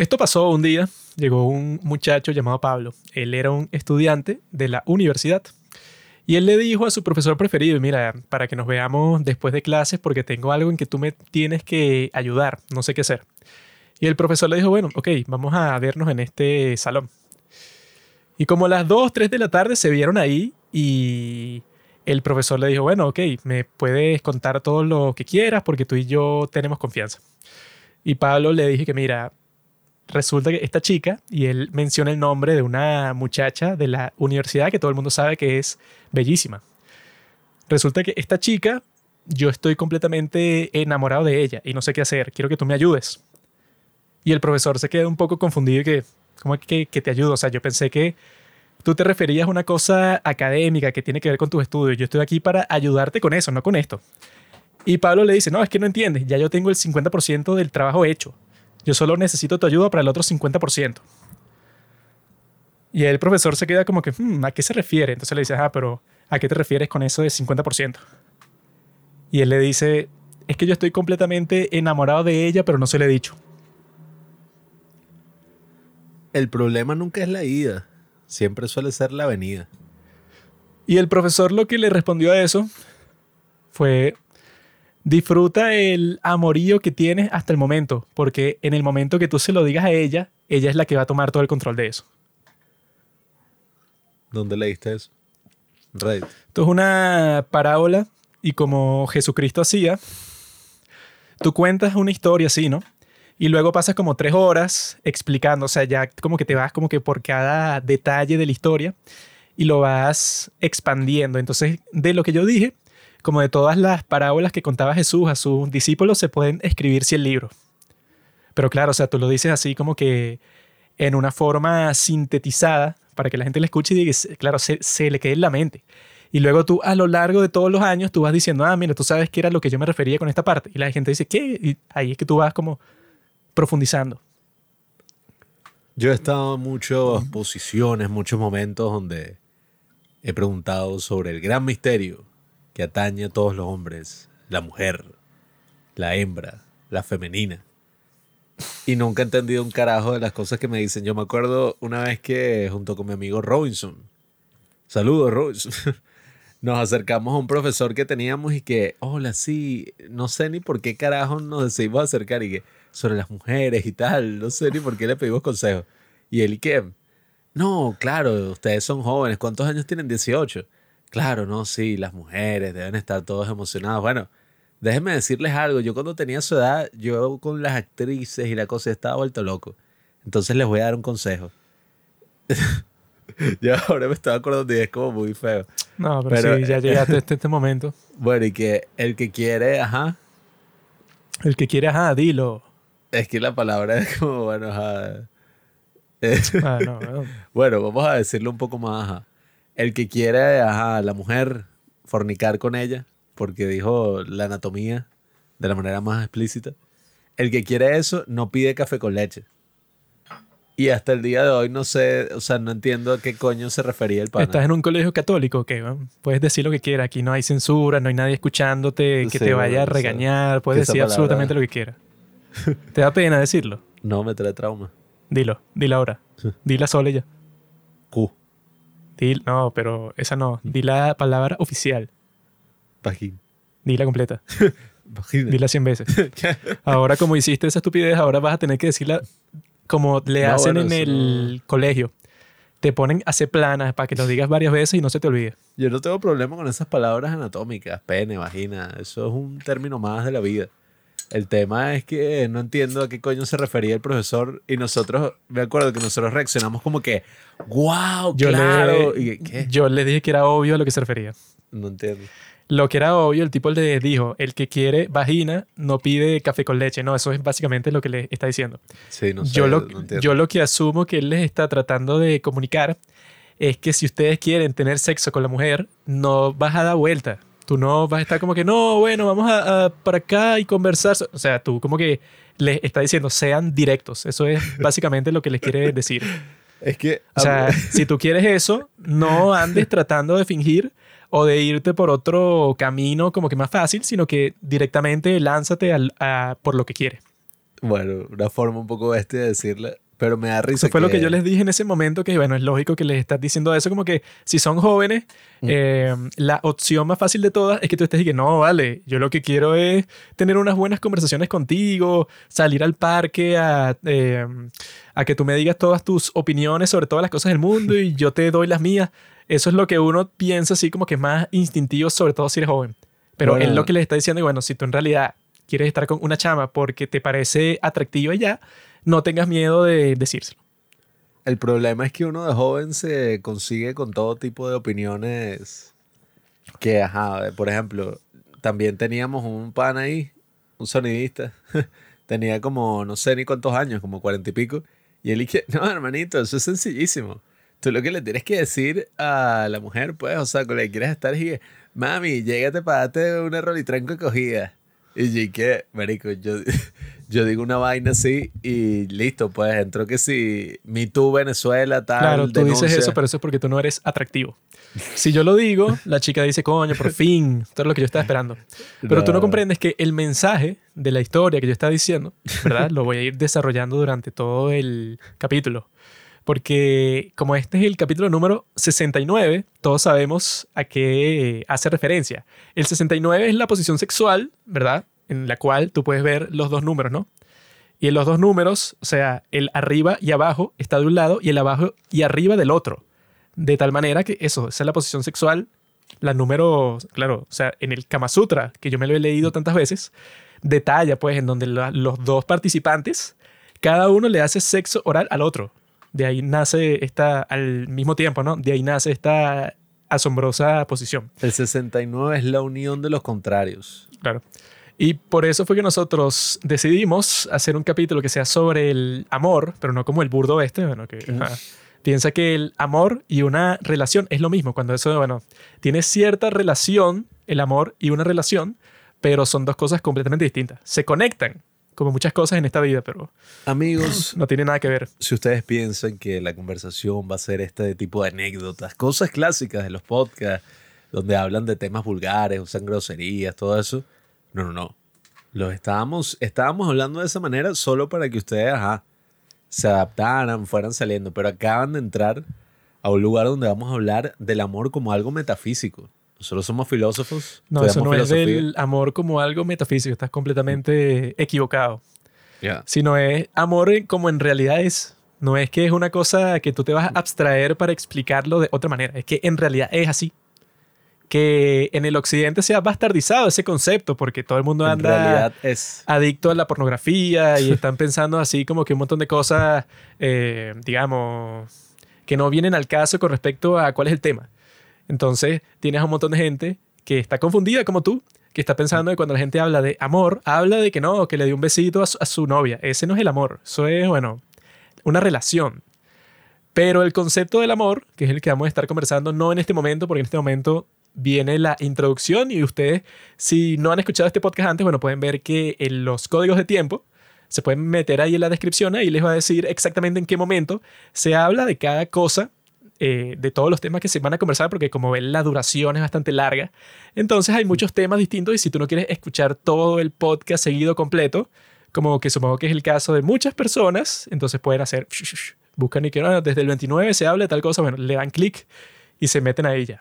Esto pasó un día, llegó un muchacho llamado Pablo. Él era un estudiante de la universidad. Y él le dijo a su profesor preferido, mira, para que nos veamos después de clases porque tengo algo en que tú me tienes que ayudar, no sé qué hacer. Y el profesor le dijo, bueno, ok, vamos a vernos en este salón. Y como a las 2, 3 de la tarde se vieron ahí y el profesor le dijo, bueno, ok, me puedes contar todo lo que quieras porque tú y yo tenemos confianza. Y Pablo le dije que, mira, resulta que esta chica, y él menciona el nombre de una muchacha de la universidad que todo el mundo sabe que es bellísima. Resulta que esta chica, yo estoy completamente enamorado de ella y no sé qué hacer, quiero que tú me ayudes. Y el profesor se queda un poco confundido y que, ¿cómo es que, que te ayudo? O sea, yo pensé que tú te referías a una cosa académica que tiene que ver con tus estudios. Yo estoy aquí para ayudarte con eso, no con esto. Y Pablo le dice, no, es que no entiendes, ya yo tengo el 50% del trabajo hecho. Yo solo necesito tu ayuda para el otro 50%. Y el profesor se queda como que, hmm, ¿a qué se refiere? Entonces le dice, ah, pero ¿a qué te refieres con eso de 50%? Y él le dice, es que yo estoy completamente enamorado de ella, pero no se le he dicho. El problema nunca es la ida, siempre suele ser la venida. Y el profesor lo que le respondió a eso fue, disfruta el amorío que tienes hasta el momento, porque en el momento que tú se lo digas a ella, ella es la que va a tomar todo el control de eso. ¿Dónde leíste eso? Reddit. Esto es una parábola y como Jesucristo hacía, tú cuentas una historia así, ¿no? Y luego pasas como tres horas explicando, o sea, ya como que te vas como que por cada detalle de la historia y lo vas expandiendo. Entonces, de lo que yo dije, como de todas las parábolas que contaba Jesús a sus discípulos, se pueden escribir 100 libros. Pero claro, o sea, tú lo dices así como que en una forma sintetizada para que la gente le escuche y diga, claro, se, se le quede en la mente. Y luego tú a lo largo de todos los años tú vas diciendo, ah, mira, tú sabes que era lo que yo me refería con esta parte. Y la gente dice, ¿qué? Y ahí es que tú vas como profundizando. Yo he estado en muchas posiciones, muchos momentos donde he preguntado sobre el gran misterio que atañe a todos los hombres, la mujer, la hembra, la femenina. Y nunca he entendido un carajo de las cosas que me dicen. Yo me acuerdo una vez que junto con mi amigo Robinson, saludos Robinson, nos acercamos a un profesor que teníamos y que, hola, sí, no sé ni por qué carajo nos decidimos acercar y que sobre las mujeres y tal, no sé ni por qué le pedimos consejos. Y él y que, no, claro, ustedes son jóvenes, ¿cuántos años tienen? 18. Claro, no, sí, las mujeres deben estar todos emocionados. Bueno, déjenme decirles algo, yo cuando tenía su edad, yo con las actrices y la cosa estaba vuelto loco. Entonces les voy a dar un consejo. yo ahora me estaba acordando y es como muy feo. No, pero, sí, ya llegaste a este, este momento. Bueno, y que el que quiere, ajá. El que quiere, ajá, dilo. Es que la palabra es como, bueno, ajá. Ah, no, no. bueno, vamos a decirlo un poco más, ajá. El que quiere, ajá, la mujer fornicar con ella, porque dijo la anatomía de la manera más explícita. El que quiere eso no pide café con leche. Y hasta el día de hoy no sé, o sea, no entiendo a qué coño se refería el pana. Estás en un colegio católico, que puedes decir lo que quieras. Aquí no hay censura, no hay nadie escuchándote que Sí, te vaya a bueno, o sea, regañar. Puedes decir palabra- absolutamente lo que quieras. ¿Te da pena decirlo? No me trae trauma. Dilo, dilo ahora. Dila sola ya. Q. Dil, no, pero esa no. Di la palabra oficial. Vagina. Dila completa. Vagina. Dila 100 veces. Ahora, como hiciste esa estupidez, ahora vas a tener que decirla como le No, hacen bueno, en el colegio. Te ponen a hacer planas para que lo digas varias veces y no se te olvide. Yo no tengo problema con esas palabras anatómicas, pene, vagina. Eso es un término más de la vida. El tema es que no entiendo a qué coño se refería el profesor y nosotros, me acuerdo que nosotros reaccionamos como que, wow, Yo, claro. le, Y ¿qué? yo le dije que era obvio a lo que se refería. No entiendo. Lo que era obvio, el tipo le dijo, el que quiere vagina no pide café con leche. No, eso es básicamente lo que le está diciendo. Sí, no sé. yo, lo, no entiendo. yo lo que asumo que él les está tratando de comunicar es que si ustedes quieren tener sexo con la mujer, no vas a dar vuelta. Tú no vas a estar como que, no, bueno, vamos a, a para acá y conversar. O sea, tú como que les está diciendo, sean directos. Eso es básicamente lo que les quiere decir. es que, O sea, si tú quieres eso, no andes tratando de fingir o de irte por otro camino como que más fácil, sino que directamente lánzate al- a- por lo que quieres. Bueno, una forma un poco bestia de decirle, pero me da risa. Eso fue lo que yo les dije en ese momento, que bueno, es lógico que les estás diciendo eso, como que si son jóvenes, Mm. eh, la opción más fácil de todas es que tú estés y que no, vale, yo lo que quiero es tener unas buenas conversaciones contigo, salir al parque a, eh, a que tú me digas todas tus opiniones sobre todas las cosas del mundo y yo te doy las mías. Eso es lo que uno piensa así como que es más instintivo, sobre todo si eres joven. Pero Bueno. él lo que le está diciendo, y bueno, si tú en realidad quieres estar con una chama porque te parece atractiva ya, no tengas miedo de decírselo. El problema es que uno de joven se consigue con todo tipo de opiniones que, ajá, por ejemplo, también teníamos un pan ahí, un sonidista, tenía como, no sé ni cuántos años, como cuarenta y pico, y él dije, no, hermanito, eso es sencillísimo. Tú lo que le tienes que decir a la mujer, pues, o sea, con la que quieres estar, es que, mami, llégate para darte una rolitranco cogida. Y yo que, marico, yo, yo digo una vaina así y listo, pues entró que si Me Too Venezuela, tal. Claro, tú dices eso, pero eso es porque tú no eres atractivo. Si yo lo digo, la chica dice, coño, por fin, es lo que yo estaba esperando. Pero tú no No. comprendes que el mensaje de la historia que yo estaba diciendo, ¿verdad? Lo voy a ir desarrollando durante todo el capítulo. Porque como este es el capítulo número 69, todos sabemos a qué hace referencia. El 69 es la posición sexual, ¿verdad? En la cual tú puedes ver los dos números, ¿no? Y en los dos números, o sea, el arriba y abajo está de un lado y el abajo y arriba del otro. De tal manera que eso, esa es la posición sexual, la número, claro, o sea, en el Kama Sutra, que yo me lo he leído tantas veces, detalla pues en donde la- los dos participantes, cada uno le hace sexo oral al otro. De ahí nace esta, al mismo tiempo, ¿no? De ahí nace esta asombrosa posición. El 69 es la unión de los contrarios. Claro. Y por eso fue que nosotros decidimos hacer un capítulo que sea sobre el amor, pero no como el burdo este, bueno, que ajá, piensa que el amor y una relación es lo mismo, cuando eso, bueno, tiene cierta relación, el amor y una relación, pero son dos cosas completamente distintas. Se conectan, como muchas cosas en esta vida, pero Amigos, no tiene nada que ver. si ustedes piensan que la conversación va a ser este tipo de anécdotas, cosas clásicas de los podcasts, donde hablan de temas vulgares, usan groserías, todo eso, no, no, no. Los estábamos, estábamos hablando de esa manera solo para que ustedes, ajá, se adaptaran, fueran saliendo, pero acaban de entrar a un lugar donde vamos a hablar del amor como algo metafísico. Nosotros somos filósofos. No, eso no es del amor como algo metafísico, estás completamente equivocado. Ya. sino es amor como en realidad es. No es que es una cosa que tú te vas a abstraer para explicarlo de otra manera. Es que en realidad es así. Que en el occidente se ha bastardizado ese concepto porque todo el mundo anda es... adicto a la pornografía y están pensando así como que un montón de cosas, eh, digamos, que no vienen al caso con respecto a cuál es el tema. Entonces tienes a un montón de gente que está confundida como tú, que está pensando que cuando la gente habla de amor, habla de que no, que le dio un besito a su, a su novia. Ese no es el amor, eso es, bueno, una relación. Pero el concepto del amor, que es el que vamos a estar conversando, no en este momento, porque en este momento viene la introducción y ustedes, si no han escuchado este podcast antes, bueno, pueden ver que en los códigos de tiempo se pueden meter ahí en la descripción y les va a decir exactamente en qué momento se habla de cada cosa, eh, de todos los temas que se van a conversar, porque como ven, la duración es bastante larga. Entonces hay muchos temas distintos y si tú no quieres escuchar todo el podcast seguido completo, como que supongo que es el caso de muchas personas, entonces pueden hacer, buscan y que "Ah, desde el 29 se habla tal cosa, bueno, le dan clic y se meten a ella.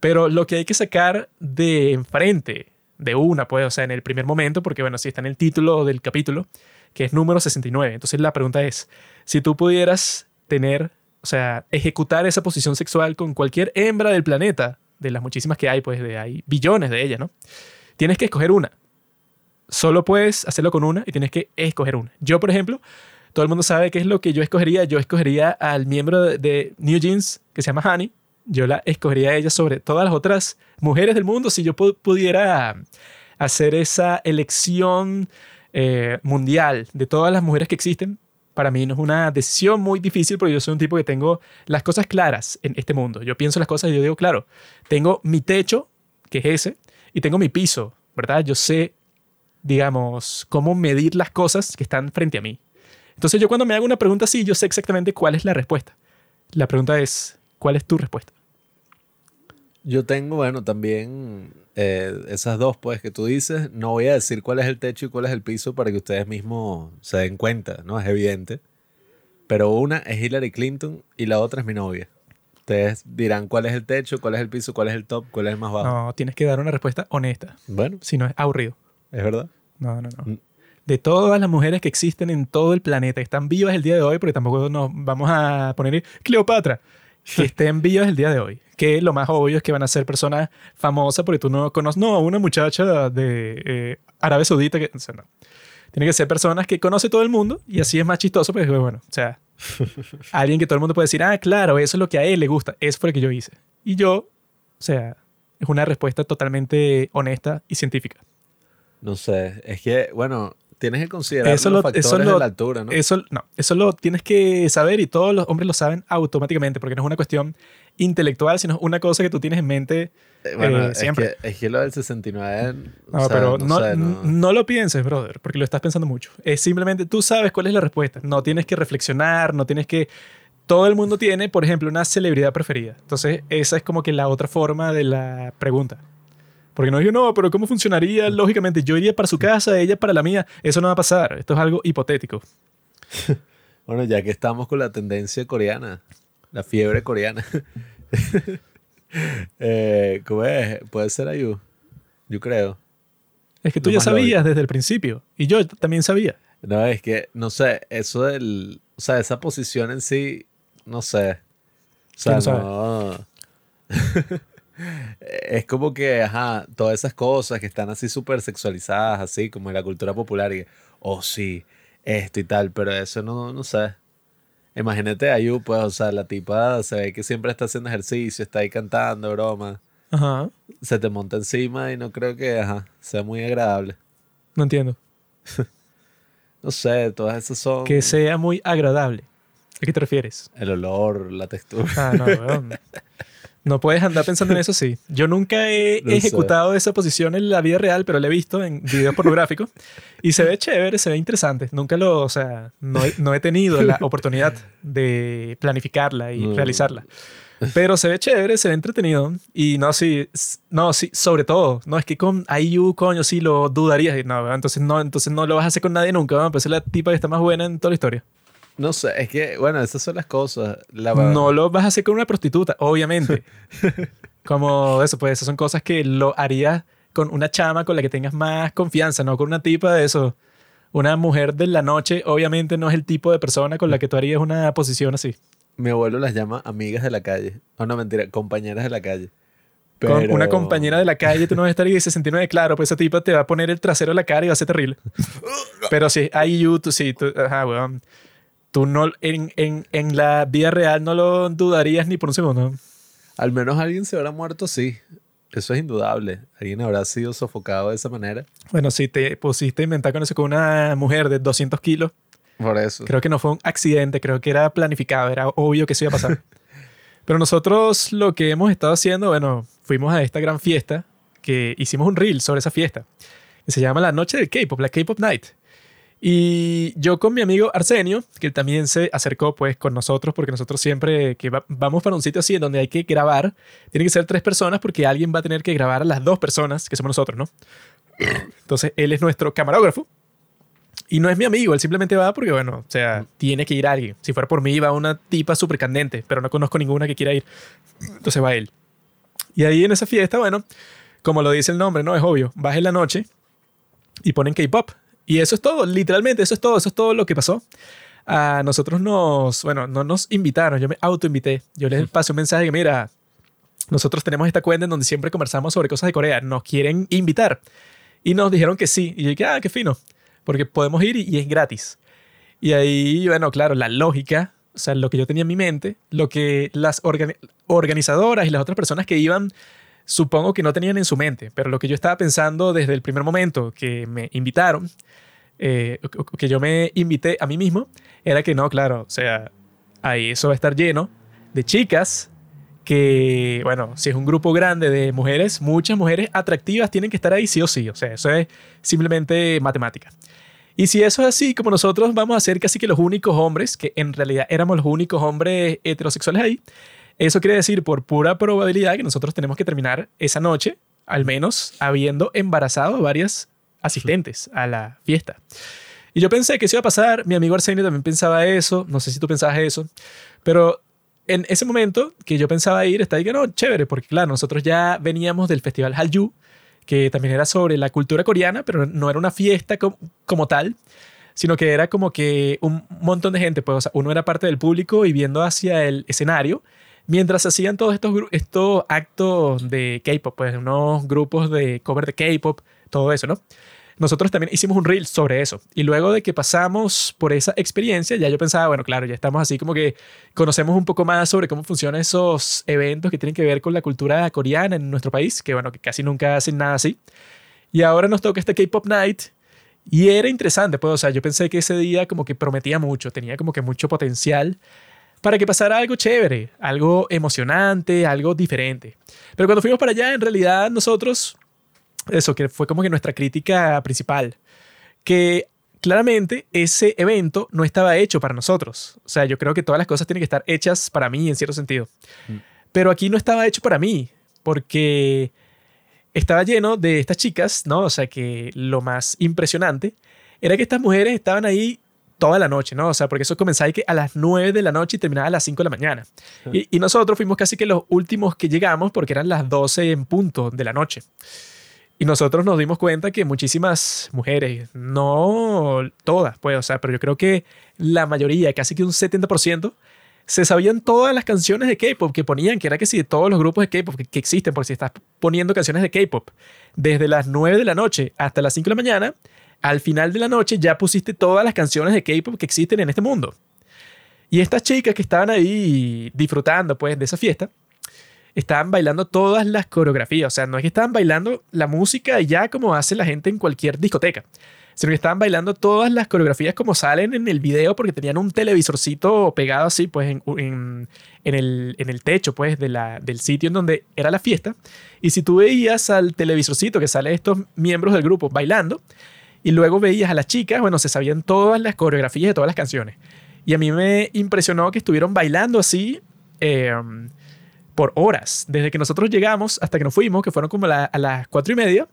Pero lo que hay que sacar de enfrente, de una, pues, o sea, en el primer momento, porque bueno, si está en el título del capítulo, que es número 69. Entonces la pregunta es, si tú pudieras tener, o sea, ejecutar esa posición sexual con cualquier hembra del planeta, de las muchísimas que hay, pues de hay billones de ellas, ¿no? Tienes que escoger una. Solo puedes hacerlo con una y tienes que escoger una. Yo, por ejemplo, todo el mundo sabe qué es lo que yo escogería. Yo escogería al miembro de, de New Jeans que se llama Honey. Yo la escogería a ella sobre todas las otras mujeres del mundo si yo pu- pudiera hacer esa elección eh, mundial de todas las mujeres que existen. Para mí no es una decisión muy difícil porque yo soy un tipo que tengo las cosas claras en este mundo. Yo pienso las cosas y yo digo, claro, tengo mi techo, que es ese, y tengo mi piso, ¿verdad? Yo sé, digamos, cómo medir las cosas que están frente a mí. Entonces yo cuando me hago una pregunta así, yo sé exactamente cuál es la respuesta. La pregunta es, ¿cuál es tu respuesta? Yo tengo, bueno, también eh, esas dos, pues, que tú dices. No voy a decir cuál es el techo y cuál es el piso para que ustedes mismos se den cuenta, ¿no? Es evidente. Pero una es Hillary Clinton y la otra es mi novia. Ustedes dirán cuál es el techo, cuál es el piso, cuál es el top, cuál es el más bajo. No, tienes que dar una respuesta honesta. Bueno, Si no es aburrido. es verdad. No, no, no. Mm. De todas las mujeres que existen en todo el planeta, están vivas el día de hoy, porque tampoco nos vamos a poner Cleopatra, que estén vivas el día de hoy. Que lo más obvio es que van a ser personas famosas porque tú no conoces, no, una muchacha de eh, Arabia Saudita que, o sea, no. Tiene que ser personas que conoce todo el mundo y así es más chistoso, pues bueno, o sea, alguien que todo el mundo puede decir, ah, claro, eso es lo que a él le gusta, eso fue lo que yo hice. Y yo, o sea, es una respuesta totalmente honesta y científica. No sé. Es que, bueno, tienes que considerar Eso los lo- factores eso de lo- la altura, ¿no? Eso, no, eso lo tienes que saber y todos los hombres lo saben automáticamente porque no es una cuestión intelectual, sino una cosa que tú tienes en mente. Eh, bueno, eh, es, siempre. que, es que lo del 69... o No, sea, pero no, sé, n- no lo pienses, brother, porque lo estás pensando mucho. Es simplemente tú sabes cuál es la respuesta. No tienes que reflexionar, no tienes que... Todo el mundo tiene, por ejemplo, una celebridad preferida. Entonces, esa es como que la otra forma de la pregunta. Porque no digo, no, pero ¿cómo funcionaría lógicamente? Yo iría para su casa, ella para la mía. Eso no va a pasar. Esto es algo hipotético. Bueno, ya que estamos con la tendencia coreana, la fiebre coreana. eh, ¿Cómo es? Puede ser Ayu. Yo creo. Es que tú Lo ya lógico. sabías desde el principio. Y yo también sabía. No, es que, no sé, eso del. O sea, esa posición en sí, no sé. O sea, no. es como que, ajá, todas esas cosas que están así súper sexualizadas, así como en la cultura popular, y, oh sí, esto y tal, pero eso no, no sé. Imagínate a Yu, pues, o sea, la tipa se ve que siempre está haciendo ejercicio, está ahí cantando, broma, Ajá. se te monta encima y no creo que, ajá, sea muy agradable. No entiendo. No sé, todas esas son Que sea muy agradable. ¿A qué te refieres? el olor, la textura. Ah, no, weón. No puedes andar pensando en eso, sí. Yo nunca he No sé. ejecutado esa posición en la vida real, pero la he visto en videos pornográficos y se ve chévere, se ve interesante. Nunca lo, o sea, no he, no he tenido la oportunidad de planificarla y No. realizarla. Pero se ve chévere, se ve entretenido. Y no, sí, no, sí, sobre todo, no es que con IU, coño, sí lo dudarías. No, entonces no, entonces no lo vas a hacer con nadie nunca, weón, pues es la tipa que está más buena en toda la historia. No sé, es que, bueno, esas son las cosas. La, No lo vas a hacer con una prostituta, obviamente. Como eso, pues esas son cosas que lo harías con una chama con la que tengas más confianza, no con una tipa de eso. Una mujer de la noche, obviamente, no es el tipo de persona con la que tú harías una posición así. Mi abuelo las llama amigas de la calle. Oh, no, mentira, compañeras de la calle. Con Pero- una compañera de la calle, tú no vas a estar y 69, claro, pues esa tipa te va a poner el trasero en la cara y va a ser terrible. Pero sí, ahí you, tú sí, tú, ajá, weón. Tú no, en, en, en la vida real no lo dudarías ni por un segundo. Al menos alguien se habrá muerto, sí. Eso es indudable. Alguien habrá sido sofocado de esa manera. Bueno, si te pusiste a inventar con eso con una mujer de 200 kilos, Por eso. creo que no fue un accidente, creo que era planificado, era obvio que eso iba a pasar. Pero nosotros lo que hemos estado haciendo, bueno, fuimos a esta gran fiesta, que hicimos un reel sobre esa fiesta, que se llama La Noche del K-Pop, la K-Pop Night. Y yo con mi amigo Arsenio, que también se acercó pues con nosotros, porque nosotros siempre que va- vamos para un sitio así en donde hay que grabar, tiene que ser tres personas porque alguien va a tener que grabar a las dos personas, que somos nosotros, ¿no? Entonces él es nuestro camarógrafo. Y no es mi amigo, él simplemente va porque, bueno, o sea, tiene que ir alguien. Si fuera por mí, va una tipa súper candente, pero no conozco ninguna que quiera ir. Entonces va él. Y ahí en esa fiesta, bueno, como lo dice el nombre, ¿no? Es obvio. Vas en la noche y ponen K-pop. Y eso es todo, literalmente, eso es todo, eso es todo lo que pasó. A nosotros nos, bueno, no nos invitaron, yo me autoinvité. Yo les pasé un mensaje que, mira, nosotros tenemos esta cuenta en donde siempre conversamos sobre cosas de Corea, nos quieren invitar. Y nos dijeron que sí. Y yo dije, ah, qué fino, porque podemos ir y, y es gratis. Y ahí, bueno, claro, la lógica, o sea, lo que yo tenía en mi mente, lo que las organi- organizadoras y las otras personas que iban, supongo que no tenían en su mente, pero lo que yo estaba pensando desde el primer momento que me invitaron, eh, que yo me invité a mí mismo, era que no, claro, o sea, ahí eso va a estar lleno de chicas que, bueno, si es un grupo grande de mujeres, muchas mujeres atractivas tienen que estar ahí sí o sí, o sea, eso es simplemente matemática. Y si eso es así, como nosotros vamos a ser casi que los únicos hombres, que en realidad éramos los únicos hombres heterosexuales ahí, Eso quiere decir por pura probabilidad que nosotros tenemos que terminar esa noche, al menos habiendo embarazado a varias asistentes a la fiesta. Y yo pensé que eso iba a pasar, mi amigo Arsenio también pensaba eso, no sé si tú pensabas eso, pero en ese momento que yo pensaba ir, estaba diciendo, no, chévere, porque claro, nosotros ya veníamos del festival Hallyu, que también era sobre la cultura coreana, pero no era una fiesta como, como tal, sino que era como que un montón de gente, pues o sea, uno era parte del público y viendo hacia el escenario, mientras hacían todos estos, estos actos de K-pop, pues unos grupos de cover de K-pop, todo eso, ¿no? nosotros también hicimos un reel sobre eso. Y luego de que pasamos por esa experiencia, ya yo pensaba, bueno, claro, ya estamos así como que conocemos un poco más sobre cómo funcionan esos eventos que tienen que ver con la cultura coreana en nuestro país, que bueno, que casi nunca hacen nada así. Y ahora nos toca este K-Pop Night. Y era interesante, pues, o sea, yo pensé que ese día como que prometía mucho, tenía como que mucho potencial para que pasara algo chévere, algo emocionante, algo diferente. Pero cuando fuimos para allá, en realidad nosotros eso, que fue como que nuestra crítica principal, que claramente ese evento no estaba hecho para nosotros. O sea, yo creo que todas las cosas tienen que estar hechas para mí en cierto sentido. Mm. Pero aquí no estaba hecho para mí, porque estaba lleno de estas chicas, ¿no? O sea, que lo más impresionante era que estas mujeres estaban ahí toda la noche, ¿no? O sea, porque eso comenzaba que a las 9 de la noche y terminaba a las 5 de la mañana. Y, y, nosotros fuimos casi que los últimos que llegamos porque eran las 12 en punto de la noche. Y nosotros nos dimos cuenta que muchísimas mujeres, no todas, pues, o sea, pero yo creo que la mayoría, casi que un 70%, se sabían todas las canciones de K-pop que ponían, que era que si de todos los grupos de K-pop que, existen, porque si estás poniendo canciones de K-pop desde las 9 de la noche hasta las 5 de la mañana, al final de la noche ya pusiste todas las canciones de K-pop que existen en este mundo. Y estas chicas que estaban ahí disfrutando pues de esa fiesta, estaban bailando todas las coreografías. O sea, no es que estaban bailando la música ya como hace la gente en cualquier discoteca, sino que estaban bailando todas las coreografías como salen en el video porque tenían un televisorcito pegado así, pues en, en, el, en el, techo, pues, de la, del sitio en donde era la fiesta. Y si tú veías al televisorcito que sale estos miembros del grupo bailando, y luego veías a las chicas, bueno, se sabían todas las coreografías de todas las canciones. Y a mí me impresionó que estuvieron bailando así. Eh, por horas. Desde que nosotros llegamos hasta que nos fuimos, que fueron como a las cuatro y media,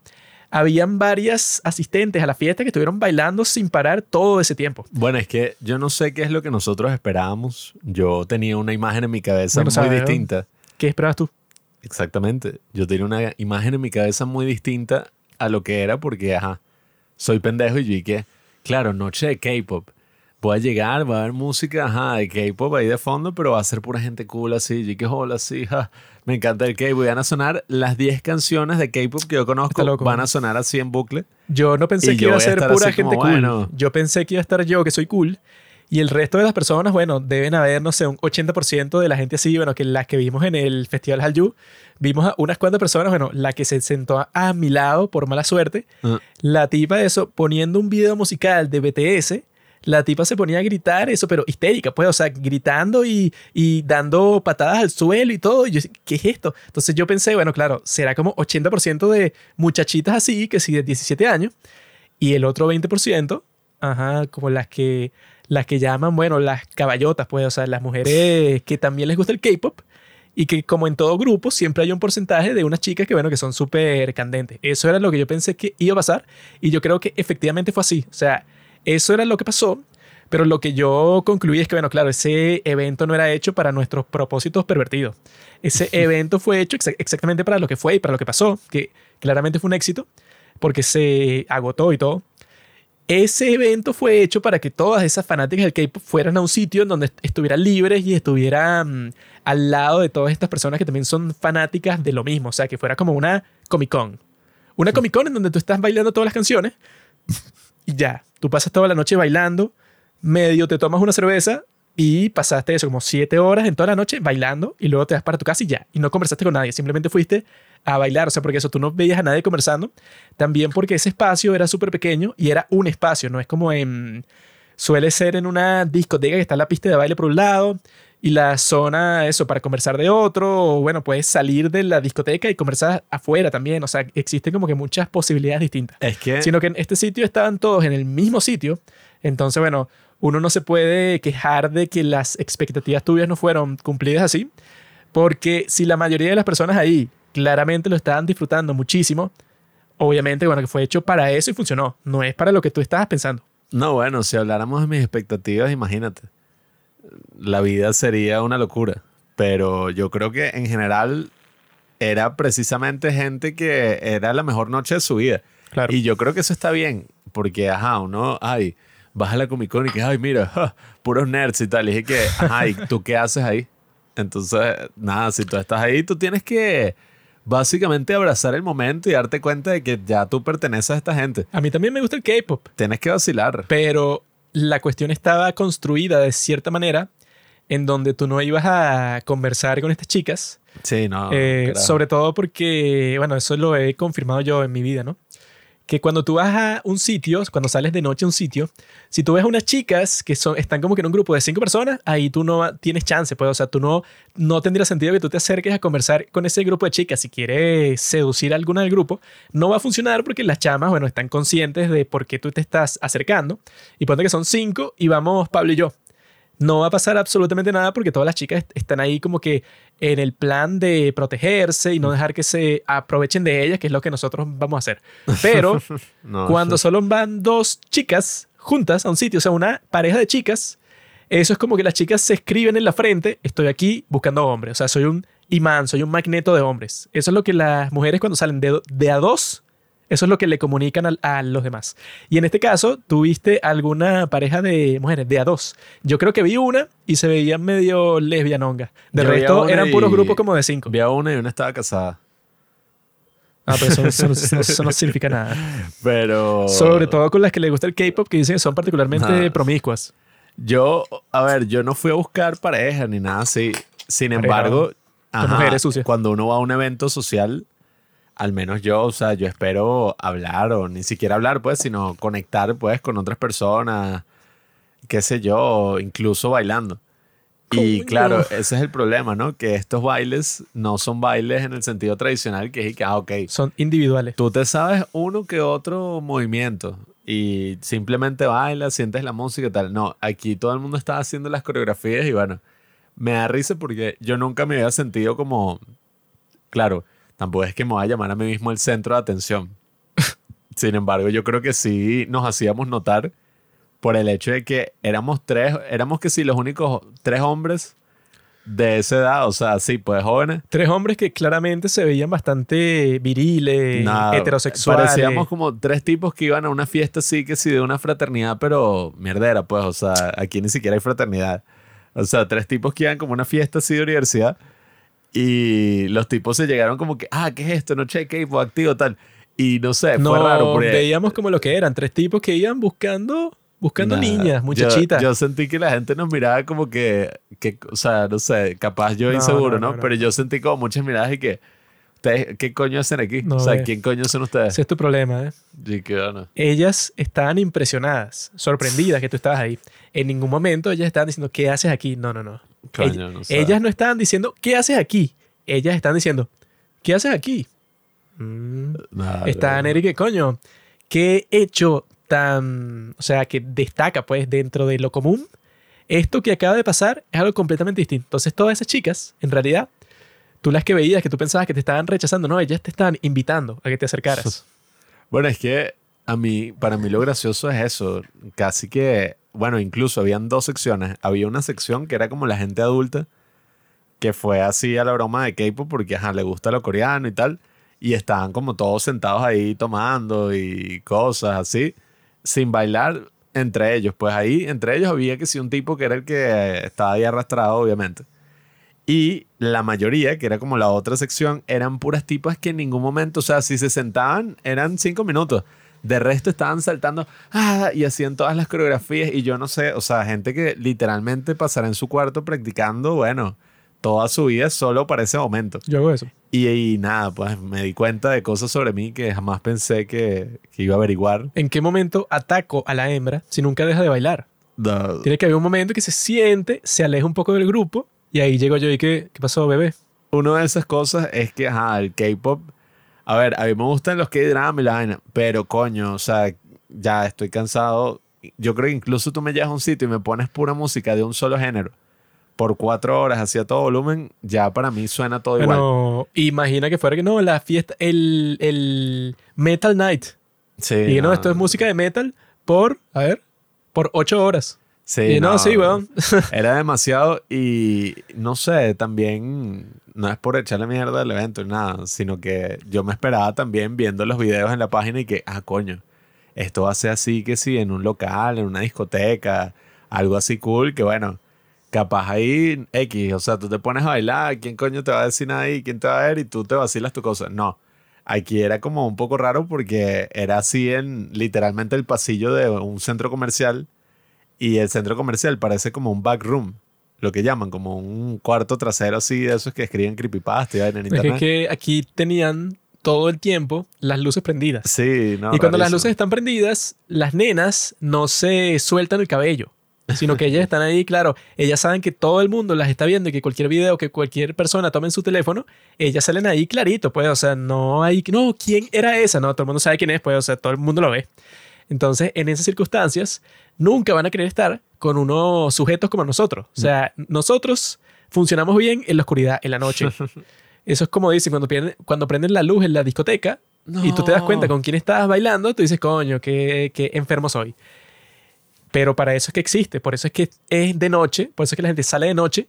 habían varias asistentes a la fiesta que estuvieron bailando sin parar todo ese tiempo. Bueno, es que yo no sé qué es lo que nosotros esperábamos. Yo tenía una imagen en mi cabeza muy distinta. ¿Qué esperabas tú? Exactamente. Yo tenía una imagen en mi cabeza muy distinta a lo que era porque, ajá, soy pendejo y yo dije, claro, noche de K-pop puede llegar, va a haber música, ajá, de K-pop ahí de fondo, pero va a ser pura gente cool así, y que hola, así, me encanta el K-pop. Van a sonar las 10 canciones de K-pop que yo conozco, van a sonar así en bucle. Yo no pensé que iba a ser pura gente cool. Yo pensé que iba a estar yo, que soy cool. Y el resto de las personas, bueno, deben haber, no sé, un 80% de la gente así, bueno, que las que vimos en el Festival Hallyu, vimos a unas cuantas personas, bueno, la que se sentó a, mi lado por mala suerte, ah. la tipa de eso, poniendo un video musical de BTS, la tipa se ponía a gritar eso, pero histérica, pues, o sea, gritando y, y dando patadas al suelo y todo. Y yo, ¿qué es esto? Entonces yo pensé, bueno, claro, será como 80% de muchachitas así, que sí, de 17 años, y el otro 20%, ajá, como las que, las que llaman, bueno, las caballotas, pues, o sea, las mujeres que también les gusta el K-pop y que como en todo grupo siempre hay un porcentaje de unas chicas que bueno que son súper candentes. Eso era lo que yo pensé que iba a pasar y yo creo que efectivamente fue así. O sea, eso era lo que pasó, pero lo que yo concluí es que, bueno, claro, ese evento no era hecho para nuestros propósitos pervertidos. Ese evento fue hecho exactamente para lo que fue y para lo que pasó, que claramente fue un éxito, porque se agotó y todo. Ese evento fue hecho para que todas esas fanáticas del K-pop fueran a un sitio en donde estuvieran libres y estuvieran mm, al lado de todas estas personas que también son fanáticas de lo mismo. O sea, que fuera como una Comic Con. Una Comic Con en donde tú estás bailando todas las canciones y ya. Tú pasas toda la noche bailando, medio te tomas una cerveza y pasaste eso como siete horas en toda la noche bailando y luego te vas para tu casa y ya. Y no conversaste con nadie, simplemente fuiste a bailar. O sea, porque eso tú no veías a nadie conversando. También porque ese espacio era súper pequeño y era un espacio, no es como en. Suele ser en una discoteca que está la pista de baile por un lado y la zona, eso, para conversar de otro, o bueno, puedes salir de la discoteca y conversar afuera también, o sea, existen como que muchas posibilidades distintas. Es que... Sino que en este sitio estaban todos en el mismo sitio, entonces, bueno, uno no se puede quejar de que las expectativas tuyas no fueron cumplidas así, Porque si la mayoría de las personas ahí claramente lo estaban disfrutando muchísimo, obviamente, bueno, que fue hecho para eso y funcionó. No es para lo que tú estabas pensando. No, bueno, si habláramos de mis expectativas, imagínate. La vida sería una locura. Pero yo creo que en general era precisamente gente que era la mejor noche de su vida. Claro. Y yo creo que eso está bien, porque, ajá, uno, ay, vas a la Comic Con y que, ay, mira, ja, puros nerds y tal. Y dije que, ajá, ¿y tú qué haces ahí? Entonces, nada, si tú estás ahí, tú tienes que básicamente abrazar el momento y darte cuenta de que ya tú perteneces a esta gente. A mí también me gusta el K-pop, Tienes que vacilar. pero la cuestión estaba construida de cierta manera en donde tú no ibas a conversar con estas chicas, Sí, no. eh, sobre todo porque, bueno, eso lo he confirmado yo en mi vida, ¿no? Que cuando tú vas a un sitio, cuando sales de noche a un sitio, si tú ves a unas chicas que son, están como que en un grupo de cinco personas, ahí tú no tienes chance, pues, o sea, tú no, no tendría sentido que tú te acerques a conversar con ese grupo de chicas. Si quieres seducir a alguna del grupo, no va a funcionar porque las chamas, bueno, están conscientes de por qué tú te estás acercando. Y ponte que son cinco y vamos Pablo y yo. No va a pasar absolutamente nada porque todas las chicas est- están ahí como que en el plan de protegerse y no dejar que se aprovechen de ellas, que es lo que nosotros vamos a hacer. Pero No. cuando solo van dos chicas juntas a un sitio, o sea, una pareja de chicas, eso es como que las chicas se escriben en la frente, estoy aquí buscando hombres, o sea, soy un imán, soy un magneto de hombres. Eso es lo que las mujeres cuando salen de, de a dos, eso es lo que le comunican al- a, los demás. Y en este caso, ¿tuviste alguna pareja de mujeres de a dos? Yo creo que vi una y se veían medio lesbianonga. De Yo resto, eran puros y- grupos como de cinco. Vi a una y una estaba casada. Ah, pero eso, eso no- eso no- eso no significa nada. Pero. Sobre todo con las que les gusta el K-pop, que dicen que son particularmente Ajá. promiscuas. Yo, a ver, yo no fui a buscar pareja ni nada así. Sin Pareja, embargo, con mujeres sucias. cuando uno va a un evento social, al menos yo, o sea, yo espero hablar o ni siquiera hablar, pues, sino conectar, pues, con otras personas, qué sé yo, incluso bailando. Y claro, ese es el problema, ¿no? Que estos bailes no son bailes en el sentido tradicional, que es que, ah, ok, Son individuales. Tú te sabes uno que otro movimiento y simplemente bailas, sientes la música y tal. No, aquí todo el mundo está haciendo las coreografías y bueno, me da risa porque yo nunca me había sentido como, claro, tampoco es que me vaya a llamar a mí mismo el centro de atención. Sin embargo, yo creo que sí nos hacíamos notar por el hecho de que éramos tres, éramos que sí los únicos tres hombres de esa edad, o sea, sí, pues jóvenes. Tres hombres que claramente se veían bastante viriles, Nada, heterosexuales. Parecíamos como tres tipos que iban a una fiesta así que sí de una fraternidad, pero mierdera, pues, o sea, aquí ni siquiera hay fraternidad. O sea, tres tipos que iban como una fiesta así de universidad y los tipos se llegaron como que, ah, ¿qué es esto? De K-pop activo, tal. Y no sé, no, fue raro porque... veíamos como lo que eran. Tres tipos que iban buscando, buscando niñas, yo- muchachitas. Yo, sentí que la gente nos miraba como que, que, o sea, no sé, capaz yo No, inseguro, no, ¿no? no, no. Pero yo sentí como muchas miradas y que, ¿ustedes qué coño hacen aquí? No, o sea. ¿quién coño son ustedes? Ese es tu problema, ¿eh? Y que, bueno, Ellas estaban impresionadas, sorprendidas que tú estabas ahí. En ningún momento ellas estaban diciendo, ¿qué haces aquí? No, no, no. Coño, no sé. ellas no estaban diciendo, ¿qué haces aquí? Ellas están diciendo, ¿qué haces aquí? Mm, Nada, Está no. Neri que coño, qué hecho tan, o sea, que destaca pues dentro de lo común. Esto que acaba de pasar es algo completamente distinto. Entonces todas esas chicas, en realidad, tú las que veías, que tú pensabas que te estaban rechazando, no, ellas te estaban invitando a que te acercaras. Bueno, es que a mí, para mí lo gracioso es eso. Casi que, bueno, incluso habían dos secciones. Había una sección que era como la gente adulta, que fue así a la broma de K-pop porque, ajá, le gusta lo coreano y tal. Y estaban como todos sentados ahí tomando y cosas así, sin bailar entre ellos. Pues ahí, entre ellos había que sí un tipo que era el que estaba ahí arrastrado, obviamente. Y la mayoría, que era como la otra sección, eran puras tipas que en ningún momento, o sea, si se sentaban, eran cinco minutos. De resto estaban saltando ah, y hacían todas las coreografías. Y yo no sé, o sea, gente que literalmente pasará en su cuarto practicando, bueno, toda su vida solo para ese momento. Yo hago eso. Y, y nada, pues me di cuenta de cosas sobre mí que jamás pensé que, que iba a averiguar. ¿En qué momento ataco a la hembra si nunca deja de bailar? Tiene que haber un momento que se siente, se aleja un poco del grupo y ahí llego yo y que, ¿qué pasó, bebé? una de esas cosas es que, ajá, el K-pop. A ver, a mí me gustan los K-drama y la vaina, pero coño, o sea, ya estoy cansado. Yo creo que incluso tú me llevas a un sitio y me pones pura música de un solo género. por cuatro horas hacía todo volumen, ya para mí suena todo igual. Bueno, imagina que fuera que no, la fiesta, el, el Metal Night. Sí, Y no, esto es música de metal por, a ver, por ocho horas. Sí, y no, sí, weón. Era demasiado y no sé, también no es por echarle mierda al evento ni nada, sino que yo me esperaba también viendo los videos en la página y que, ah, coño, esto ser así que sí, en un local, en una discoteca, algo así cool, que bueno, capaz ahí X, o sea, tú te pones a bailar, ¿quién coño te va a decir nada ahí? ¿Quién te va a ver? Y tú te vacilas tu cosa. No. Aquí era como un poco raro porque era así en literalmente el pasillo de un centro comercial y el centro comercial parece como un backroom, lo que llaman, como un cuarto trasero así de esos que escriben creepypasta y en Es que, internet. que aquí tenían todo el tiempo las luces prendidas. Sí, no. y cuando las luces están prendidas, las nenas no se sueltan el cabello, sino que ellas están ahí, claro, ellas saben que todo el mundo las está viendo y que cualquier video que cualquier persona tome en su teléfono, ellas salen ahí clarito, pues, o sea, no hay, no, ¿quién era esa? No, todo el mundo sabe quién es, pues, o sea, todo el mundo lo ve. Entonces, en esas circunstancias, nunca van a querer estar con unos sujetos como nosotros. O sea, nosotros funcionamos bien en la oscuridad, en la noche. Eso es como dicen, cuando, cuando prenden la luz en la discoteca y tú te das cuenta con quién estás bailando, tú dices, coño, qué, qué enfermo soy. Pero para eso es que existe, por eso es que es de noche, por eso es que la gente sale de noche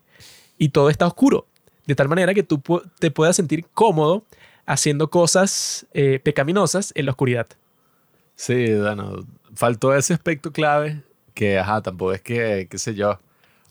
y todo está oscuro. De tal manera que tú te puedas sentir cómodo haciendo cosas eh, pecaminosas en la oscuridad. Sí, bueno, faltó ese aspecto clave que, ajá, tampoco es que, qué sé yo,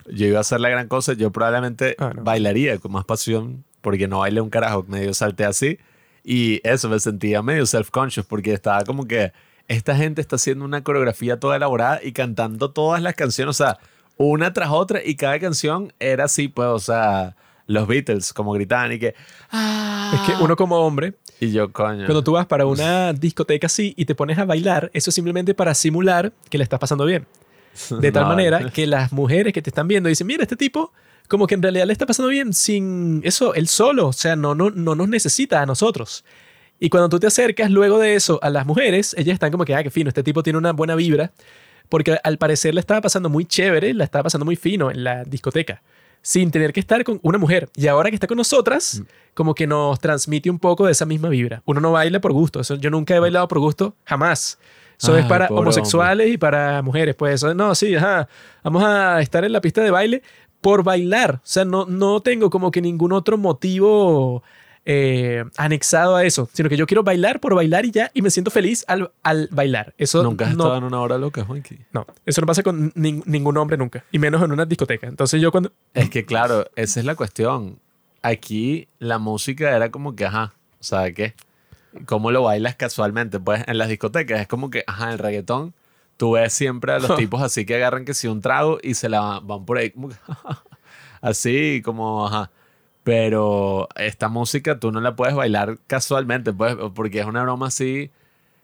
yo iba a hacer la gran cosa, yo probablemente Ah, no. bailaría con más pasión porque no bailé un carajo, medio salté así y eso me sentía medio self-conscious porque estaba como que esta gente está haciendo una coreografía toda elaborada y cantando todas las canciones, o sea, una tras otra y cada canción era así, pues, o sea, los Beatles como gritaban y que... Es que uno como hombre, Y yo, coño. cuando tú vas para una discoteca así y te pones a bailar, eso es simplemente para simular que le estás pasando bien. De tal manera que las mujeres que te están viendo dicen, mira, este tipo como que en realidad le está pasando bien sin eso, él solo, o sea, no, no, no nos necesita a nosotros. Y cuando tú te acercas luego de eso a las mujeres, ellas están como que, ah, qué fino, este tipo tiene una buena vibra, porque al parecer le estaba pasando muy chévere, la estaba pasando muy fino en la discoteca, sin tener que estar con una mujer. Y ahora que está con nosotras, como que nos transmite un poco de esa misma vibra. Uno no baila por gusto, eso, yo nunca he bailado por gusto, jamás. Eso es para homosexuales y para mujeres, pues no, sí, ajá, vamos a estar en la pista de baile por bailar. O sea, no, no tengo como que ningún otro motivo eh, anexado a eso, sino que yo quiero bailar por bailar y ya, y me siento feliz al, al bailar. Eso Nunca has no, estado en una hora loca, Juanqui. no, eso no pasa con nin- ningún hombre nunca, y menos en una discoteca. Entonces yo cuando... Es que claro, esa es la cuestión. Aquí la música era como que, ajá, o sea, ¿qué? ¿Cómo lo bailas casualmente? Pues en las discotecas es como que, ajá, el reggaetón, tú ves siempre a los tipos así que agarran que si un trago y se la van por ahí como que, así como, ajá. Pero esta música tú no la puedes bailar casualmente, pues, porque es una broma así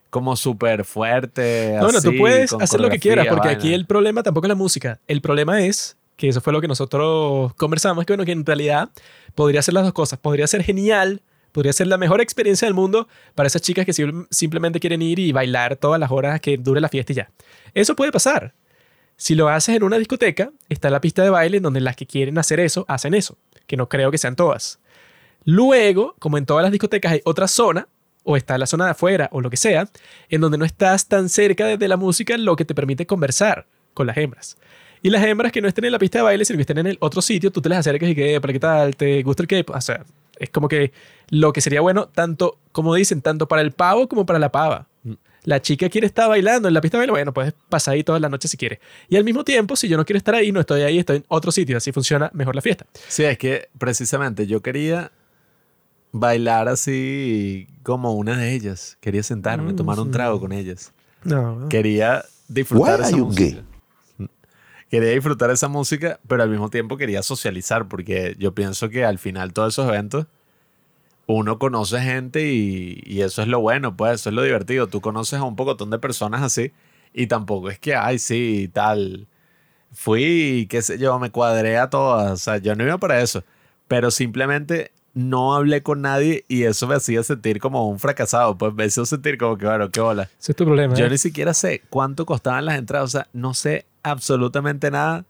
como súper fuerte. No, no, tú así, puedes hacer lo que quieras, porque aquí vaina. el problema tampoco es la música. El problema es, que eso fue lo que nosotros conversamos, que bueno, que en realidad podría ser las dos cosas. Podría ser genial, podría ser la mejor experiencia del mundo para esas chicas que sim- simplemente quieren ir y bailar todas las horas que dure la fiesta y ya. Eso puede pasar. Si lo haces en una discoteca, está la pista de baile donde las que quieren hacer eso, hacen eso, que no creo que sean todas. Luego, como en todas las discotecas, hay otra zona, o está la zona de afuera, o lo que sea, en donde no estás tan cerca de la música, lo que te permite conversar con las hembras. Y las hembras que no estén en la pista de baile, sino que estén en el otro sitio, tú te las acercas y que, ¿para qué tal? ¿Te gusta el que O sea, es como que lo que sería bueno, tanto, como dicen, tanto para el pavo como para la pava. La chica quiere estar bailando en la pista de baile, bueno, puedes pasar ahí toda la noche si quieres. Y al mismo tiempo, si yo no quiero estar ahí, no estoy ahí, estoy en otro sitio, así funciona mejor la fiesta. Sí, es que precisamente yo quería bailar así como una de ellas. Quería sentarme, Mm, tomar un trago con ellas. No, Quería disfrutar Why esa are you música. Quería disfrutar esa música, pero al mismo tiempo quería socializar, porque yo pienso que al final todos esos eventos uno conoce gente y, y eso es lo bueno, pues eso es lo divertido. Tú conoces a un pocotón de personas así y tampoco es que, ay, sí, tal. Fui, qué sé yo, me cuadré a todas. O sea, yo no iba para eso. Pero simplemente no hablé con nadie y eso me hacía sentir como un fracasado. Pues me hizo sentir como que, bueno, qué bola. ese es tu problema. Yo ¿eh? ni siquiera sé cuánto costaban las entradas. O sea, no sé absolutamente nada.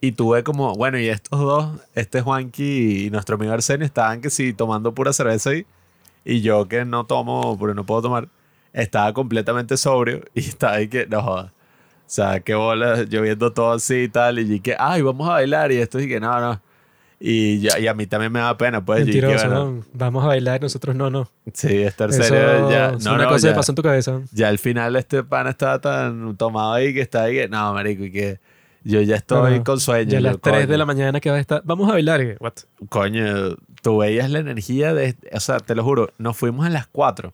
Y tuve como, bueno, y estos dos, este Juanqui y nuestro amigo Arsenio, estaban que sí, tomando pura cerveza ahí. Y yo que no tomo, porque no puedo tomar, estaba completamente sobrio y estaba ahí que, no. O sea, qué bola, yo viendo todo así y tal, y que, ay, vamos a bailar, y esto y que, no, no. Y, ya, y a mí también me da pena, pues. y que, Mentiroso, bueno, ¿no? Vamos a bailar, nosotros no, no. Sí, estar Eso serio, ya. es No, una no, cosa ya, que pasó en tu cabeza. ya al final este pana estaba tan tomado ahí que está ahí que, no, marico, y que yo ya estoy No, no. con sueño. Ya a las 3 de coño. la mañana que va a estar. Vamos a bailar. y, What? Coño, tú veías la energía de... O sea, te lo juro, nos fuimos a las 4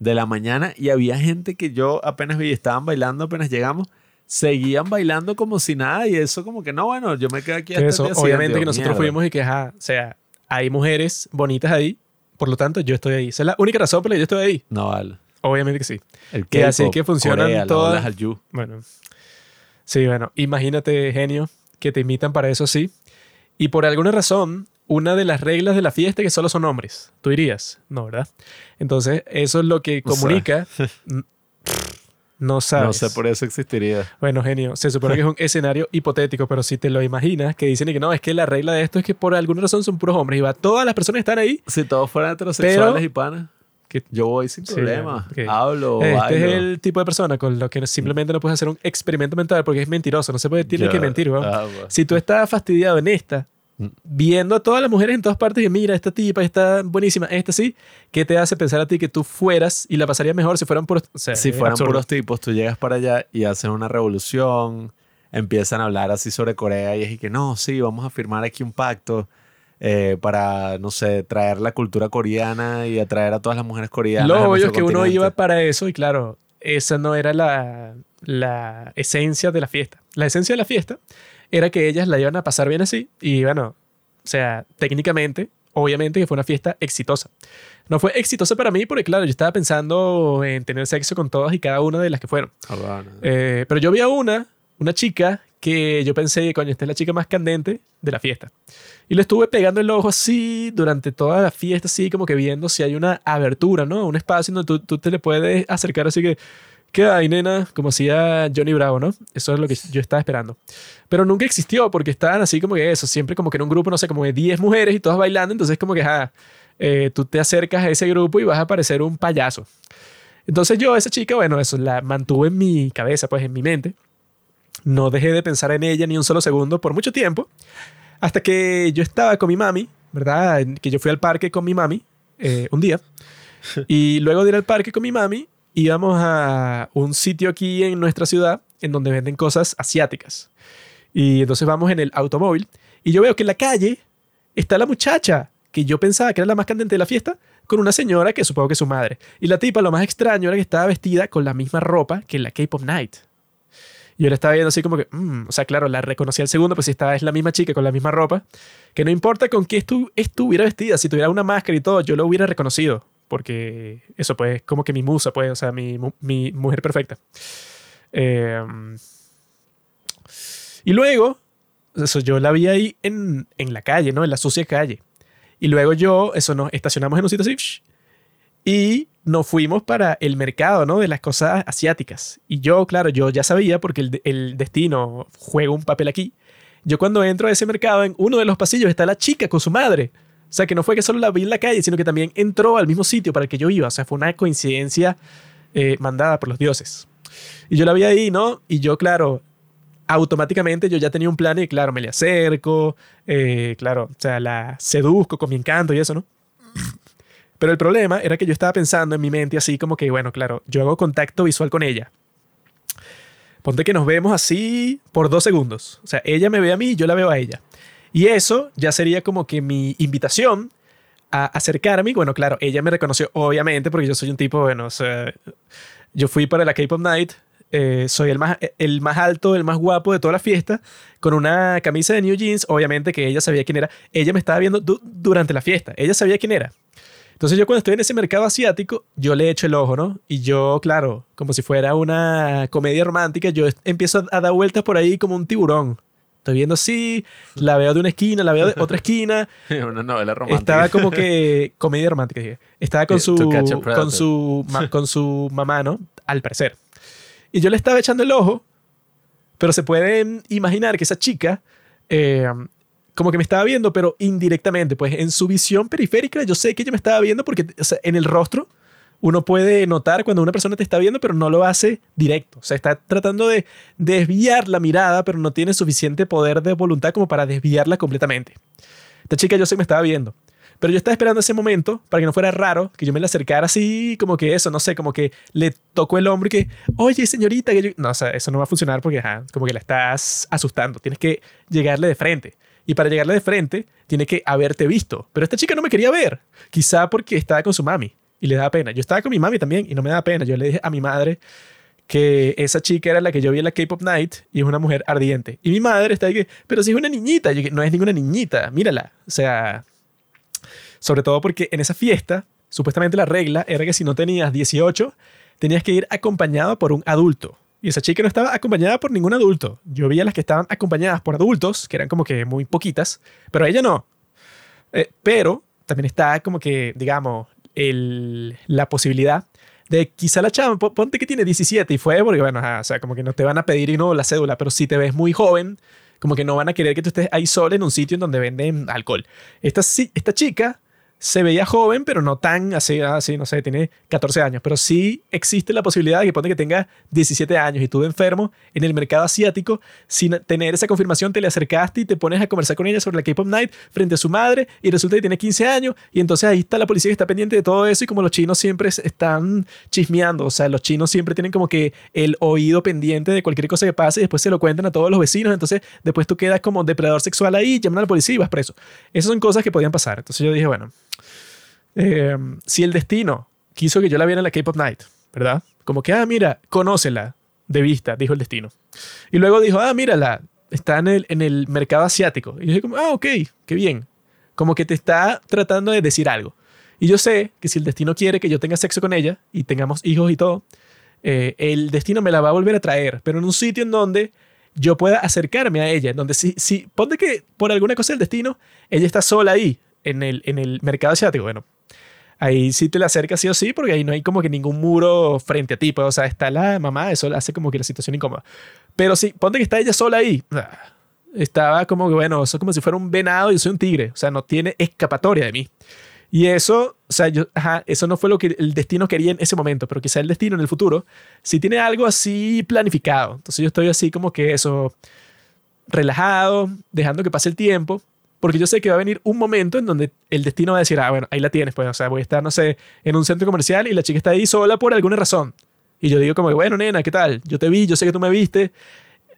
de la mañana y había gente que yo apenas vi, estaban bailando apenas llegamos, seguían bailando como si nada y eso como que no, bueno, yo me quedé aquí hasta el día obviamente que nosotros mierda. fuimos y que, ajá, o sea, hay mujeres bonitas ahí, por lo tanto yo estoy ahí. Esa es la única razón por la que yo estoy ahí. No vale. Obviamente que sí. El Que así que funcionan Corea, todas- Hallyu. Bueno. Sí, bueno, imagínate, genio, que te invitan para eso sí. Y por alguna razón, una de las reglas de la fiesta es que solo son hombres. ¿Tú dirías? No, ¿verdad? Entonces, eso es lo que O sea. no sabes. No sé, por eso existiría. Bueno, genio, se supone que es un escenario hipotético, pero si te lo imaginas, que dicen que no, es que la regla de esto es que por alguna razón son puros hombres y va, todas las personas están ahí. Si todos fueran heterosexuales Pero- y panas, Que yo voy sin Sí, problema. ok. Hablo, este bailo. es el tipo de persona con lo que simplemente no puedes hacer un experimento mental porque es mentiroso, no se puede, tiene Yo- que mentir, ah, bueno. Si tú estás fastidiado en esta. Viendo a todas las mujeres en todas partes y mira, esta tipa está buenísima, esta sí, ¿qué te hace pensar a ti que tú fueras y la pasarías mejor si fueran puros... o sea, si fueran absurdo. puros tipos, tú llegas para allá y hacen una revolución, empiezan a hablar así sobre Corea y es que no, sí, vamos a firmar aquí un pacto eh, para, no sé, traer la cultura coreana y atraer a todas las mujeres coreanas. Lo obvio es que uno iba para eso y claro, esa no era la, la esencia de la fiesta. La esencia de la fiesta era que ellas la iban a pasar bien así y bueno, o sea, técnicamente, obviamente que fue una fiesta exitosa. No fue exitosa para mí porque claro, yo estaba pensando en tener sexo con todas y cada una de las que fueron. Ah. Eh, pero yo vi a una, una chica que yo pensé, coño, esta es la chica más candente de la fiesta. Y le estuve pegando el ojo así durante toda la fiesta, así como que viendo si hay una abertura, ¿no? Un espacio donde tú, tú te le puedes acercar así que, ¿qué hay, nena? Como hacía Johnny Bravo, ¿no? Eso es lo que yo estaba esperando. Pero nunca existió porque estaban así como que eso, siempre como que en un grupo, no sé, como de 10 mujeres y todas bailando, entonces como que, ah, eh, tú te acercas a ese grupo y vas a parecer un payaso. Entonces yo, esa chica, bueno, eso la mantuve en mi cabeza, pues en mi mente. No dejé de pensar en ella ni un solo segundo por mucho tiempo. Hasta que yo estaba con mi mami, ¿verdad? Que yo fui al parque con mi mami eh, un día. Y luego de ir al parque con mi mami, íbamos a un sitio aquí en nuestra ciudad en donde venden cosas asiáticas. Y entonces vamos en el automóvil y yo veo que en la calle está la muchacha que yo pensaba que era la más candente de la fiesta con una señora que supongo que es su madre. Y la tipa, lo más extraño era que estaba vestida con la misma ropa que en la K-Pop Night. Y yo la estaba viendo así como que, mm, o sea, claro, la reconocí al segundo, pues si esta es la misma chica con la misma ropa, que no importa con qué estu estuviera vestida, si tuviera una máscara y todo, yo lo hubiera reconocido, porque eso pues como que mi musa, pues, o sea, mi, mi mujer perfecta. Eh, y luego, eso yo la vi ahí en, en la calle, ¿no? En la sucia calle. Y luego yo, eso nos estacionamos en un sitio así, y nos fuimos para el mercado, ¿no? De las cosas asiáticas. Y yo, claro, yo ya sabía porque el, el destino juega un papel aquí. Yo cuando entro a ese mercado, en uno de los pasillos está la chica con su madre. O sea, que no fue que solo la vi en la calle, sino que también entró al mismo sitio para el que yo iba. O sea, fue una coincidencia eh, mandada por los dioses. Y yo la vi ahí, ¿no? Y yo, claro, automáticamente yo ya tenía un plan y, claro, me le acerco, eh, claro, o sea, la seduzco con mi encanto y eso, ¿no? Pero el problema era que yo estaba pensando en mi mente así como que, bueno, claro, yo hago contacto visual con ella. Ponte que nos vemos así por dos segundos. O sea, ella me ve a mí y yo la veo a ella. Y eso ya sería como que mi invitación a acercarme. Bueno, claro, ella me reconoció obviamente porque yo soy un tipo, bueno, o sea, yo fui para la K-Pop Night. eh, soy el más, el más alto, el más guapo de toda la fiesta, con una camisa de New Jeans. Obviamente que ella sabía quién era. Ella me estaba viendo du- durante la fiesta. Ella sabía quién era. Entonces yo cuando estoy en ese mercado asiático, yo le echo el ojo, ¿no? Y yo, claro, como si fuera una comedia romántica, yo empiezo a dar vueltas por ahí como un tiburón. Estoy viendo así, la veo de una esquina, la veo de otra esquina. Una novela romántica. Estaba como que comedia romántica. dije. Estaba con su, con su, con su mamá, ¿no? Al parecer. Y yo le estaba echando el ojo, pero se pueden imaginar que esa chica eh, como que me estaba viendo, pero indirectamente, pues en su visión periférica yo sé que ella me estaba viendo porque o sea, en el rostro uno puede notar cuando una persona te está viendo, pero no lo hace directo. O sea, está tratando de desviar la mirada, pero no tiene suficiente poder de voluntad como para desviarla completamente. Esta chica yo sé que me estaba viendo. Pero yo estaba esperando ese momento para que no fuera raro que yo me la acercara así, como que eso, no sé, como que le toco el hombro y que, oye, señorita, que yo... No, o sea, eso no va a funcionar porque, ajá, como que la estás asustando. Tienes que llegarle de frente. Y para llegarle de frente, tiene que haberte visto. Pero esta chica no me quería ver. Quizá porque estaba con su mami y le daba pena. Yo estaba con mi mami también y no me daba pena. Yo le dije a mi madre que esa chica era la que yo vi en la K-Pop Night y es una mujer ardiente. Y mi madre está ahí pero si es una niñita. Yo, no es ninguna niñita, mírala. O sea, sobre todo porque en esa fiesta, supuestamente la regla era que si no tenías 18, tenías que ir acompañado por un adulto. Y esa chica no estaba acompañada por ningún adulto. Yo vi a las que estaban acompañadas por adultos, que eran como que muy poquitas, pero ella no. Eh, pero también está como que, digamos, la posibilidad de quizá la chava, ponte que tiene 17 y fue porque, bueno, o sea, como que no te van a pedir y no la cédula, pero si te ves muy joven, como que no van a querer que tú estés ahí sola en un sitio en donde venden alcohol. Esta, esta chica se veía joven, pero no tan así, así, no sé, tiene 14 años, pero sí existe la posibilidad de que ponte que tenga 17 años y estuve enfermo en el mercado asiático, sin tener esa confirmación te le acercaste y te pones a conversar con ella sobre la K-Pop Night frente a su madre y resulta que tiene 15 años y entonces ahí está la policía que está pendiente de todo eso y como los chinos siempre están chismeando, o sea, los chinos siempre tienen como que el oído pendiente de cualquier cosa que pase y después se lo cuentan a todos los vecinos, entonces después tú quedas como depredador sexual ahí, llaman a la policía y vas preso. Esas son cosas que podían pasar. Entonces yo dije, bueno, eh, si el destino quiso que yo la viera en la K-Pop Night, ¿verdad? Como que, ah, mira, conócela de vista, dijo el destino. Y luego dijo, ah, mírala, está en el, en el mercado asiático. Y yo dije, ah, ok, qué bien. Como que te está tratando de decir algo. Y yo sé que si el destino quiere que yo tenga sexo con ella y tengamos hijos y todo, eh, el destino me la va a volver a traer, pero en un sitio en donde yo pueda acercarme a ella, en donde si, si ponte que por alguna cosa del destino, ella está sola ahí, en el, en el mercado asiático, bueno, ahí sí te la acercas sí o sí, porque ahí no hay como que ningún muro frente a ti. Pues, o sea, está la mamá, eso hace como que la situación incómoda. Pero sí, ponte que está ella sola ahí. Ah, estaba como que, bueno, eso es como si fuera un venado y yo soy un tigre. O sea, no tiene escapatoria de mí. Y eso, o sea, yo, ajá, eso no fue lo que el destino quería en ese momento, pero quizá el destino en el futuro sí tiene algo así planificado. Entonces yo estoy así como que eso, relajado, dejando que pase el tiempo porque yo sé que va a venir un momento en donde el destino va a decir, ah, bueno, ahí la tienes, pues, o sea, voy a estar, no sé, en un centro comercial y la chica está ahí sola por alguna razón. Y yo digo como, bueno, nena, ¿qué tal? Yo te vi, yo sé que tú me viste.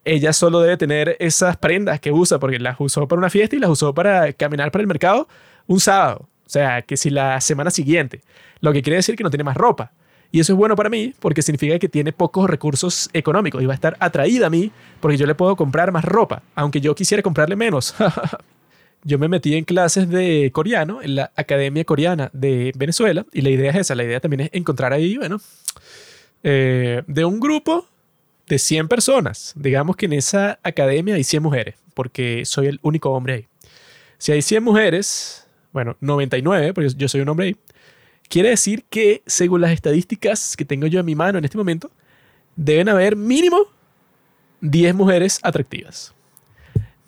Ella solo debe tener esas prendas que usa, porque las usó para una fiesta y las usó para caminar para el mercado un sábado. O sea, que si la semana siguiente. Lo que quiere decir que no tiene más ropa. Y eso es bueno para mí porque significa que tiene pocos recursos económicos y va a estar atraída a mí porque yo le puedo comprar más ropa, aunque yo quisiera comprarle menos. yo me metí en clases de coreano en la Academia Coreana de Venezuela y la idea es esa, la idea también es encontrar ahí, bueno, eh, de un grupo de 100 personas, digamos que en esa academia hay 100 mujeres, porque soy el único hombre ahí. Si hay 100 mujeres, bueno, 99, porque yo soy un hombre ahí, quiere decir que según las estadísticas que tengo yo en mi mano en este momento, deben haber mínimo 10 mujeres atractivas.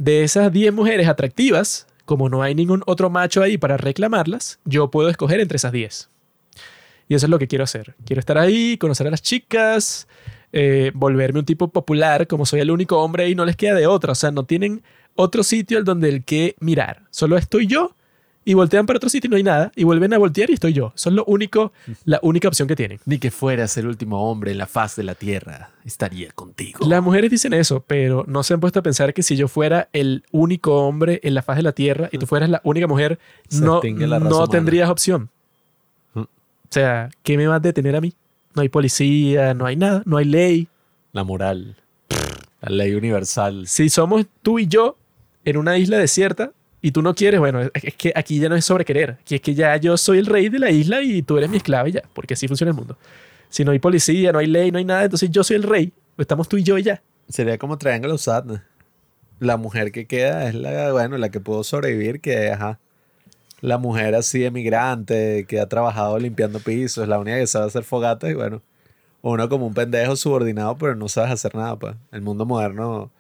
De esas 10 mujeres atractivas, como no hay ningún otro macho ahí para reclamarlas, yo puedo escoger entre esas 10. Y eso es lo que quiero hacer. Quiero estar ahí, conocer a las chicas, eh, volverme un tipo popular, como soy el único hombre y no les queda de otra. O sea, no tienen otro sitio al donde el que mirar. Solo estoy yo y voltean para otro sitio y no hay nada, y vuelven a voltear y estoy yo. Son lo único, la única opción que tienen. Ni que fueras el último hombre en la faz de la tierra, estaría contigo. Las mujeres dicen eso, pero no se han puesto a pensar que si yo fuera el único hombre en la faz de la tierra y tú fueras la única mujer, no, no tendrías opción. Mm. O sea, ¿qué me va a detener a mí? No hay policía, no hay nada, no hay ley. La moral, la ley universal. Si somos tú y yo en una isla desierta, y tú no quieres, bueno, es que aquí ya no es sobre querer, aquí es que ya yo soy el rey de la isla y tú eres mi esclava ya, porque así funciona el mundo. Si no hay policía, no hay ley, no hay nada, entonces yo soy el rey, estamos tú y yo y ya. Sería como Triángulo Sadness. La mujer que queda es la, bueno, la que pudo sobrevivir, que ajá. La mujer así emigrante, que ha trabajado limpiando pisos, la única que sabe hacer fogatas y bueno, Uno como un pendejo subordinado, pero no sabes hacer nada, pues. El mundo moderno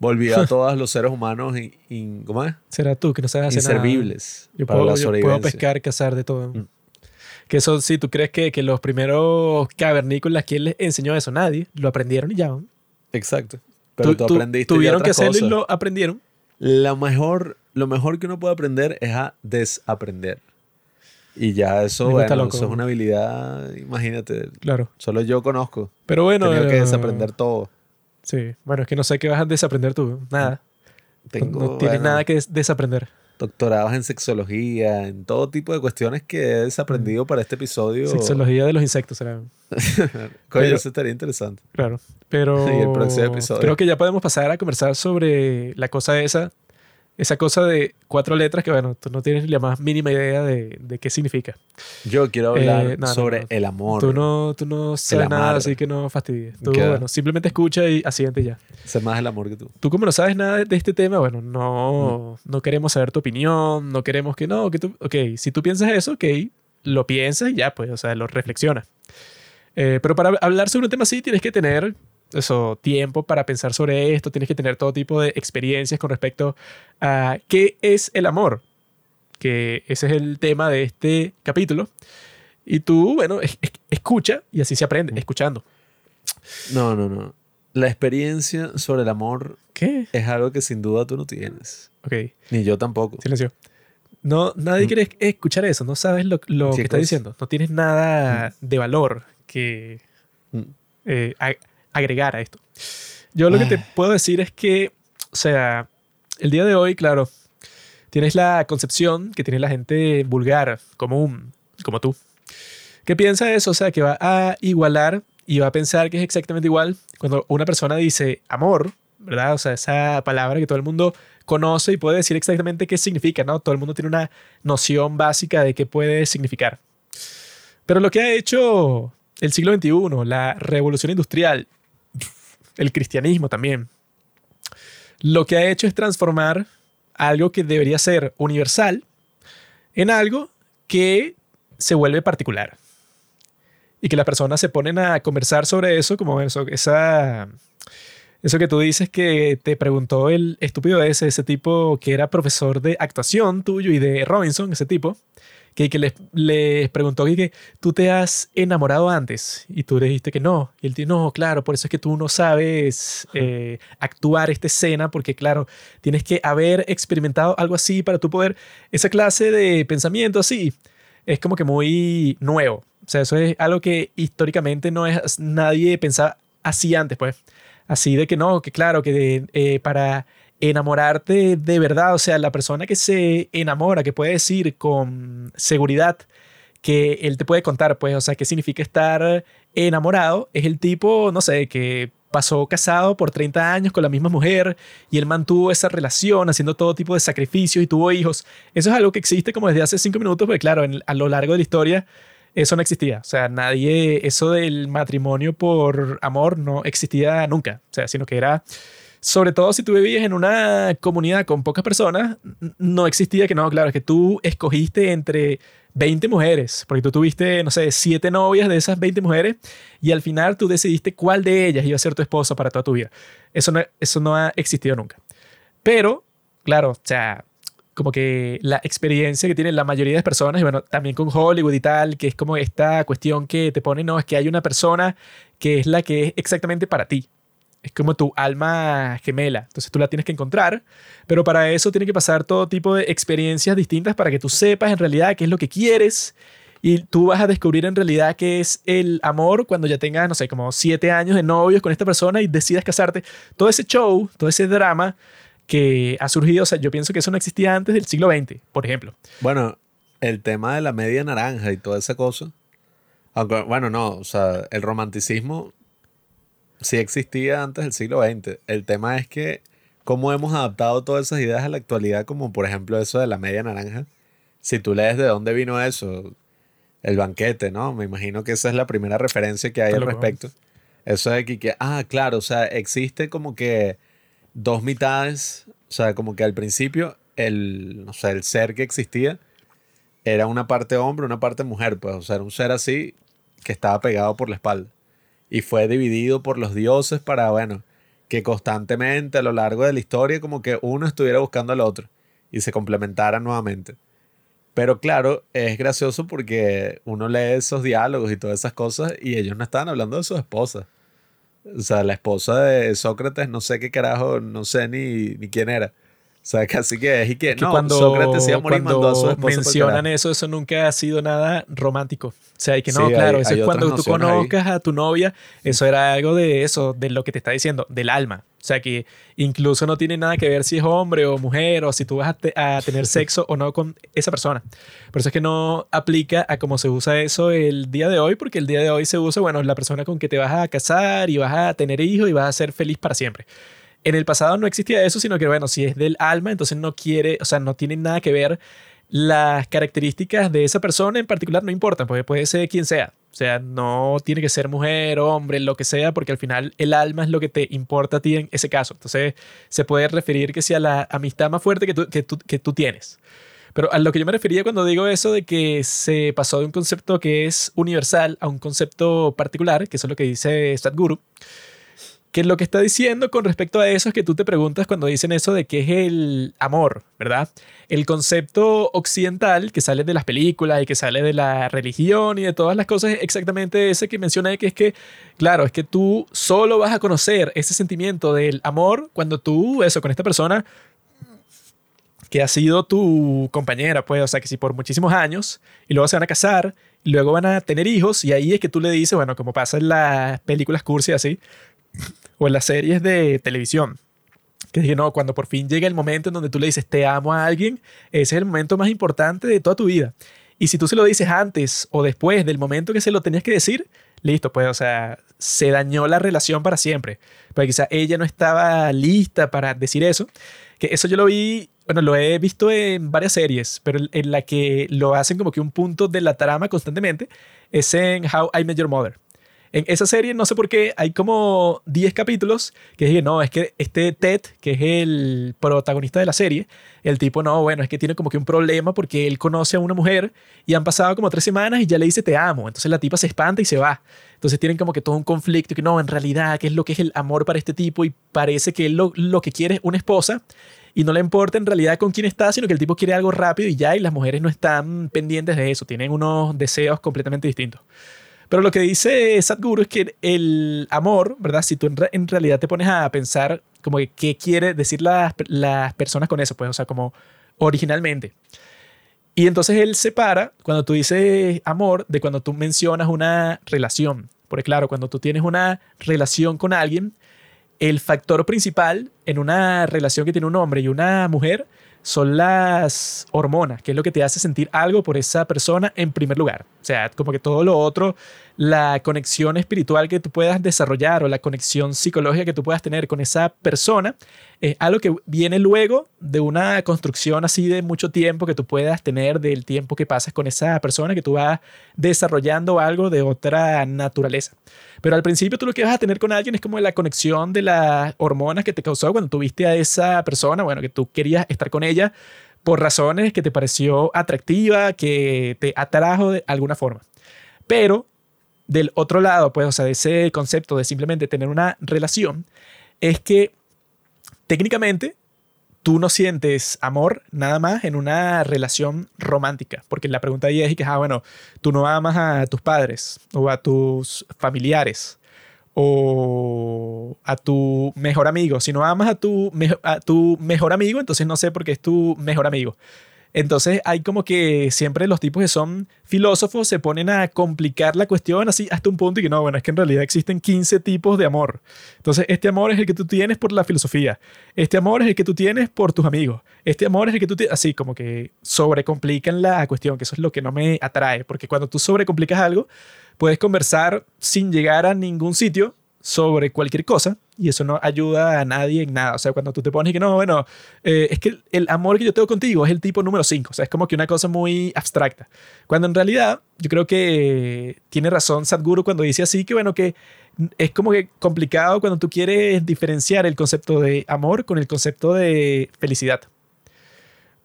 volvió a todos los seres humanos in- in- ¿cómo es? Será tú que no sabes hacer nada. inservibles Yo para puedo, la yo puedo pescar, cazar de todo. Mm. Que eso sí, ¿tú crees que, que los primeros cavernícolas, ¿quién les enseñó eso? Nadie. Lo aprendieron y ya. Exacto. Pero tú, Tu- aprendiste ya Tuvieron que hacerlo y cosas. lo aprendieron. Lo mejor, lo mejor que uno puede aprender es a desaprender. Y ya eso, bueno, eso es una habilidad, imagínate, Claro. solo yo conozco. Pero bueno. Tengo que eh, desaprender todo. Sí. Bueno, es que no sé qué vas a desaprender tú. Nada. No- Tengo no, tienes bueno, nada que des- desaprender. doctorados en sexología, en todo tipo de cuestiones que he desaprendido para este episodio. Sexología de los insectos será. Coño, eso estaría interesante. Claro. Pero Y el próximo episodio. creo que ya podemos pasar a conversar sobre la cosa esa. Esa cosa de cuatro letras que, bueno, tú no tienes ni la más mínima idea de, de qué significa. Yo quiero hablar Eh, no, no, sobre no. el amor. Tú no, tú no sabes nada, así que no fastidies. Tú, bueno, simplemente escucha y asiente ya. Sé más el amor que tú. Tú como no sabes nada de este tema, bueno, no, Mm. no queremos saber tu opinión, no queremos que no, que tú, ok, si tú piensas eso, ok, lo piensas y ya, pues, o sea, lo reflexionas. Eh, pero para hablar sobre un tema así tienes que tener eso, tiempo para pensar sobre esto, tienes que tener todo tipo de experiencias con respecto a qué es el amor, que ese es el tema de este capítulo. Y tú, bueno, es- es- escucha y así se aprende, escuchando. No, no, no. La experiencia sobre el amor ¿Qué? es algo que sin duda tú no tienes. Ok. Ni yo tampoco. Silencio. No, nadie Mm. quiere escuchar eso, no sabes lo, lo que Chicos. está diciendo, no tienes nada de valor que Mm. eh, agregar a esto. Yo lo que te Ay. puedo decir es que, o sea, el día de hoy, claro, tienes la concepción que tiene la gente vulgar, común, como tú, que piensa eso, o sea, que va a igualar y va a pensar que es exactamente igual cuando una persona dice amor, ¿verdad? O sea, esa palabra que todo el mundo conoce y puede decir exactamente qué significa, ¿no? Todo el mundo tiene una noción básica de qué puede significar. Pero lo que ha hecho el siglo XXI, la revolución industrial, el cristianismo también, lo que ha hecho es transformar algo que debería ser universal en algo que se vuelve particular. Y que las personas se ponen a conversar sobre eso, como eso, esa, eso que tú dices que te preguntó el estúpido ese, ese tipo que era profesor de actuación tuyo y de Robinson, ese tipo, que, que les, les preguntó que, que tú te has enamorado antes y tú le dijiste que no. Y él dijo, no, claro, por eso es que tú no sabes eh, actuar esta escena, porque claro, tienes que haber experimentado algo así para tú poder, esa clase de pensamiento así, es como que muy nuevo. O sea, eso es algo que históricamente no es nadie pensaba así antes, pues. Así de que no, que claro, que eh, para enamorarte de verdad, o sea, la persona que se enamora, que puede decir con seguridad que él te puede contar, pues, o sea, qué significa estar enamorado, es el tipo, no sé, que pasó casado por 30 años con la misma mujer y él mantuvo esa relación haciendo todo tipo de sacrificios y tuvo hijos. Eso es algo que existe como desde hace cinco minutos, porque claro, a lo largo de la historia eso no existía. O sea, nadie, eso del matrimonio por amor no existía nunca. O sea, sino que era, sobre todo si tú vivías en una comunidad con pocas personas, no existía que no, claro, es que tú escogiste entre 20 mujeres, porque tú tuviste, no sé, siete novias de esas 20 mujeres y al final tú decidiste cuál de ellas iba a ser tu esposa para toda tu vida. Eso no, eso no ha existido nunca. Pero, claro, o sea, como que la experiencia que tienen la mayoría de personas, y bueno, también con Hollywood y tal, que es como esta cuestión que te pone, no, es que hay una persona que es la que es exactamente para ti. Es como tu alma gemela. Entonces tú la tienes que encontrar, pero para eso tiene que pasar todo tipo de experiencias distintas para que tú sepas en realidad qué es lo que quieres y tú vas a descubrir en realidad qué es el amor cuando ya tengas, no sé, como siete años de novios con esta persona y decidas casarte. Todo ese show, todo ese drama que ha surgido, o sea, yo pienso que eso no existía antes del siglo XX, por ejemplo. Bueno, el tema de la media naranja y toda esa cosa. Aunque, bueno, no, o sea, el romanticismo sí existía antes del siglo XX. El tema es que cómo hemos adaptado todas esas ideas a la actualidad, como por ejemplo eso de la media naranja. Si tú lees de dónde vino eso, el banquete, ¿no? Me imagino que esa es la primera referencia que hay al respecto. Eso de que, ah, claro, o sea, existe como que dos mitades, o sea, como que al principio el, no sé, el ser que existía era una parte hombre, una parte mujer, pues, o sea, era un ser así que estaba pegado por la espalda. Y fue dividido por los dioses para, bueno, que constantemente a lo largo de la historia como que uno estuviera buscando al otro y se complementaran nuevamente. Pero claro, es gracioso porque uno lee esos diálogos y todas esas cosas y ellos no estaban hablando de sus esposas. O sea, la esposa de Sócrates, no sé qué carajo, no sé ni, ni quién era. O sea, casi que es y que, no, cuando, Sócrates iba a morir cuando mandó a su esposa mencionan eso, eso nunca ha sido nada romántico. O sea, y que no, claro, eso es cuando tú conozcas a tu novia, eso era algo de eso, de lo que te está diciendo, del alma. O sea, que incluso no tiene nada que ver si es hombre o mujer o si tú vas a, a tener sexo o no con esa persona. Por eso es que no aplica a cómo se usa eso el día de hoy, porque el día de hoy se usa, bueno, la persona con que te vas a casar y vas a tener hijos y vas a ser feliz para siempre. En el pasado no existía eso, sino que, bueno, si es del alma, entonces no quiere, o sea, no tiene nada que ver las características de esa persona en particular, no importan, porque puede ser quien sea. O sea, no tiene que ser mujer, hombre, lo que sea, porque al final el alma es lo que te importa a ti en ese caso. Entonces, se puede referir que sea la amistad más fuerte que tú, que tú, que tú tienes. Pero a lo que yo me refería cuando digo eso de que se pasó de un concepto que es universal a un concepto particular, que eso es lo que dice Sadhguru, que lo que está diciendo con respecto a eso es que tú te preguntas cuando dicen eso de qué es el amor, ¿verdad? El concepto occidental que sale de las películas y que sale de la religión y de todas las cosas exactamente ese que menciona que es que, claro, es que tú solo vas a conocer ese sentimiento del amor cuando tú, eso, con esta persona que ha sido tu compañera, pues, o sea, que si por muchísimos años y luego se van a casar luego van a tener hijos y ahí es que tú le dices, bueno, como pasa en las películas cursi así, o en las series de televisión. Que dije, no, cuando por fin llega el momento en donde tú le dices te amo a alguien, ese es el momento más importante de toda tu vida. Y si tú se lo dices antes o después del momento que se lo tenías que decir, listo, pues, o sea, se dañó la relación para siempre. Pero quizá ella no estaba lista para decir eso. Que eso yo lo vi, bueno, lo he visto en varias series, pero en la que lo hacen como que un punto de la trama constantemente es en How I Met Your Mother. En esa serie, no sé por qué, hay como 10 capítulos que dije, no, es que este Ted, que es el protagonista de la serie, el tipo, no, bueno, es que tiene como que un problema porque él conoce a una mujer y han pasado como tres semanas y ya le dice te amo. Entonces la tipa se espanta y se va. Entonces tienen como que todo un conflicto que no, en realidad, ¿qué es lo que es el amor para este tipo? Y parece que él lo, lo que quiere es una esposa y no le importa en realidad con quién está, sino que el tipo quiere algo rápido y ya, y las mujeres no están pendientes de eso, tienen unos deseos completamente distintos. Pero lo que dice Sadhguru es que el amor, ¿verdad? Si tú en, realidad te pones a pensar como que qué quiere decir las, las personas con eso, pues, o sea, como originalmente. Y entonces él separa cuando tú dices amor de cuando tú mencionas una relación. Porque claro, cuando tú tienes una relación con alguien, el factor principal en una relación que tiene un hombre y una mujer son las hormonas, que es lo que te hace sentir algo por esa persona en primer lugar. O sea, como que todo lo otro, la conexión espiritual que tú puedas desarrollar o la conexión psicológica que tú puedas tener con esa persona, es algo que viene luego de una construcción así de mucho tiempo que tú puedas tener del tiempo que pasas con esa persona, que tú vas desarrollando algo de otra naturaleza. Pero al principio tú lo que vas a tener con alguien es como la conexión de las hormonas que te causó cuando tuviste a esa persona, bueno, que tú querías estar con ella por razones que te pareció atractiva, que te atrajo de alguna forma. Pero del otro lado, pues, o sea, de ese concepto de simplemente tener una relación, es que técnicamente tú no sientes amor nada más en una relación romántica, porque la pregunta ahí es que, ah, bueno, tú no amas a tus padres o a tus familiares o a tu mejor amigo. Si no amas a tu, a tu mejor amigo, entonces no sé por qué es tu mejor amigo. Entonces hay como que siempre los tipos que son filósofos se ponen a complicar la cuestión así hasta un punto y que no, bueno, es que en realidad existen 15 tipos de amor. Entonces este amor es el que tú tienes por la filosofía, este amor es el que tú tienes por tus amigos, este amor es el que tú tienes, así como que sobrecomplican la cuestión, que eso es lo que no me atrae, porque cuando tú sobrecomplicas algo, puedes conversar sin llegar a ningún sitio sobre cualquier cosa y eso no ayuda a nadie en nada. O sea, cuando tú te pones que no, bueno, eh, es que el amor que yo tengo contigo es el tipo número 5. O sea, es como que una cosa muy abstracta. Cuando en realidad yo creo que tiene razón Sadhguru cuando dice así que, bueno, que es como que complicado cuando tú quieres diferenciar el concepto de amor con el concepto de felicidad.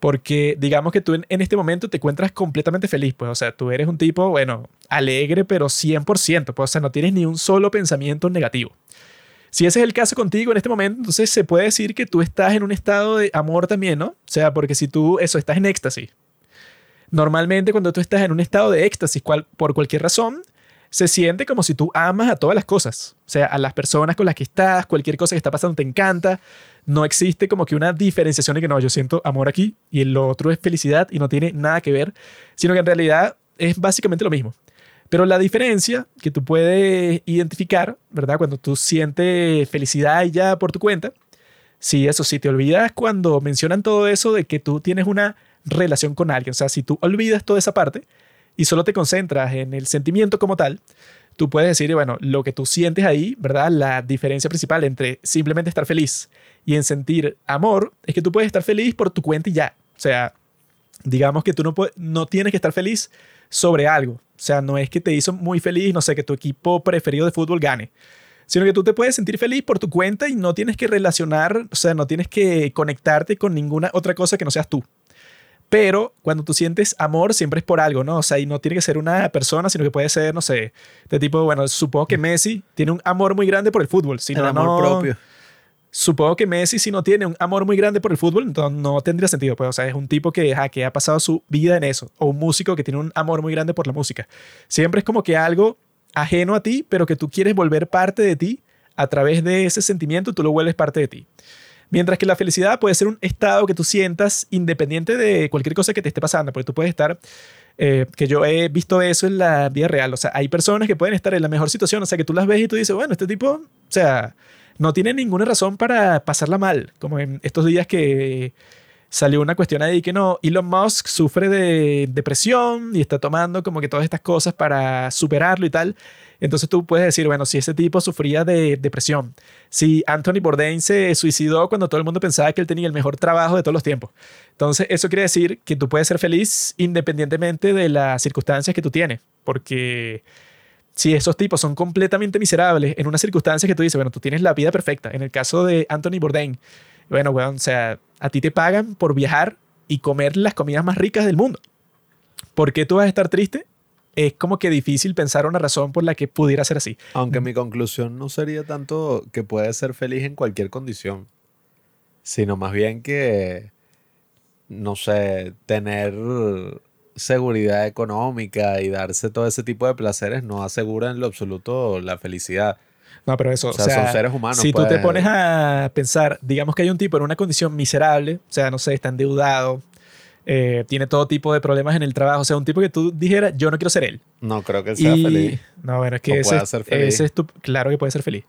Porque digamos que tú en, este momento te encuentras completamente feliz, pues, o sea, tú eres un tipo, bueno, alegre, pero 100%, pues, o sea, no tienes ni un solo pensamiento negativo. Si ese es el caso contigo en este momento, entonces se puede decir que tú estás en un estado de amor también, ¿no? O sea, porque si tú, eso, estás en éxtasis. Normalmente cuando tú estás en un estado de éxtasis por cualquier razón, se siente como si tú amas a todas las cosas. O sea, a las personas con las que estás, cualquier cosa que está pasando te encanta. No existe como que una diferenciación de que no, yo siento amor aquí y lo otro es felicidad y no tiene nada que ver, sino que en realidad es básicamente lo mismo. Pero la diferencia que tú puedes identificar, ¿verdad? Cuando tú sientes felicidad ya por tu cuenta, si eso, si te olvidas cuando mencionan todo eso de que tú tienes una relación con alguien, o sea, si tú olvidas toda esa parte y solo te concentras en el sentimiento como tal, tú puedes decir, bueno, lo que tú sientes ahí, ¿verdad? La diferencia principal entre simplemente estar feliz y en sentir amor es que tú puedes estar feliz por tu cuenta y ya. O sea, digamos que tú no, no tienes que estar feliz sobre algo. O sea, no es que te hizo muy feliz, no sé, que tu equipo preferido de fútbol gane, sino que tú te puedes sentir feliz por tu cuenta y no tienes que relacionar, o sea, no tienes que conectarte con ninguna otra cosa que no seas tú. Pero cuando tú sientes amor, siempre es por algo, ¿no? O sea, y no tiene que ser una persona, sino que puede ser, no sé, de tipo, bueno, supongo que Messi tiene un amor muy grande por el fútbol. Si el amor propio supongo que Messi si no tiene un amor muy grande por el fútbol, entonces no tendría sentido. Pues, o sea, es un tipo que, que ha pasado su vida en eso, o un músico que tiene un amor muy grande por la música. Siempre es como que algo ajeno a ti, pero que tú quieres volver parte de ti a través de ese sentimiento, tú lo vuelves parte de ti. Mientras que la felicidad puede ser un estado que tú sientas independiente de cualquier cosa que te esté pasando, porque tú puedes estar, eh, que yo he visto eso en la vida real, o sea, hay personas que pueden estar en la mejor situación, o sea, que tú las ves y tú dices, bueno, este tipo, o sea, no tiene ninguna razón para pasarla mal, como en estos días que salió una cuestión ahí que no, Elon Musk sufre de depresión y está tomando como que todas estas cosas para superarlo y tal. Entonces tú puedes decir, bueno, si ese tipo sufría de depresión, si Anthony Bourdain se suicidó cuando todo el mundo pensaba que él tenía el mejor trabajo de todos los tiempos. Entonces eso quiere decir que tú puedes ser feliz independientemente de las circunstancias que tú tienes, porque si esos tipos son completamente miserables en una circunstancia que tú dices, bueno, tú tienes la vida perfecta. En el caso de Anthony Bourdain, bueno, bueno, o sea, a ti te pagan por viajar y comer las comidas más ricas del mundo. ¿Por qué tú vas a estar triste? Es como que difícil pensar una razón por la que pudiera ser así. Aunque mi conclusión no sería tanto que puedes ser feliz en cualquier condición, sino más bien que, no sé, tener seguridad económica y darse todo ese tipo de placeres no asegura en lo absoluto la felicidad. No, pero eso, o sea, son seres humanos. Si tú te pues. pones a pensar, digamos que hay un tipo en una condición miserable, o sea, no sé, está endeudado, eh, tiene todo tipo de problemas en el trabajo, o sea, un tipo que tú dijeras, yo no quiero ser él. No creo que sea feliz. No, bueno, es que ese, ese, es tu, claro que puede ser feliz.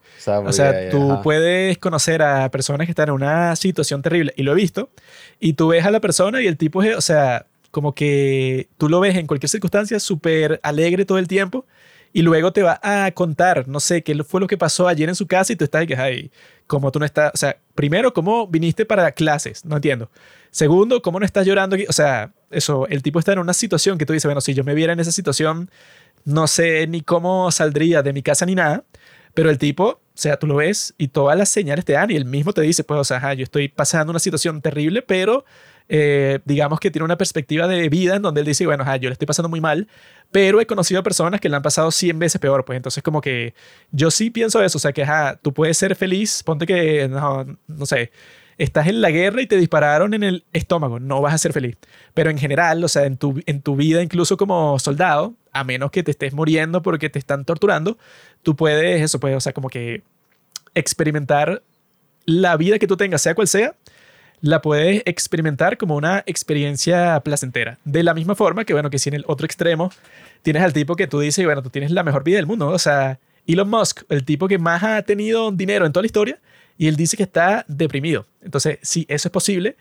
O sea, tú puedes conocer a personas que están en una situación terrible, y lo he visto, y tú ves a la persona y el tipo es, o sea, como que tú lo ves en cualquier circunstancia súper alegre todo el tiempo y luego te va a contar, no sé, qué fue lo que pasó ayer en su casa y tú estás y que, como tú no estás, o sea, primero, ¿cómo viniste para clases? No entiendo. Segundo, ¿cómo no estás llorando? O sea, eso, el tipo está en una situación que tú dices, bueno, si yo me viera en esa situación, no sé ni cómo saldría de mi casa ni nada, pero el tipo, o sea, tú lo ves y todas las señales te dan y él mismo te dice, pues, o sea, yo estoy pasando una situación terrible, pero eh, digamos que tiene una perspectiva de vida en donde él dice, bueno, yo le estoy pasando muy mal, pero he conocido personas que le han pasado 100 veces peor, pues entonces como que yo sí pienso eso, o sea, que tú puedes ser feliz, ponte que, no, no sé, estás en la guerra y te dispararon en el estómago, no vas a ser feliz. Pero en general, o sea, en tu, en tu vida, incluso como soldado, a menos que te estés muriendo porque te están torturando, tú puedes, eso puedes, o sea, como que experimentar la vida que tú tengas, sea cual sea, la puedes experimentar como una experiencia placentera. De la misma forma que, bueno, que si en el otro extremo tienes al tipo que tú dices, bueno, tú tienes la mejor vida del mundo. O sea, Elon Musk, el tipo que más ha tenido dinero en toda la historia, y él dice que está deprimido. Entonces, si eso es posible,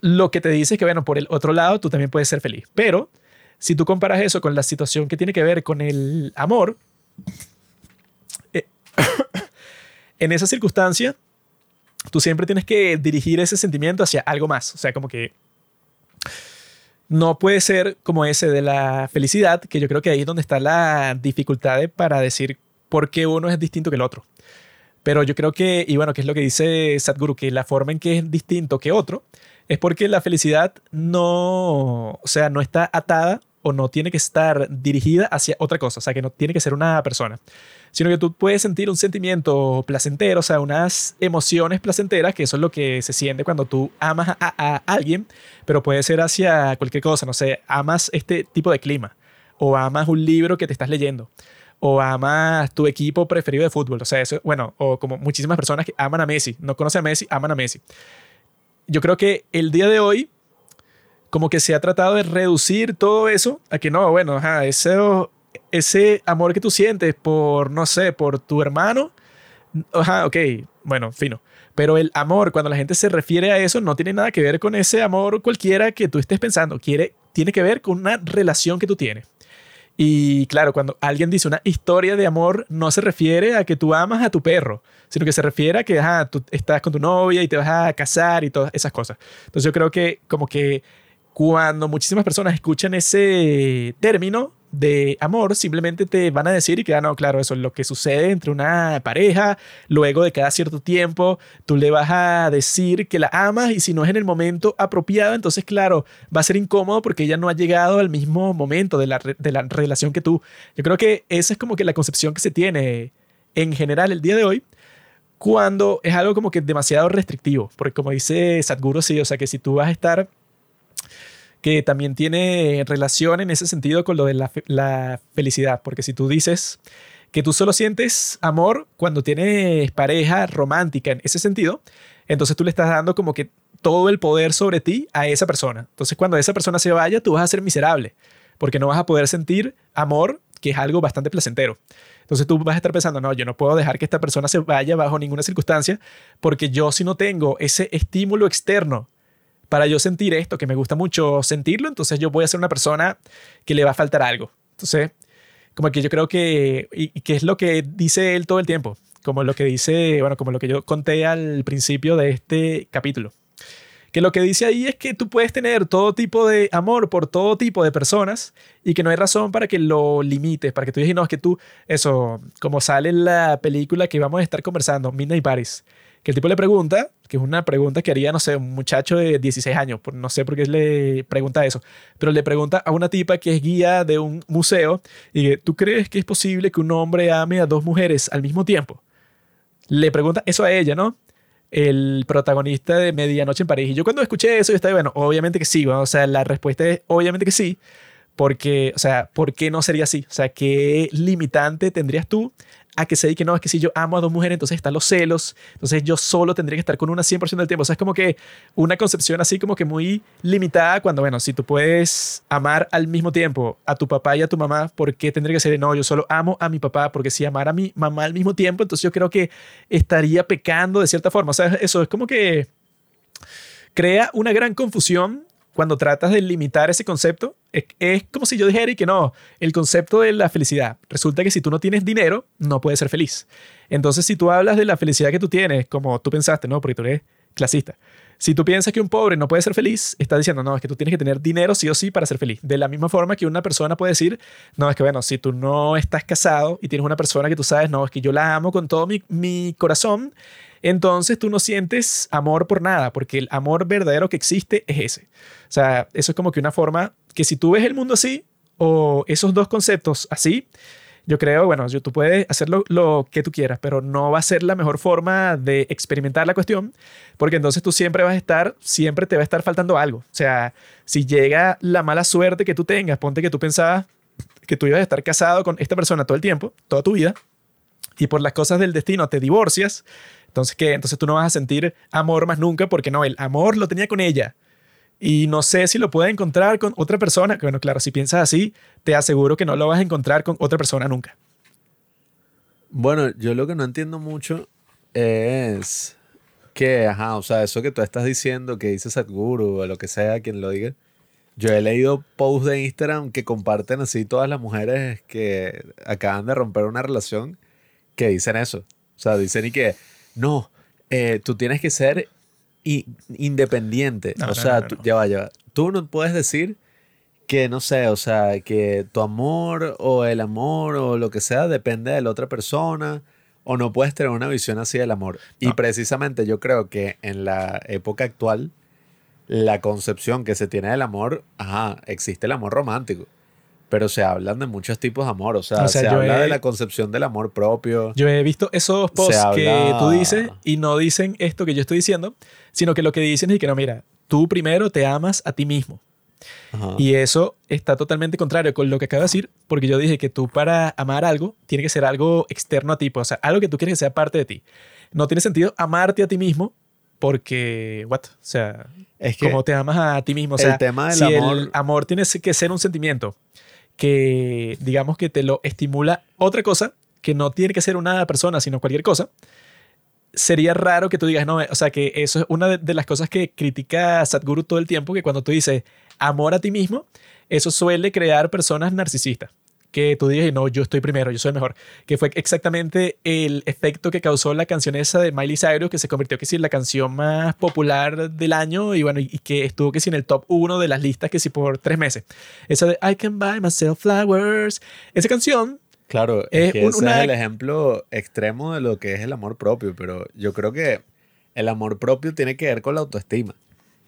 lo que te dice es que, bueno, por el otro lado, tú también puedes ser feliz. Pero si tú comparas eso con la situación que tiene que ver con el amor, eh, en esa circunstancia, tú siempre tienes que dirigir ese sentimiento hacia algo más. O sea, como que no puede ser como ese de la felicidad, que yo creo que ahí es donde está la dificultad para decir por qué uno es distinto que el otro. Pero yo creo que, y bueno, que es lo que dice Sadhguru, que la forma en que es distinto que otro es porque la felicidad no, o sea, no está atada o no tiene que estar dirigida hacia otra cosa, o sea, que no tiene que ser una persona, sino que tú puedes sentir un sentimiento placentero, o sea, unas emociones placenteras, que eso es lo que se siente cuando tú amas a, alguien, pero puede ser hacia cualquier cosa, no sé, amas este tipo de clima, o amas un libro que te estás leyendo, o amas tu equipo preferido de fútbol, o sea, eso, bueno, o como muchísimas personas que aman a Messi, no conocen a Messi, aman a Messi. Yo creo que el día de hoy como que se ha tratado de reducir todo eso a que no, bueno, ese, ese amor que tú sientes por, no sé, por tu hermano, ajá, ok, bueno, fino. Pero el amor, cuando la gente se refiere a eso, no tiene nada que ver con ese amor cualquiera que tú estés pensando. Quiere, tiene que ver con una relación que tú tienes. Y claro, cuando alguien dice una historia de amor, no se refiere a que tú amas a tu perro, sino que se refiere a que tú estás con tu novia y te vas a casar y todas esas cosas. Entonces yo creo que como que cuando muchísimas personas escuchan ese término de amor, simplemente te van a decir que, ah, no, claro, eso es lo que sucede entre una pareja, luego de cada cierto tiempo, tú le vas a decir que la amas y si no es en el momento apropiado, entonces, claro, va a ser incómodo porque ella no ha llegado al mismo momento de la, de la relación que tú. Yo creo que esa es como que la concepción que se tiene en general el día de hoy cuando es algo como que demasiado restrictivo, porque como dice Sadhguru, sí, o sea que si tú vas a estar que también tiene relación en ese sentido con lo de la, felicidad, porque si tú dices que tú solo sientes amor cuando tienes pareja romántica en ese sentido, entonces tú le estás dando como que todo el poder sobre ti a esa persona. Entonces cuando esa persona se vaya, tú vas a ser miserable, porque no vas a poder sentir amor, que es algo bastante placentero. Entonces tú vas a estar pensando, no, yo no puedo dejar que esta persona se vaya bajo ninguna circunstancia, porque yo si no tengo ese estímulo externo para yo sentir esto, que me gusta mucho sentirlo, entonces yo voy a ser una persona que le va a faltar algo. Entonces, como que yo creo que, y, que es lo que dice él todo el tiempo, como lo que dice, bueno, como lo que yo conté al principio de este capítulo. Que lo que dice ahí es que tú puedes tener todo tipo de amor por todo tipo de personas y que no hay razón para que lo limites, para que tú digas, no, es que tú, eso, como sale en la película que vamos a estar conversando, Midnight Paris, que el tipo le pregunta, que es una pregunta que haría, no sé, un muchacho de 16 años, no sé por qué le pregunta eso, pero le pregunta a una tipa que es guía de un museo y que, ¿tú crees que es posible que un hombre ame a dos mujeres al mismo tiempo? Le pregunta eso a ella, ¿no? El protagonista de Medianoche en París. Y yo cuando escuché eso, yo estaba, bueno, obviamente que sí, o sea, la respuesta es obviamente que sí, porque, o sea, ¿por qué no sería así? O sea, ¿qué limitante tendrías tú a que se diga que no, es que si yo amo a dos mujeres, entonces están los celos, entonces yo solo tendría que estar con una 100% del tiempo. O sea, es como que una concepción así como que muy limitada cuando, bueno, si tú puedes amar al mismo tiempo a tu papá y a tu mamá, ¿por qué tendría que ser, no, yo solo amo a mi papá? Porque si amar a mi mamá al mismo tiempo, entonces yo creo que estaría pecando de cierta forma. O sea, eso es como que crea una gran confusión cuando tratas de limitar ese concepto, es, como si yo dijera y que no, el concepto de la felicidad. Resulta que si tú no tienes dinero, no puedes ser feliz. Entonces, si tú hablas de la felicidad que tú tienes, como tú pensaste, ¿no? Porque tú eres clasista. Si tú piensas que un pobre no puede ser feliz, estás diciendo, no, es que tú tienes que tener dinero sí o sí para ser feliz. De la misma forma que una persona puede decir, no, es que bueno, si tú no estás casado y tienes una persona que tú sabes, no, es que yo la amo con todo mi, mi corazón, entonces tú no sientes amor por nada, porque el amor verdadero que existe es ese. O sea, eso es como que una forma que si tú ves el mundo así, o esos dos conceptos así, yo creo, bueno, tú puedes hacer lo, que tú quieras, pero no va a ser la mejor forma de experimentar la cuestión, porque entonces tú siempre vas a estar, siempre te va a estar faltando algo. O sea, si llega la mala suerte que tú tengas, ponte que tú pensabas que tú ibas a estar casado con esta persona todo el tiempo, toda tu vida, y por las cosas del destino te divorcias, entonces, ¿qué? Entonces tú no vas a sentir amor más nunca porque no, el amor lo tenía con ella. Y no sé si lo puede encontrar con otra persona. Bueno, claro, si piensas así, te aseguro que no lo vas a encontrar con otra persona nunca. Bueno, yo lo que no entiendo mucho es que, ajá, o sea, eso que tú estás diciendo, que dice Sadhguru o lo que sea, quien lo diga. Yo he leído posts de Instagram que comparten así todas las mujeres que acaban de romper una relación que dicen eso. O sea, dicen y que, no, eh, tú tienes que ser independiente. o sea, ya va, ya va. Tú no puedes decir que, no sé, o sea, que tu amor o el amor o lo que sea depende de la otra persona o no puedes tener una visión así del amor. Y precisamente yo creo que en la época actual la concepción que se tiene del amor, ajá, existe el amor romántico. Pero se hablan de muchos tipos de amor. O sea, O sea, se habla he- de la concepción del amor propio. Yo he visto esos posts Se que habla- tú dices y no dicen esto que yo estoy diciendo, sino que lo que dicen es que no, mira, tú primero te amas a ti mismo. Ajá. Y eso está totalmente contrario con lo que acabo de decir, porque yo dije que tú para amar algo tiene que ser algo externo a ti, pues, o sea, algo que tú quieres que sea parte de ti. No tiene sentido amarte a ti mismo porque, what? O sea, es que ¿cómo te amas a ti mismo? O el sea, tema del si amor- el amor tiene que ser un sentimiento que, digamos, que te lo estimula otra cosa, que no tiene que ser una persona, sino cualquier cosa, sería raro que tú digas, no, o sea, que eso es una de, las cosas que critica Sadhguru todo el tiempo, que cuando tú dices amor a ti mismo, eso suele crear personas narcisistas. Que tú digas, no, yo estoy primero, yo soy mejor. Que fue exactamente el efecto que causó la canción esa de Miley Cyrus, que se convirtió que sí en la canción más popular del año y bueno, y, y que estuvo que sí en el top uno de las listas que sí por tres meses. Esa de I can buy myself flowers. Esa canción Claro, Es que ese una- es el ejemplo extremo de lo que es el amor propio, pero yo creo que el amor propio tiene que ver con la autoestima.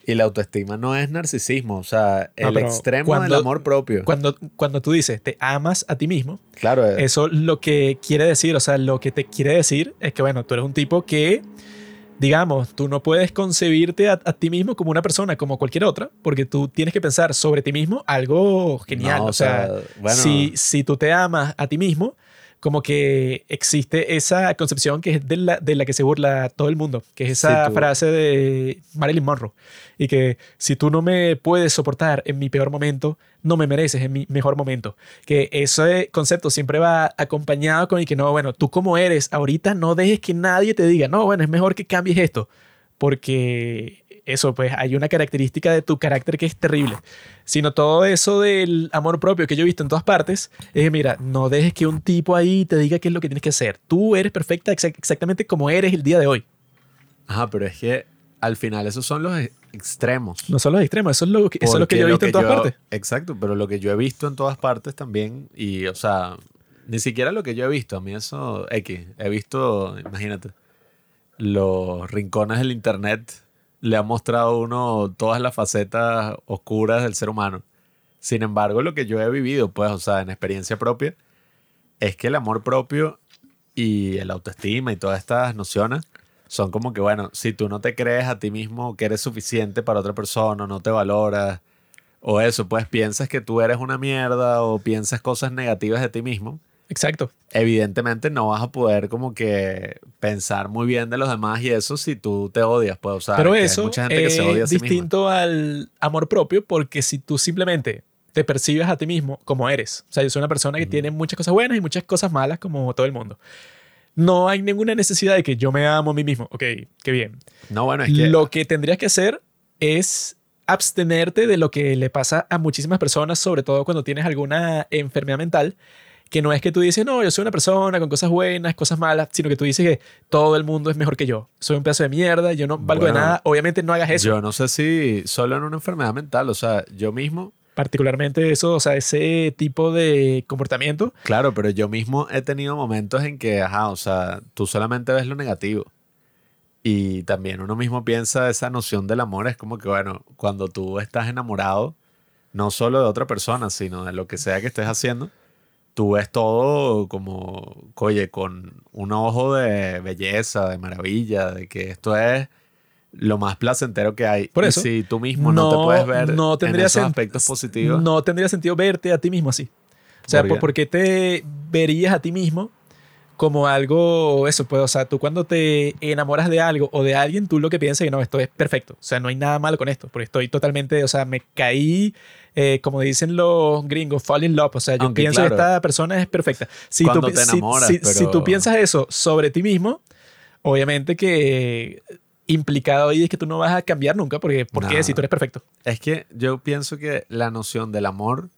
Y la autoestima no es narcisismo, o sea, No, el extremo cuando- del amor propio. Cuando, cuando tú dices te amas a ti mismo, claro, es- eso lo que quiere decir, o sea, lo que te quiere decir es que, bueno, tú eres un tipo que, digamos, tú no puedes concebirte a, a ti mismo como una persona, como cualquier otra, porque tú tienes que pensar sobre ti mismo algo genial. no, o sea, bueno, si, si tú te amas a ti mismo, como que existe esa concepción que es de la, de la que se burla todo el mundo, que es esa Sí, frase de Marilyn Monroe, y que si tú no me puedes soportar en mi peor momento, no me mereces en mi mejor momento. Que ese concepto siempre va acompañado con el que no, bueno, tú como eres ahorita no dejes que nadie te diga, no, bueno, es mejor que cambies esto, porque eso, pues hay una característica de tu carácter que es terrible. Sino todo eso del amor propio que yo he visto en todas partes, es que, mira, no dejes que un tipo ahí te diga qué es lo que tienes que hacer. Tú eres perfecta exac- exactamente como eres el día de hoy. Ajá, pero es que al final esos son los e- extremos. No son los extremos, eso es lo que, eso es lo que Porque yo he visto en todas yo- partes. Exacto, pero lo que yo he visto en todas partes también, y o sea, ni siquiera lo que yo he visto, a mí eso, X, he visto, imagínate, los rincones del internet le han mostrado a uno todas las facetas oscuras del ser humano. Sin embargo, lo que yo he vivido, pues, o sea, en experiencia propia, es que el amor propio y el autoestima y todas estas nociones son como que, bueno, si tú no te crees a ti mismo que eres suficiente para otra persona, no te valoras, o eso, pues piensas que tú eres una mierda o piensas cosas negativas de ti mismo, Exacto. evidentemente no vas a poder como que pensar muy bien de los demás y eso si tú te odias, pues, o sea, Pero hay eso mucha gente que se odia a sí misma. distinto al amor propio porque si tú simplemente te percibes a ti mismo como eres, o sea, yo soy una persona que tiene muchas cosas buenas y muchas cosas malas como todo el mundo. No hay ninguna necesidad de que yo me amo a mí mismo. Ok, qué bien. No, bueno, es que Lo que tendrías que hacer es abstenerte de lo que le pasa a muchísimas personas, sobre todo cuando tienes alguna enfermedad mental, que no es que tú dices, no, yo soy una persona con cosas buenas, cosas malas, sino que tú dices que todo el mundo es mejor que yo. Soy un pedazo de mierda, yo no valgo de nada. Obviamente no hagas eso. yo no sé si solo en una enfermedad mental, o sea, yo mismo Particularmente eso, o sea, ese tipo de comportamiento. Claro, pero yo mismo he tenido momentos en que, ajá, o sea, tú solamente ves lo negativo. Y también uno mismo piensa esa noción del amor, es como que, bueno, cuando tú estás enamorado, no solo de otra persona, sino de lo que sea que estés haciendo, tú ves todo como, oye, con un ojo de belleza, de maravilla, de que esto es lo más placentero que hay. Por Y eso, si tú mismo no, te puedes ver no en tendría esos sen- aspectos positivos, No tendría sentido verte a ti mismo así. O sea, ¿Por ¿por, qué? por qué te verías a ti mismo como algo, eso, pues, o sea, tú cuando te enamoras de algo o de alguien, tú lo que piensas es que no, esto es perfecto. O sea, no hay nada malo con esto, porque estoy totalmente, o sea, me caí, eh, como dicen los gringos, fall in love. O sea, yo Aunque, pienso que claro, esta persona es perfecta. Si cuando tú, te si- enamoras, si, si pero- tú piensas eso sobre ti mismo, obviamente que implicado ahí es que tú no vas a cambiar nunca, porque ¿por qué? No. Si tú eres perfecto. Es que yo pienso que la noción del amor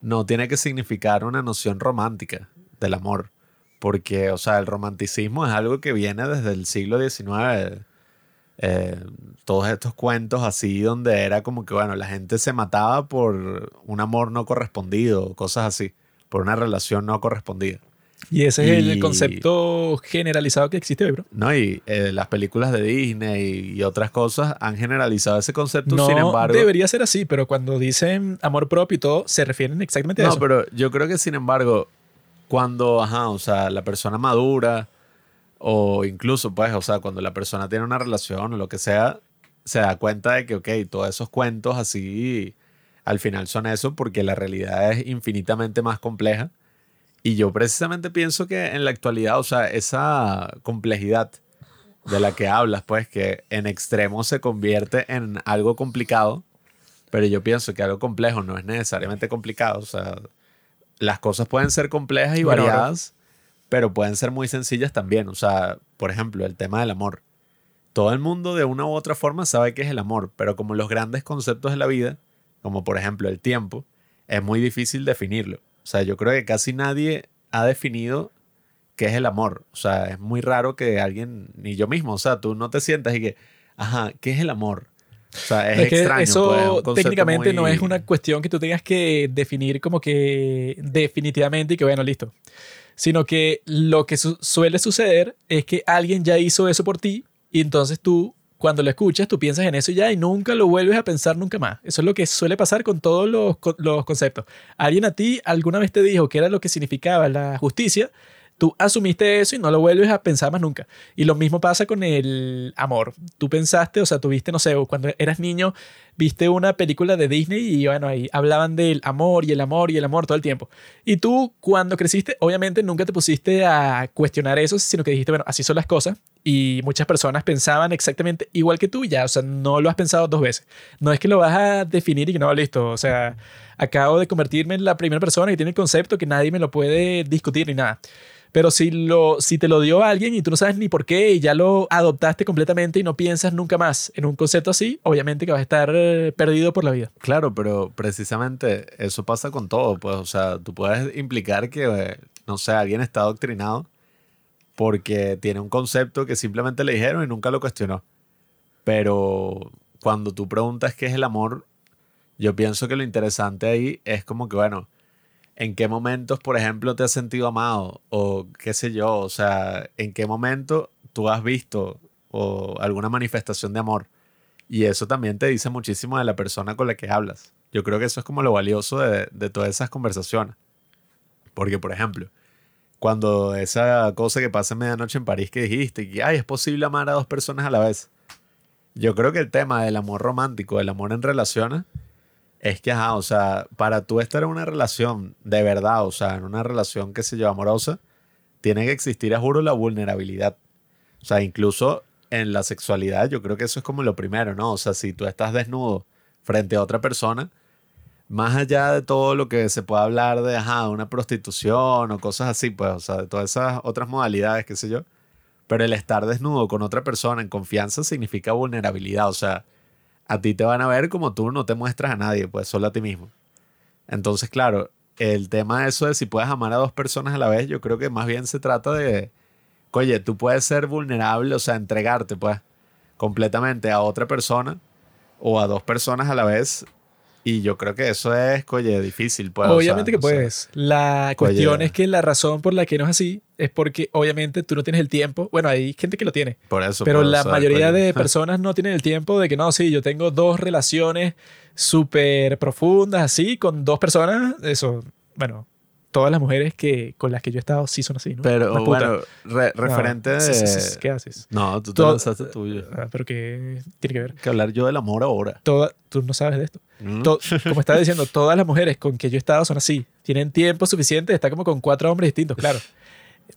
no tiene que significar una noción romántica del amor. Porque, o sea, el romanticismo es algo que viene desde el siglo XIX. Eh, todos estos cuentos así donde era como que, bueno, la gente se mataba por un amor no correspondido, cosas así, por una relación no correspondida. Y ese es el Y- concepto generalizado que existe hoy, bro. No, y eh, las películas de Disney y otras cosas han generalizado ese concepto, No sin embargo. debería ser así, pero cuando dicen amor propio y todo, se refieren exactamente a No, eso. pero yo creo que sin embargo, cuando, ajá, o sea, la persona madura, o incluso, pues, o sea, cuando la persona tiene una relación o lo que sea, se da cuenta de que, ok, todos esos cuentos así, al final son eso porque la realidad es infinitamente más compleja. Y yo precisamente pienso que en la actualidad, o sea, esa complejidad de la que hablas, pues, que en extremo se convierte en algo complicado, pero yo pienso que algo complejo no es necesariamente complicado, o sea, las cosas pueden ser complejas y Bueno, variadas, pero pueden ser muy sencillas también. O sea, por ejemplo, el tema del amor. Todo el mundo de una u otra forma sabe qué es el amor, pero como los grandes conceptos de la vida, como por ejemplo el tiempo, es muy difícil definirlo. O sea, yo creo que casi nadie ha definido qué es el amor. O sea, es muy raro que alguien, ni yo mismo, o sea, tú no te sientas y que, ajá, ¿qué es el amor? O sea, es, Es que extraño. eso pues, es técnicamente no es una cuestión que tú tengas que definir como que definitivamente y que bueno, listo. Sino que lo que su- suele suceder es que alguien ya hizo eso por ti y entonces tú, cuando lo escuchas, tú piensas en eso ya y nunca lo vuelves a pensar nunca más. Eso es lo que suele pasar con todos los, los conceptos. Alguien a ti alguna vez te dijo que era lo que significaba la justicia. Tú asumiste eso y no lo vuelves a pensar más nunca. Y lo mismo pasa con el amor. Tú pensaste, o sea, tuviste, no sé, cuando eras niño, viste una película de Disney y bueno, ahí hablaban del amor y el amor y el amor todo el tiempo. Y tú, cuando creciste, obviamente nunca te pusiste a cuestionar eso, sino que dijiste, bueno, así son las cosas. Y muchas personas pensaban exactamente igual que tú ya, o sea, no lo has pensado dos veces. No es que lo vas a definir y que no, listo, o sea, acabo de convertirme en la primera persona que tiene el concepto que nadie me lo puede discutir ni nada. Pero si, lo, si te lo dio alguien y tú no sabes ni por qué y ya lo adoptaste completamente y no piensas nunca más en un concepto así, obviamente que vas a estar eh, perdido por la vida. Claro, pero precisamente eso pasa con todo, pues, o sea, tú puedes implicar que, eh, no sé, alguien está adoctrinado porque tiene un concepto que simplemente le dijeron y nunca lo cuestionó. Pero cuando tú preguntas qué es el amor, yo pienso que lo interesante ahí es como que, bueno, ¿en qué momentos, por ejemplo, te has sentido amado? O qué sé yo, o sea, ¿en qué momento tú has visto o alguna manifestación de amor? Y eso también te dice muchísimo de la persona con la que hablas. Yo creo que eso es como lo valioso de, de todas esas conversaciones. Porque, por ejemplo, cuando esa cosa que pasa en medianoche en París que dijiste, que ay, es posible amar a dos personas a la vez. Yo creo que el tema del amor romántico, del amor en relaciones, es que, ajá, o sea, para tú estar en una relación de verdad, o sea, en una relación que se lleva amorosa, tiene que existir, a juro, la vulnerabilidad. O sea, incluso en la sexualidad, yo creo que eso es como lo primero, ¿no? O sea, si tú estás desnudo frente a otra persona, más allá de todo lo que se pueda hablar de, ajá, una prostitución o cosas así, pues, o sea, de todas esas otras modalidades, qué sé yo. Pero el estar desnudo con otra persona en confianza significa vulnerabilidad, o sea, a ti te van a ver como tú no te muestras a nadie, pues solo a ti mismo. Entonces, claro, el tema de eso de si puedes amar a dos personas a la vez, yo creo que más bien se trata de, oye, tú puedes ser vulnerable, o sea, entregarte, pues, completamente a otra persona o a dos personas a la vez. Y yo creo que eso es, oye, difícil, pues. o sea, obviamente que no puedes. La cuestión Oye. es que la razón por la que no es así es porque obviamente tú no tienes el tiempo. Bueno, hay gente que lo tiene. Por eso. Pero pues, la mayoría coño. de personas no tienen el tiempo de que no, sí, yo tengo dos relaciones súper profundas, así, con dos personas. Eso, bueno, todas las mujeres que, con las que yo he estado sí son así, ¿no? Pero bueno, re- No, referente sí, sí, sí, ¿Qué haces? No, tú te Todo- lanzaste tuyo. Ah, pero que tiene que ver. que hablar yo del amor ahora. Toda, tú no sabes de esto. ¿Mm? To- como estaba diciendo, todas las mujeres con que yo he estado son así. Tienen tiempo suficiente de estar como con cuatro hombres distintos, claro.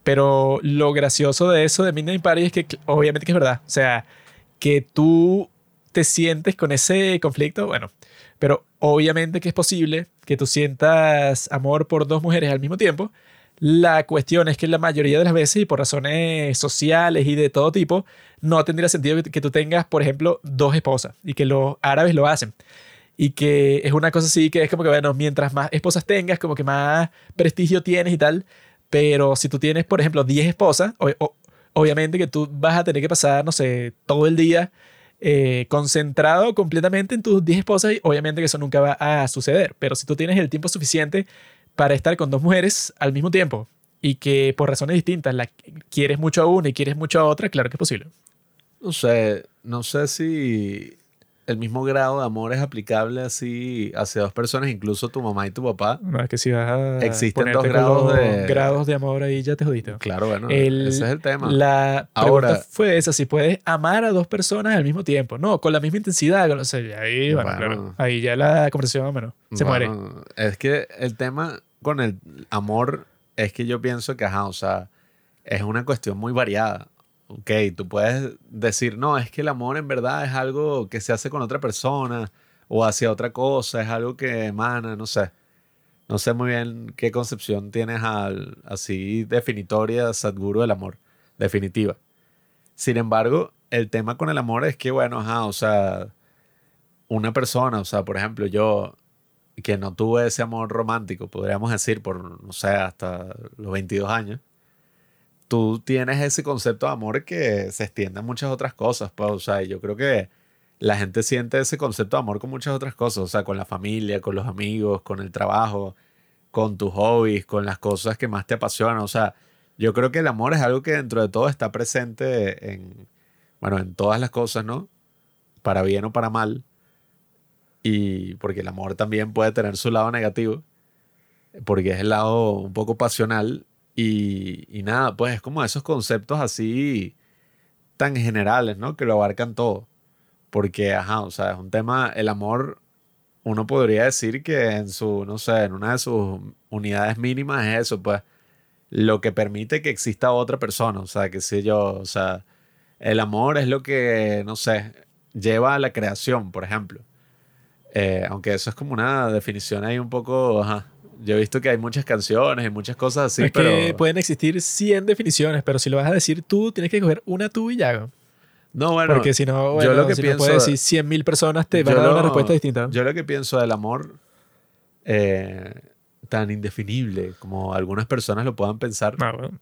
Pero lo gracioso de eso de Midnight Party es que obviamente que es verdad. O sea, que tú te sientes con ese conflicto, bueno, pero obviamente que es posible que tú sientas amor por dos mujeres al mismo tiempo. La cuestión es que la mayoría de las veces y por razones sociales y de todo tipo, no tendría sentido que, tú tengas, por ejemplo, dos esposas y que los árabes lo hacen. Y que es una cosa así que es como que, bueno, mientras más esposas tengas, como que más prestigio tienes y tal. Pero si tú tienes, por ejemplo, 10 esposas, o- obviamente que tú vas a tener que pasar, no sé, todo el día eh, concentrado completamente en tus 10 esposas y obviamente que eso nunca va a suceder. Pero si tú tienes el tiempo suficiente para estar con dos mujeres al mismo tiempo y que por razones distintas la quieres mucho a una y quieres mucho a otra, claro que es posible. No sé, no sé si el mismo grado de amor es aplicable así hacia dos personas, incluso tu mamá y tu papá. No, es que si vas a Existen dos grados de- grados de amor ahí ya te jodiste. Claro, bueno, El- ese es el tema. La Ahora- pregunta fue esa, si puedes amar a dos personas al mismo tiempo. No, con la misma intensidad. con- o sea, ahí, bueno, Bueno. claro, ahí ya la conversación, bueno, se muere. Bueno, Es que el tema con el amor es que yo pienso que, ajá, o sea, es una cuestión muy variada. Ok, tú puedes decir, no, es que el amor en verdad es algo que se hace con otra persona o hacia otra cosa, es algo que emana, no sé. No sé muy bien qué concepción tienes al, así definitoria, Sadhguru, del amor, definitiva. Sin embargo, el tema con el amor es que, bueno, ajá, o sea, una persona, o sea, por ejemplo, yo que no tuve ese amor romántico, podríamos decir, por, no sé, hasta los 22 años, tú tienes ese concepto de amor que se extiende a muchas otras cosas, pues, o sea, yo creo que la gente siente ese concepto de amor con muchas otras cosas, o sea, con la familia, con los amigos, con el trabajo, con tus hobbies, con las cosas que más te apasionan, o sea, yo creo que el amor es algo que dentro de todo está presente en, bueno, en todas las cosas, ¿no? Para bien o para mal. Y porque el amor también puede tener su lado negativo, porque es el lado un poco pasional. Y, y nada, pues es como esos conceptos así tan generales, ¿no? Que lo abarcan todo. Porque, ajá, o sea, es un tema, el amor, uno podría decir que en su, no sé, en una de sus unidades mínimas es eso, pues, lo que permite que exista otra persona, o sea, que sé yo, o sea, el amor es lo que, no sé, lleva a la creación, por ejemplo. Eh, aunque eso es como una definición ahí un poco, ajá. Yo he visto que hay muchas canciones y muchas cosas así, es pero... que pueden existir 100 definiciones, pero si lo vas a decir tú, tienes que coger una tú y ya. No, bueno, Porque si no, yo bueno, lo que si no pienso- puedes decir 100 mil personas, te van yo a dar una respuesta distinta. Yo lo que pienso del amor eh, tan indefinible como algunas personas lo puedan pensar, Ah, bueno,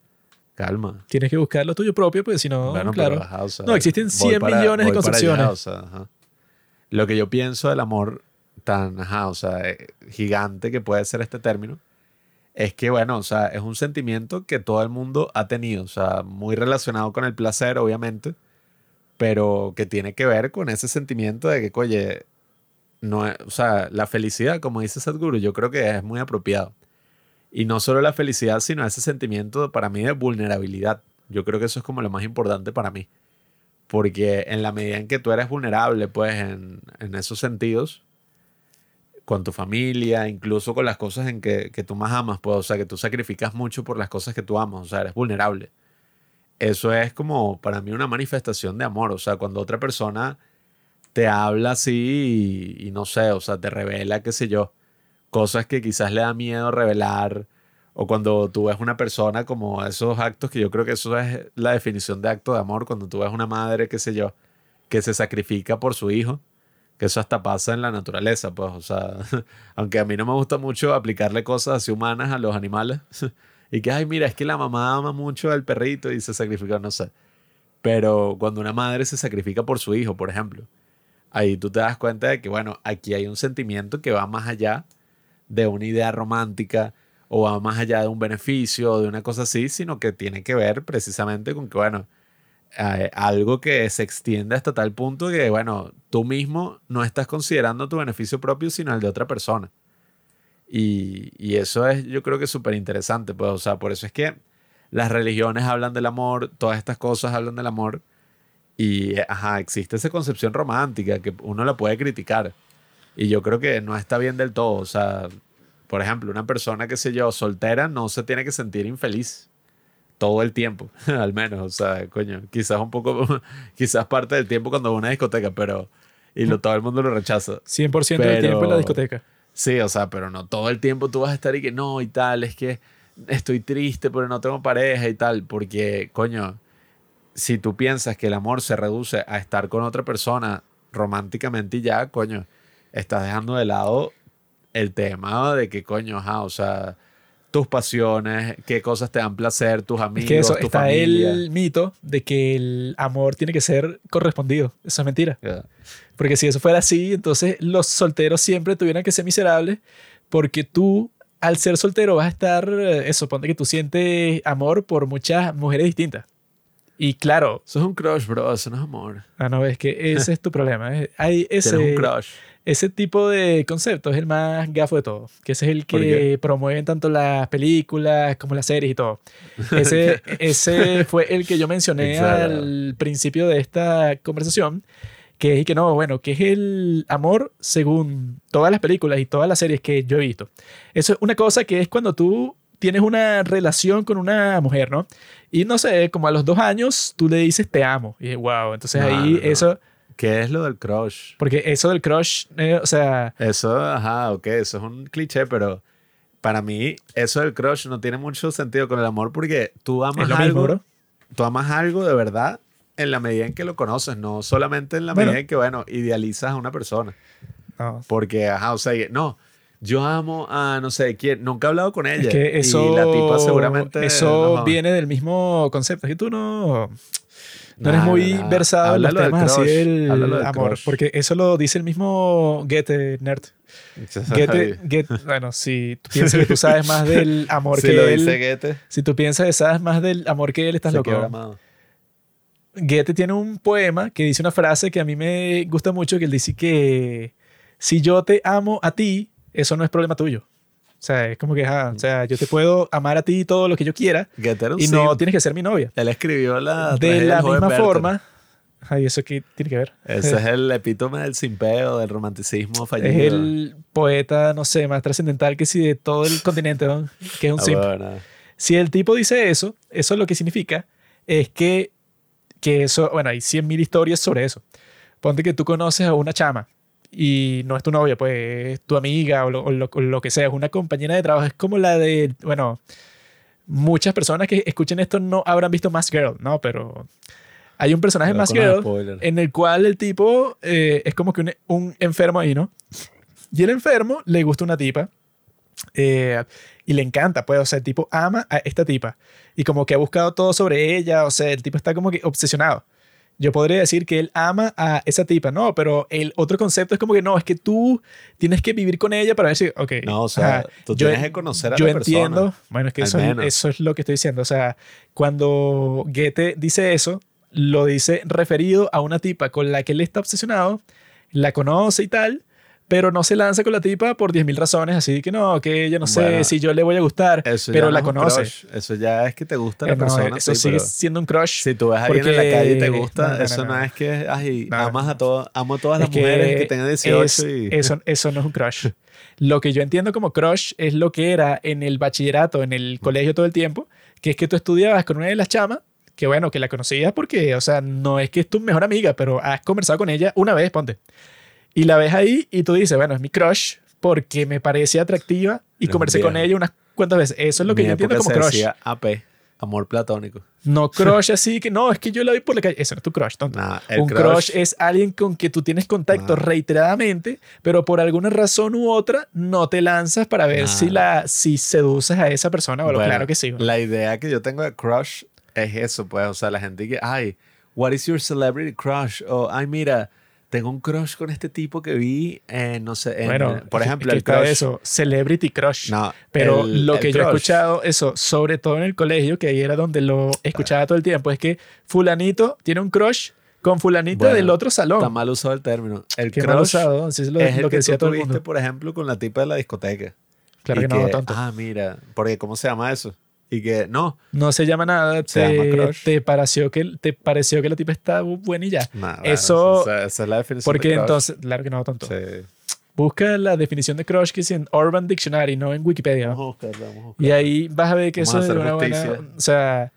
calma. tienes que buscar lo tuyo propio, porque si no, Bueno, claro. pero, ajá, o sea, No, existen voy 100 para- millones de para allá, concepciones. o sea, ajá. Lo que yo pienso del amor tan, ajá, o sea, eh, gigante que puede ser este término, es que, bueno, o sea, es un sentimiento que todo el mundo ha tenido, o sea, muy relacionado con el placer, obviamente, pero que tiene que ver con ese sentimiento de que, oye, no es- o sea, la felicidad, como dice Sadhguru, yo creo que es muy apropiado. Y no solo la felicidad, sino ese sentimiento para mí de vulnerabilidad. Yo creo que eso es como lo más importante para mí. Porque en la medida en que tú eres vulnerable, pues en, en esos sentidos, con tu familia, incluso con las cosas en que, que tú más amas, pues, o sea, que tú sacrificas mucho por las cosas que tú amas, o sea, eres vulnerable. Eso es como para mí una manifestación de amor, o sea, cuando otra persona te habla así y, y no sé, o sea, te revela, qué sé yo, cosas que quizás le da miedo revelar, o cuando tú ves una persona como esos actos, que yo creo que eso es la definición de acto de amor, cuando tú ves una madre, qué sé yo, que se sacrifica por su hijo, que eso hasta pasa en la naturaleza, pues, o sea, aunque a mí no me gusta mucho aplicarle cosas así humanas a los animales, y que, ay, mira, es que la mamá ama mucho al perrito y se sacrifica, no sé. Pero cuando una madre se sacrifica por su hijo, por ejemplo, ahí tú te das cuenta de que, bueno, aquí hay un sentimiento que va más allá de una idea romántica o va más allá de un beneficio o de una cosa así, sino que tiene que ver precisamente con que, bueno, eh, algo que se extiende hasta tal punto que, bueno, tú mismo no estás considerando tu beneficio propio, sino el de otra persona. Y, y eso es, yo creo que es súper interesante, pues, o sea, por eso es que las religiones hablan del amor, todas estas cosas hablan del amor, y, eh, ajá, existe esa concepción romántica que uno la puede criticar. Y yo creo que no está bien del todo. O sea, por ejemplo, una persona, qué sé yo, soltera, no se tiene que sentir infeliz todo el tiempo, al menos. O sea, coño, quizás un poco, quizás parte del tiempo cuando va a una discoteca, pero. Y lo, todo el mundo lo rechaza. 100% del tiempo en la Pero- discoteca. Sí, o sea, pero no todo el tiempo tú vas a estar y que no y tal, es que estoy triste pero no tengo pareja y tal, porque coño, si tú piensas que el amor se reduce a estar con otra persona románticamente y ya, coño, estás dejando de lado el tema de que coño, ajá, o sea, tus pasiones, qué cosas te dan placer, tus amigos, Es que eso, tu está familia. el mito de que el amor tiene que ser correspondido. Eso es mentira. Porque si eso fuera así, entonces los solteros siempre tuvieran que ser miserables porque tú al ser soltero vas a estar, eh, eso, ponte que tú sientes amor por muchas mujeres distintas. Y claro, Eso es un crush, bro. Eso no es amor. ah, no, es que ese es tu problema. es- Hay Tienes ese, un crush. Ese tipo de concepto es el más gafo de todo, que ese es el ¿Por que promueven tanto las películas como las series y todo. Ese, ese fue el que yo mencioné al principio de esta conversación, que es que no, bueno, que es el amor según todas las películas y todas las series que yo he visto. Eso es una cosa que es cuando tú tienes una relación con una mujer, ¿no? Y no sé, como a los dos años tú le dices te amo. Y wow, entonces No, ahí no. eso, ¿Qué es lo del crush? porque eso del crush, eh, o sea, Eso, ajá, ok, eso es un cliché, pero para mí eso del crush no tiene mucho sentido con el amor porque tú amas lo algo, mismo, tú amas algo de verdad en la medida en que lo conoces, no solamente en la Bueno. medida en que, bueno, idealizas a una persona. No. Porque, ajá, o sea, no, yo amo a, no sé, quién, nunca he hablado con ella. Es que eso, y la tipa seguramente... eso no, viene del mismo concepto. Es que tú no, no eres muy nah, nah. versado en los del temas así del amor. crush. Porque eso lo dice el mismo Goethe, nerd. Goethe, Goethe- bueno, si tú piensas que tú sabes más del amor si que lo él, dice Goethe, si tú piensas que sabes más del amor que él, estás se loco. Goethe tiene un poema que dice una frase que a mí me gusta mucho, que él dice que si yo te amo a ti, eso no es problema tuyo. O sea, es como que, ajá, o sea, yo te puedo amar a ti todo lo que yo quiera y no simp. tienes que ser mi novia. Él escribió la... De la misma forma, ay, eso qué tiene que ver. Ese es el epítome del simpeo, del romanticismo fallido. Es el poeta, no sé, más trascendental que si de todo el continente, ¿no? que es un Ah, simp. bueno. Si el tipo dice eso, eso lo que significa es que, que eso, bueno, hay 100.000 historias sobre eso. Ponte que tú conoces a una chama y no es tu novia, pues es tu amiga o lo, o lo- o lo que sea, es una compañera de trabajo. Es como la de, bueno, muchas personas que escuchen esto no habrán visto Mask Girl, ¿no? Pero hay un personaje en Mask Girl en el cual el tipo eh, es como que un, un enfermo ahí, ¿no? Y el enfermo le gusta una tipa eh, y le encanta, pues, o sea, el tipo ama a esta tipa y como que ha buscado todo sobre ella, o sea, el tipo está como que obsesionado. Yo podría decir que él ama a esa tipa, no, pero el otro concepto es como que no, es que tú tienes que vivir con ella para ver si, ok. No, o sea, ajá, tú yo- tienes que conocer a yo la persona. entiendo, bueno, es que eso eso es lo que estoy diciendo. O sea, cuando Goethe dice eso, lo dice referido a una tipa con la que él está obsesionado, la conoce y tal, pero no se lanza con la tipa por 10.000 razones, así que no, que ella no sé Bueno, si yo le voy a gustar, Eso pero no la conoce. crush. Eso ya es que te gusta la Eh, no, persona. eso sí, sigue siendo un crush. si tú ves a alguien en la calle y te gusta, no, no, no, eso no, no. es que ay, amas a todas, amo a todas las Es que mujeres que tengan 18 es- y eso, eso no es un crush. Lo que yo entiendo como crush es lo que era en el bachillerato, en el colegio todo el tiempo, que es que tú estudiabas con una de las chamas, que bueno, que la conocías porque, o sea, no es que es tu mejor amiga, pero has conversado con ella una vez, ponte. Y la ves ahí y tú dices, bueno, es mi crush porque me parece atractiva y Eres conversé con viejo. ella unas cuantas veces. Eso es lo que Mi yo entiendo como se crush. decía AP, amor platónico. No crush así que no, es que yo la vi por la calle. Eso no es tu crush, tonto. Nah, Un crush, es alguien con que tú tienes contacto Nah. reiteradamente, pero por alguna razón u otra no te lanzas para ver Nah. si, la, si seduces a esa persona. Bueno, Bueno, claro que sí. La idea que yo tengo de crush es eso, pues, o sea, la gente que, ay, what is your celebrity crush? O, ay, mira, tengo un crush con este tipo que vi en, no sé, en, bueno, por ejemplo, es que el crush. eso, celebrity crush. No, Pero el- lo que yo he escuchado, eso, sobre todo en el colegio, que ahí era donde lo escuchaba todo el tiempo, es que fulanito tiene un crush con fulanita Bueno, del otro salón. Está mal usado el término. El Qué crush mal usado, es lo, es el lo que que, decía tú todo el mundo. por ejemplo, con la tipa de la discoteca. Claro Y que no, tonto. Ah, mira, porque ¿cómo se llama eso? Y que, no, No se llama nada, Se llama te, crush. te pareció que, te pareció que la tipa está buena y ya. nah, bueno, Eso- esa, esa es la definición Porque de crush. entonces, claro que no, tonto. Sí. Busca la definición de crush que es en Urban Dictionary, no en Wikipedia. Vamos a buscarla, vamos a buscarla. Y ahí vas a ver que Vamos eso es una buena. O sea,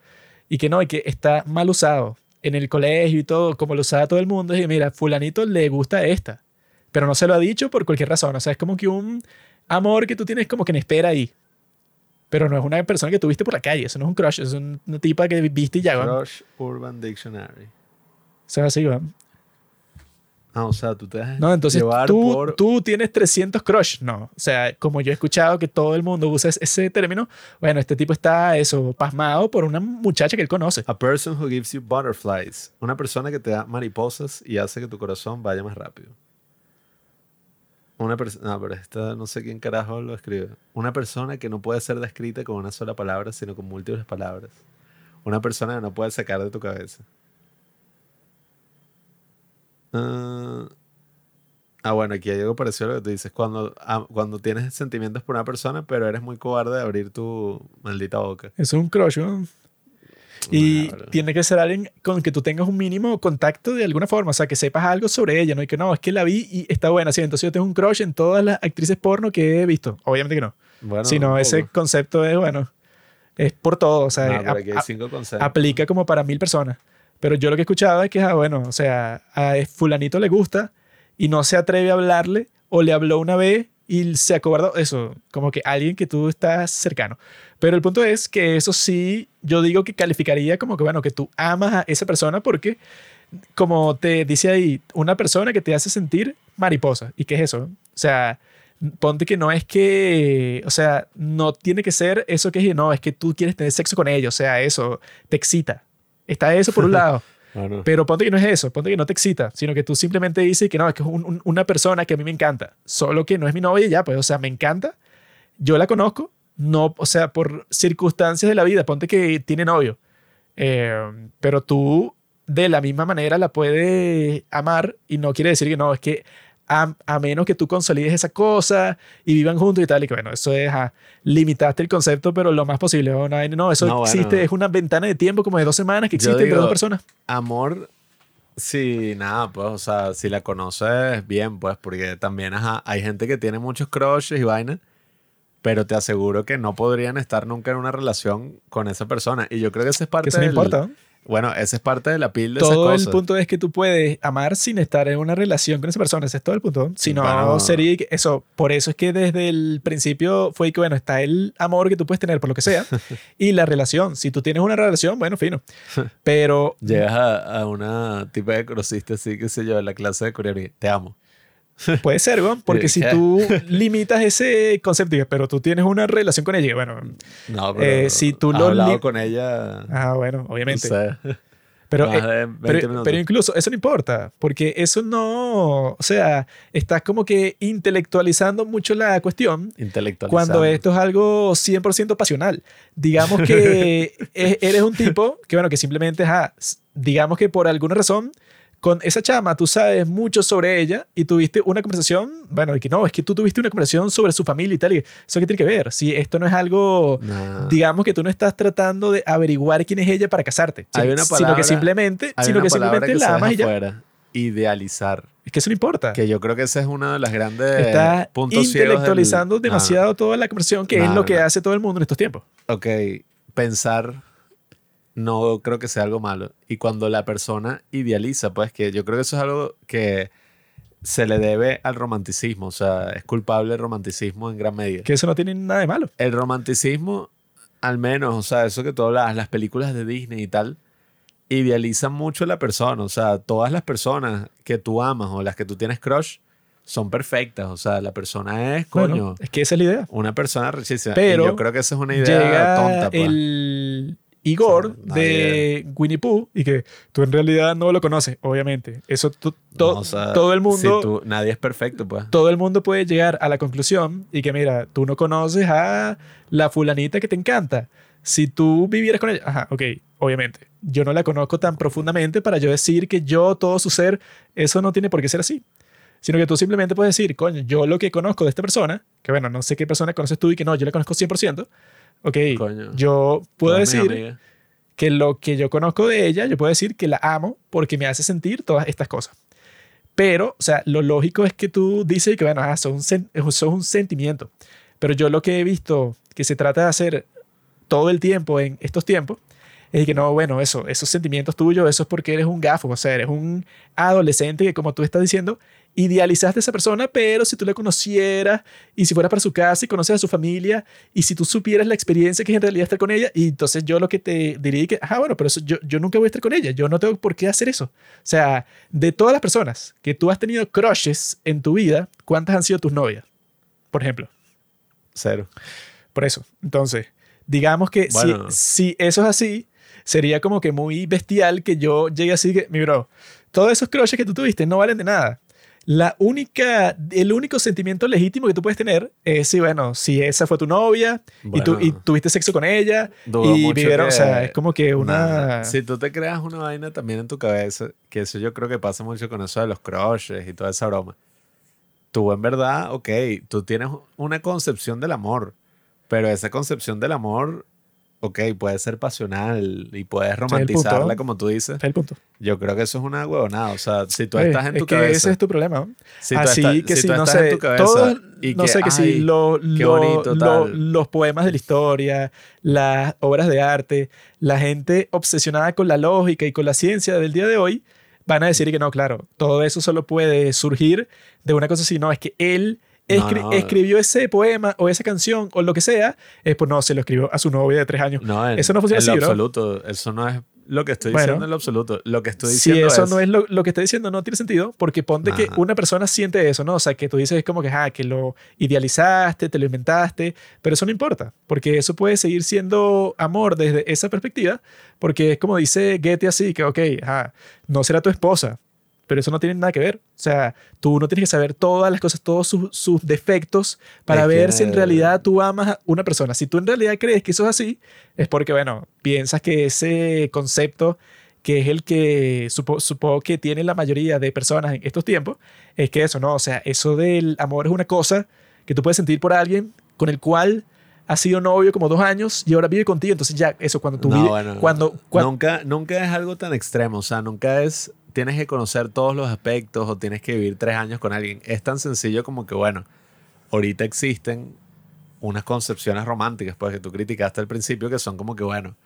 y que no, y que está mal usado en el colegio y todo, como lo usaba todo el mundo. Y mira, Fulanito le gusta esta, pero no se lo ha dicho por cualquier razón. O sea, es como que un amor que tú tienes como que en espera ahí. Pero no es una persona que tuviste por la calle, eso no es un crush, es un- una tipa que viste y ya, ¿va? O Crush Urban Dictionary. sea, así, ¿va? Ah, o sea, tú te dejas No, entonces llevar tú, por... tú tienes 300 crush. No, o sea, como yo he escuchado que todo el mundo usa es- ese término, bueno, este tipo está eso, pasmado por una muchacha que él conoce. A person who gives you butterflies. Una persona que te da mariposas y hace que tu corazón vaya más rápido. Una persona, no, pero esta no sé quién carajo lo escribe. Una persona que no puede ser descrita con una sola palabra, sino con múltiples palabras. Una persona que no puedes sacar de tu cabeza. Ah, ah, bueno, aquí hay algo parecido a lo que tú dices. Cuando, ah, cuando tienes sentimientos por una persona, pero eres muy cobarde de abrir tu maldita boca. Es un crush, ¿no? Y Claro. tiene que ser alguien con que tú tengas un mínimo contacto de alguna forma, o sea, que sepas algo sobre ella, ¿no? Y que no, es que la vi y está buena, sí, entonces yo tengo un crush en todas las actrices porno que he visto. Obviamente que no. Bueno, sino un ese concepto es, bueno, es por todo, o sea, No, cinco aplica como para mil personas. Pero yo lo que he escuchado es que, ah, bueno, o sea, a fulanito le gusta y no se atreve a hablarle o le habló una vez y se acobardó. Eso, como que alguien que tú estás cercano. Pero el punto es que eso sí, yo digo que calificaría como que, bueno, que tú amas a esa persona porque, como te dice ahí, una persona que te hace sentir mariposa. ¿Y qué es eso? O sea, ponte que no es que, o sea, no tiene que ser eso que es, no, es que tú quieres tener sexo con ella, o sea, eso te excita. Está eso por un lado, Pero ponte que no es eso, ponte que no te excita, sino que tú simplemente dices que no, es que es un- un- una persona que a mí me encanta, solo que no es mi novia y ya, pues, o sea, me encanta, yo la conozco, no, o sea, por circunstancias de la vida, ponte que tiene novio, eh, pero tú de la misma manera la puedes amar y no quiere decir que no, es que a, a menos que tú consolides esa cosa y vivan juntos y tal, y que bueno, eso es, ajá, limitaste el concepto, pero lo más posible. No, no, eso No, bueno. existe, es una ventana de tiempo como de dos semanas que existe entre dos personas. amor, sí, nada, pues, o sea, si la conoces bien, pues, porque también ajá, hay gente que tiene muchos crushes y vainas, pero te aseguro que no podrían estar nunca en una relación con esa persona. Y yo creo que esa es parte Que eso no del- importa. ¿no? Bueno, esa es parte de la pil de Todo esas el punto es que tú puedes amar sin estar en una relación con esa persona. Ese es todo el punto. Si no, Bueno. sería que- eso. Por eso es que desde el principio fue que, bueno, está el amor que tú puedes tener por lo que sea y la relación. Si tú tienes una relación, bueno, fino. Pero Llegas a, a una tipa de crossista así, qué sé yo, en la clase de coreografía. Te amo. Puede ser, ¿no? porque si tú limitas ese concepto, pero tú tienes una relación con ella, bueno, No, Eh, si tú has lo hablado con ella, ah, bueno, no obviamente. sé, pero, eh, de 20 Pero, pero incluso eso no importa, porque eso no, o sea, estás como que intelectualizando mucho la cuestión Intelectualizando. cuando esto es algo 100% pasional. Digamos que e- eres un tipo que, bueno, que simplemente, ajá, s- digamos que por alguna razón, con esa chama tú sabes mucho sobre ella y tuviste una conversación, bueno, que no, es que tú tuviste una conversación sobre su familia y tal, y eso qué tiene que ver, si esto no es algo Nah. digamos que tú no estás tratando de averiguar quién es ella para casarte, Hay sino- una sino palabra- que simplemente, sino que simplemente que la amas y ya. Idealizar. Es que eso no importa. Que yo creo que ese es uno de los grandes Estás puntos del- intelectualizando demasiado toda la conversación, que es lo que hace todo el mundo en estos tiempos. ok, pensar no creo que sea algo malo. Y cuando la persona idealiza, pues que yo creo que eso es algo que se le debe al romanticismo. O sea, es culpable el romanticismo en gran medida. Que eso no tiene nada de malo. El romanticismo, al menos, o sea, eso que tú hablabas, las películas de Disney y tal, idealizan mucho a la persona. O sea, todas las personas que tú amas o las que tú tienes crush son perfectas. O sea, la persona es, coño, Bueno, es que esa es la idea. una persona richísima. Pero y yo creo que esa es una idea Llega tonta. pues. el Igor O sea, nadie- de Winnie Pooh y que tú en realidad no lo conoces, obviamente. Eso tú- to- No, o sea, todo el mundo... si tú- nadie es perfecto, pues. todo el mundo puede llegar a la conclusión y que mira, tú no conoces a la fulanita que te encanta. Si tú vivieras con ella, ajá, ok, obviamente. Yo no la conozco tan profundamente para yo decir que yo, todo su ser, eso no tiene por qué ser así. Sino que tú simplemente puedes decir, coño, yo lo que conozco de esta persona, que bueno, no sé qué persona conoces tú y que no, yo la conozco 100%, ok, Coño. yo puedo Todas decir que lo que yo conozco de ella, yo puedo decir que la amo porque me hace sentir todas estas cosas. Pero, o sea, lo lógico es que tú dices que, bueno, ah, son son un sentimiento. Pero yo lo que he visto que se trata de hacer todo el tiempo en estos tiempos es que no, bueno, eso, esos sentimientos tuyos, eso es porque eres un gafo, o sea, eres un adolescente que, como tú estás diciendo, idealizaste a esa persona, pero si tú la conocieras y si fueras para su casa y conoces a su familia y si tú supieras la experiencia que es en realidad estar con ella, y entonces yo lo que te diría es que, ah, bueno, pero eso, yo, yo nunca voy a estar con ella, yo no tengo por qué hacer eso. O sea, de todas las personas que tú has tenido crushes en tu vida, ¿cuántas han sido tus novias? Por ejemplo. Cero. Por eso. Entonces, digamos que si- si, eso es así, sería como que muy bestial que yo llegue así que, mi bro, todos esos crushes que tú tuviste no valen de nada. La única, el único sentimiento legítimo que tú puedes tener es si, bueno, si esa fue tu novia y, tú, y Bueno. tuviste sexo con ella Dudo y vivieron, o sea, es como que una... Si tú te creas una vaina también en tu cabeza, que eso yo creo que pasa mucho con eso de los crushes y toda esa broma. Tú en verdad, ok, tú tienes una concepción del amor, pero esa concepción del amor, ok, puede ser pasional y puedes el punto. romantizarla como tú dices. Es el punto. Yo creo que eso es una huevonada. O sea, si tú Oye, estás en es tu que cabeza. ese es tu problema. si tú Así estás- que si si tú no estás en sé, tu cabeza todos, y no que, sé que si lo- qué lo- bonito, lo- los poemas de la historia, las obras de arte, la gente obsesionada con la lógica y con la ciencia del día de hoy, van a decir que no, claro, todo eso solo puede surgir de una cosa así, no, es que él escri- no. escribió ese poema o esa canción o lo que sea, es pues no, se lo escribió a su novia de tres años. No, en, Eso no funciona en lo así, bro. absoluto. Eso no es lo que estoy Bueno. diciendo en lo absoluto. Lo que estoy Si diciendo eso es, no es lo, lo que está diciendo, no tiene sentido, porque ponte que una persona siente eso, ¿no? O sea, que tú dices como que, ah, que lo idealizaste, te lo inventaste, pero eso no importa, porque eso puede seguir siendo amor desde esa perspectiva, porque es como dice Goethe así, que, ok, ajá, no será tu esposa, pero eso no tiene nada que ver. O sea, tú no tienes que saber todas las cosas, todos sus, sus defectos para Es ver que- si en realidad tú amas a una persona. Si tú en realidad crees que eso es así, es porque, bueno, piensas que ese concepto que es el que supo- supongo que tiene la mayoría de personas en estos tiempos, es que eso, ¿no? O sea, eso del amor es una cosa que tú puedes sentir por alguien con el cual has sido novio como dos años y ahora vive contigo. Entonces ya, eso cuando tú No, vives, bueno, cuando, cuando nunca, nunca es algo tan extremo. O sea, nunca es. Tienes que conocer todos los aspectos o tienes que vivir tres años con alguien. Es tan sencillo como que, bueno, ahorita existen unas concepciones románticas, pues que tú criticaste al principio, que son como que, bueno,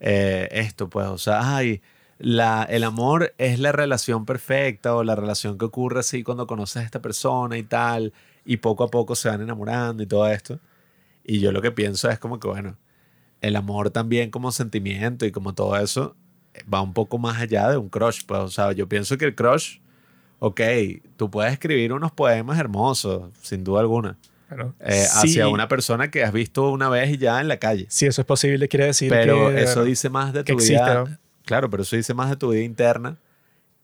eh, esto, pues, o sea, ay, la, el amor es la relación perfecta o la relación que ocurre así cuando conoces a esta persona y tal, y poco a poco se van enamorando y todo esto. Y yo lo que pienso es como que, bueno, el amor también como sentimiento y como todo eso va un poco más allá de un crush. Pues, o sea, yo pienso que el crush, ok, tú puedes escribir unos poemas hermosos, sin duda alguna, eh, sí, hacia una persona que has visto una vez y ya en la calle. si eso es posible, quiere decir Pero que, eso dice más de tu existe, vida. ¿no? Claro, pero eso dice más de tu vida interna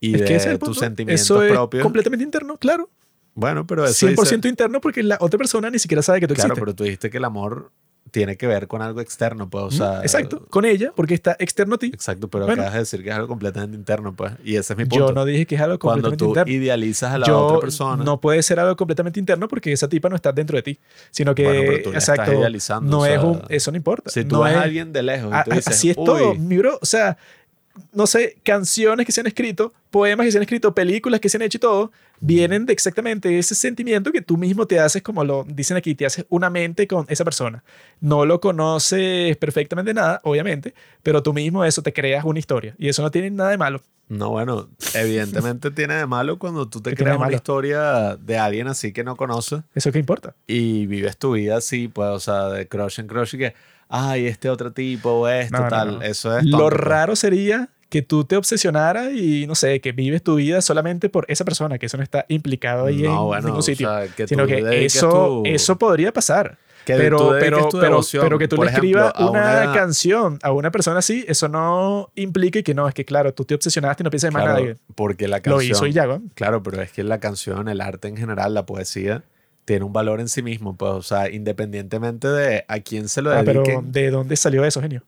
y Es de que ese es tus sentimientos Eso es propios. completamente interno, claro. Bueno, pero eso 100% dice- interno porque la otra persona ni siquiera sabe que tú Claro, existes. pero tú dijiste que el amor tiene que ver con algo externo, pues, o sea. Exacto, con ella, porque está externo a ti. Exacto, pero Bueno. acabas de decir que es algo completamente interno, pues. Y ese es mi punto. Yo no dije que es algo Cuando completamente tú interno. idealizas a la Yo otra persona. no puede ser algo completamente interno porque esa tipa no está dentro de ti, sino que Bueno, pero tú la estás exacto, idealizando, no o es sea, un, eso no importa. si tú no ves es- a alguien de lejos y tú dices, así es todo, "Uy, mi bro, o sea, no sé, canciones que se han escrito, poemas que se han escrito, películas que se han hecho y todo, vienen de exactamente ese sentimiento que tú mismo te haces, como lo dicen aquí, te haces una mente con esa persona. No lo conoces perfectamente nada, obviamente, pero tú mismo eso te creas una historia y eso no tiene nada de malo. No, bueno, evidentemente tiene de malo cuando tú te ¿Qué tiene de creas una historia de alguien así que no conoces ¿Eso qué importa? y vives tu vida así, pues, o sea, de crush en crush y que, ay, este otro tipo o esto, No, no, tal. no. Eso es. Lo tonto, pues. raro sería que tú te obsesionaras y, no sé, que vives tu vida solamente por esa persona, que eso no está implicado ahí No, en bueno, ningún o sitio. sea, que sino que eso, tu- eso podría pasar. Que pero, pero, pero, devoción, pero que tú le escribas una, una- canción a una persona así, eso no implica que no, es que claro, tú te obsesionaste y no piensas en más Claro, nadie. porque la Lo canción. hizo y ya, ¿no? Claro, pero es que la canción, el arte en general, la poesía, tiene un valor en sí mismo, pues, o sea, independientemente de a quién se lo Ah, pero dediquen. ¿de dónde salió eso, genio?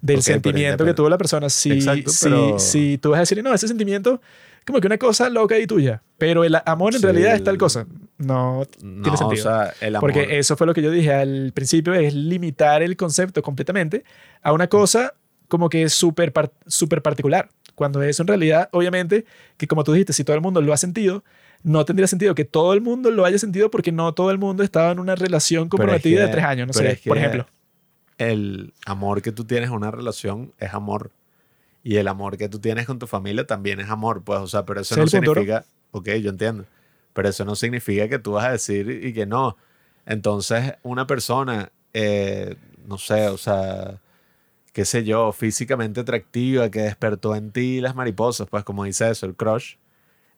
Del pero sentimiento que tuvo la persona. Si, Exacto, si, pero- si tú vas a decir, no, ese sentimiento, como que una cosa loca y tuya, pero el amor en Sí, realidad es tal cosa. No no, tiene sentido. o sea, el amor. Porque eso fue lo que yo dije al principio, es limitar el concepto completamente a una cosa como que súper par- súper particular. Cuando eso en realidad, obviamente, que como tú dijiste, si todo el mundo lo ha sentido, no tendría sentido que todo el mundo lo haya sentido porque no todo el mundo estaba en una relación Pero es comprometida de que- tres años, no sé, es que por ejemplo. el amor que tú tienes en una relación es amor. Y el amor que tú tienes con tu familia también es amor, pues, o sea, pero eso ¿no? significa, ok, yo entiendo, pero eso no significa que tú vas a decir y que no. Entonces, una persona, eh, no sé, o sea, qué sé yo, físicamente atractiva, que despertó en ti las mariposas, pues como dice eso, el crush,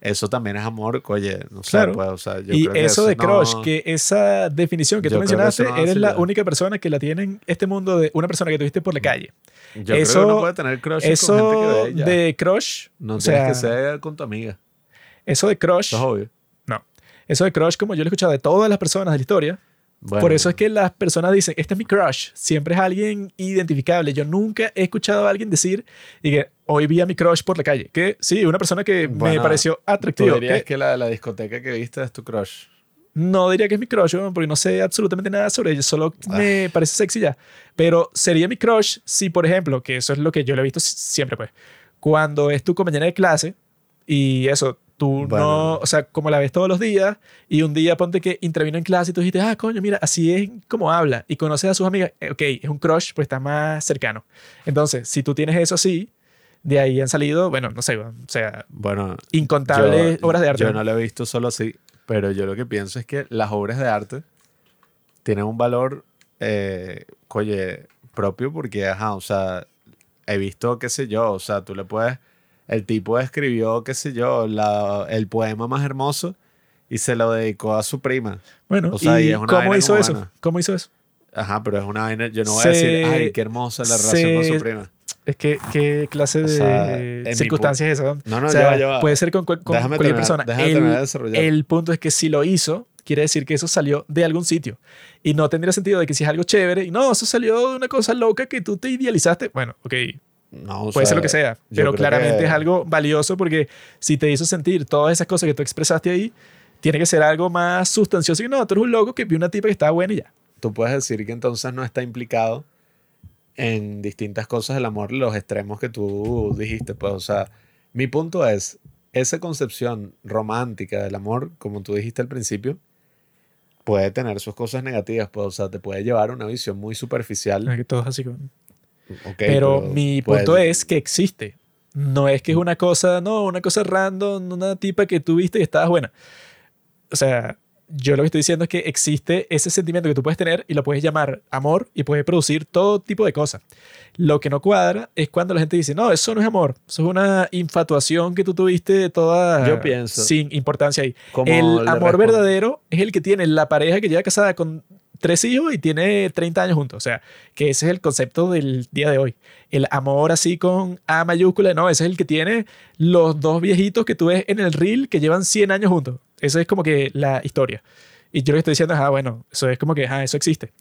eso también es amor, oye, no sé, Claro. pues, o sea, yo Y creo que eso de no- crush, que esa definición que tú Yo creo que mencionaste, eso no eres la única persona que la tiene en este mundo de una persona que tuviste por la calle. yo creo eso- que uno puede tener crush con gente Eso que ve de crush, No o sea, que ser con tu amiga. eso de crush, Eso es obvio. Eso de crush, como yo lo he escuchado de todas las personas de la historia, Bueno, por eso es que las personas dicen, este es mi crush, siempre es alguien identificable. Yo nunca he escuchado a alguien decir, y que hoy vi a mi crush por la calle, que sí, una persona que me pareció Tú atractivo. dirías que que la, la discoteca que viste es tu crush. No diría que es mi crush, porque no sé absolutamente nada sobre ella, solo Ah. me parece sexy ya. Pero sería mi crush si, por ejemplo, que eso es lo que yo le he visto si- siempre, pues, cuando es tu compañera de clase y eso, tú Bueno. no, o sea, como la ves todos los días y un día ponte que intervino en clase y tú dijiste, ah, coño, mira, así es como habla y conoces a sus amigas, eh, ok, es un crush, pues está más cercano. Entonces, si tú tienes eso así, de ahí han salido, bueno, no sé, o sea, Bueno, incontables yo- obras de arte. Yo no lo he visto solo así, pero yo lo que pienso es que las obras de arte tienen un valor, eh, oye, propio porque, ajá, o sea, he visto, qué sé yo, o sea, tú le puedes, el tipo escribió, qué sé yo, la, el poema más hermoso y se lo dedicó a su prima. Bueno, O sea, y ¿y es una cómo hizo como eso? ¿Cómo hizo eso? Ajá, pero es una vaina, yo no voy Se- a decir, ay, qué hermosa la relación con se- su prima. Es que, ¿qué clase O de sea, mi circunstancias es esa? No, no, o sea, ya va, ya va. puede ser con, con cualquier terminar- persona. déjame el, terminar de desarrollar. el punto es que si lo hizo, quiere decir que eso salió de algún sitio. Y no tendría sentido de que si es algo chévere, y no, eso salió de una cosa loca que tú te idealizaste. Bueno, ok, No, puede sea, ser lo que sea, pero claramente que- es algo valioso porque si te hizo sentir todas esas cosas que tú expresaste ahí, tiene que ser algo más sustancioso que no, tú eres un loco que vio una tipa que estaba buena y ya. tú puedes decir que entonces no está implicado en distintas cosas del amor, los extremos que tú dijiste. Pues, o sea, mi punto es, esa concepción romántica del amor, como tú dijiste al principio, puede tener sus cosas negativas, pues, o sea, te puede llevar a una visión muy superficial. Que todo es así Pero, mi puede- punto es que existe. No es que es una cosa, no, una cosa random, una tipa que tú viste y estabas buena. O sea, yo lo que estoy diciendo es que existe ese sentimiento que tú puedes tener y lo puedes llamar amor y puede producir todo tipo de cosas. Lo que no cuadra es cuando la gente dice, no, eso no es amor, eso es una infatuación que tú tuviste toda Yo pienso- sin importancia ahí. como el amor verdadero es el que tiene la pareja que lleva casada con tres hijos y tiene 30 años juntos. O sea, que ese es el concepto del día de hoy. El amor así con A mayúscula, no, ese es el que tiene los dos viejitos que tú ves en el reel que llevan 100 años juntos. Eso es como que la historia. Y yo lo que estoy diciendo es, ah, bueno, eso es como que, ah, eso existe.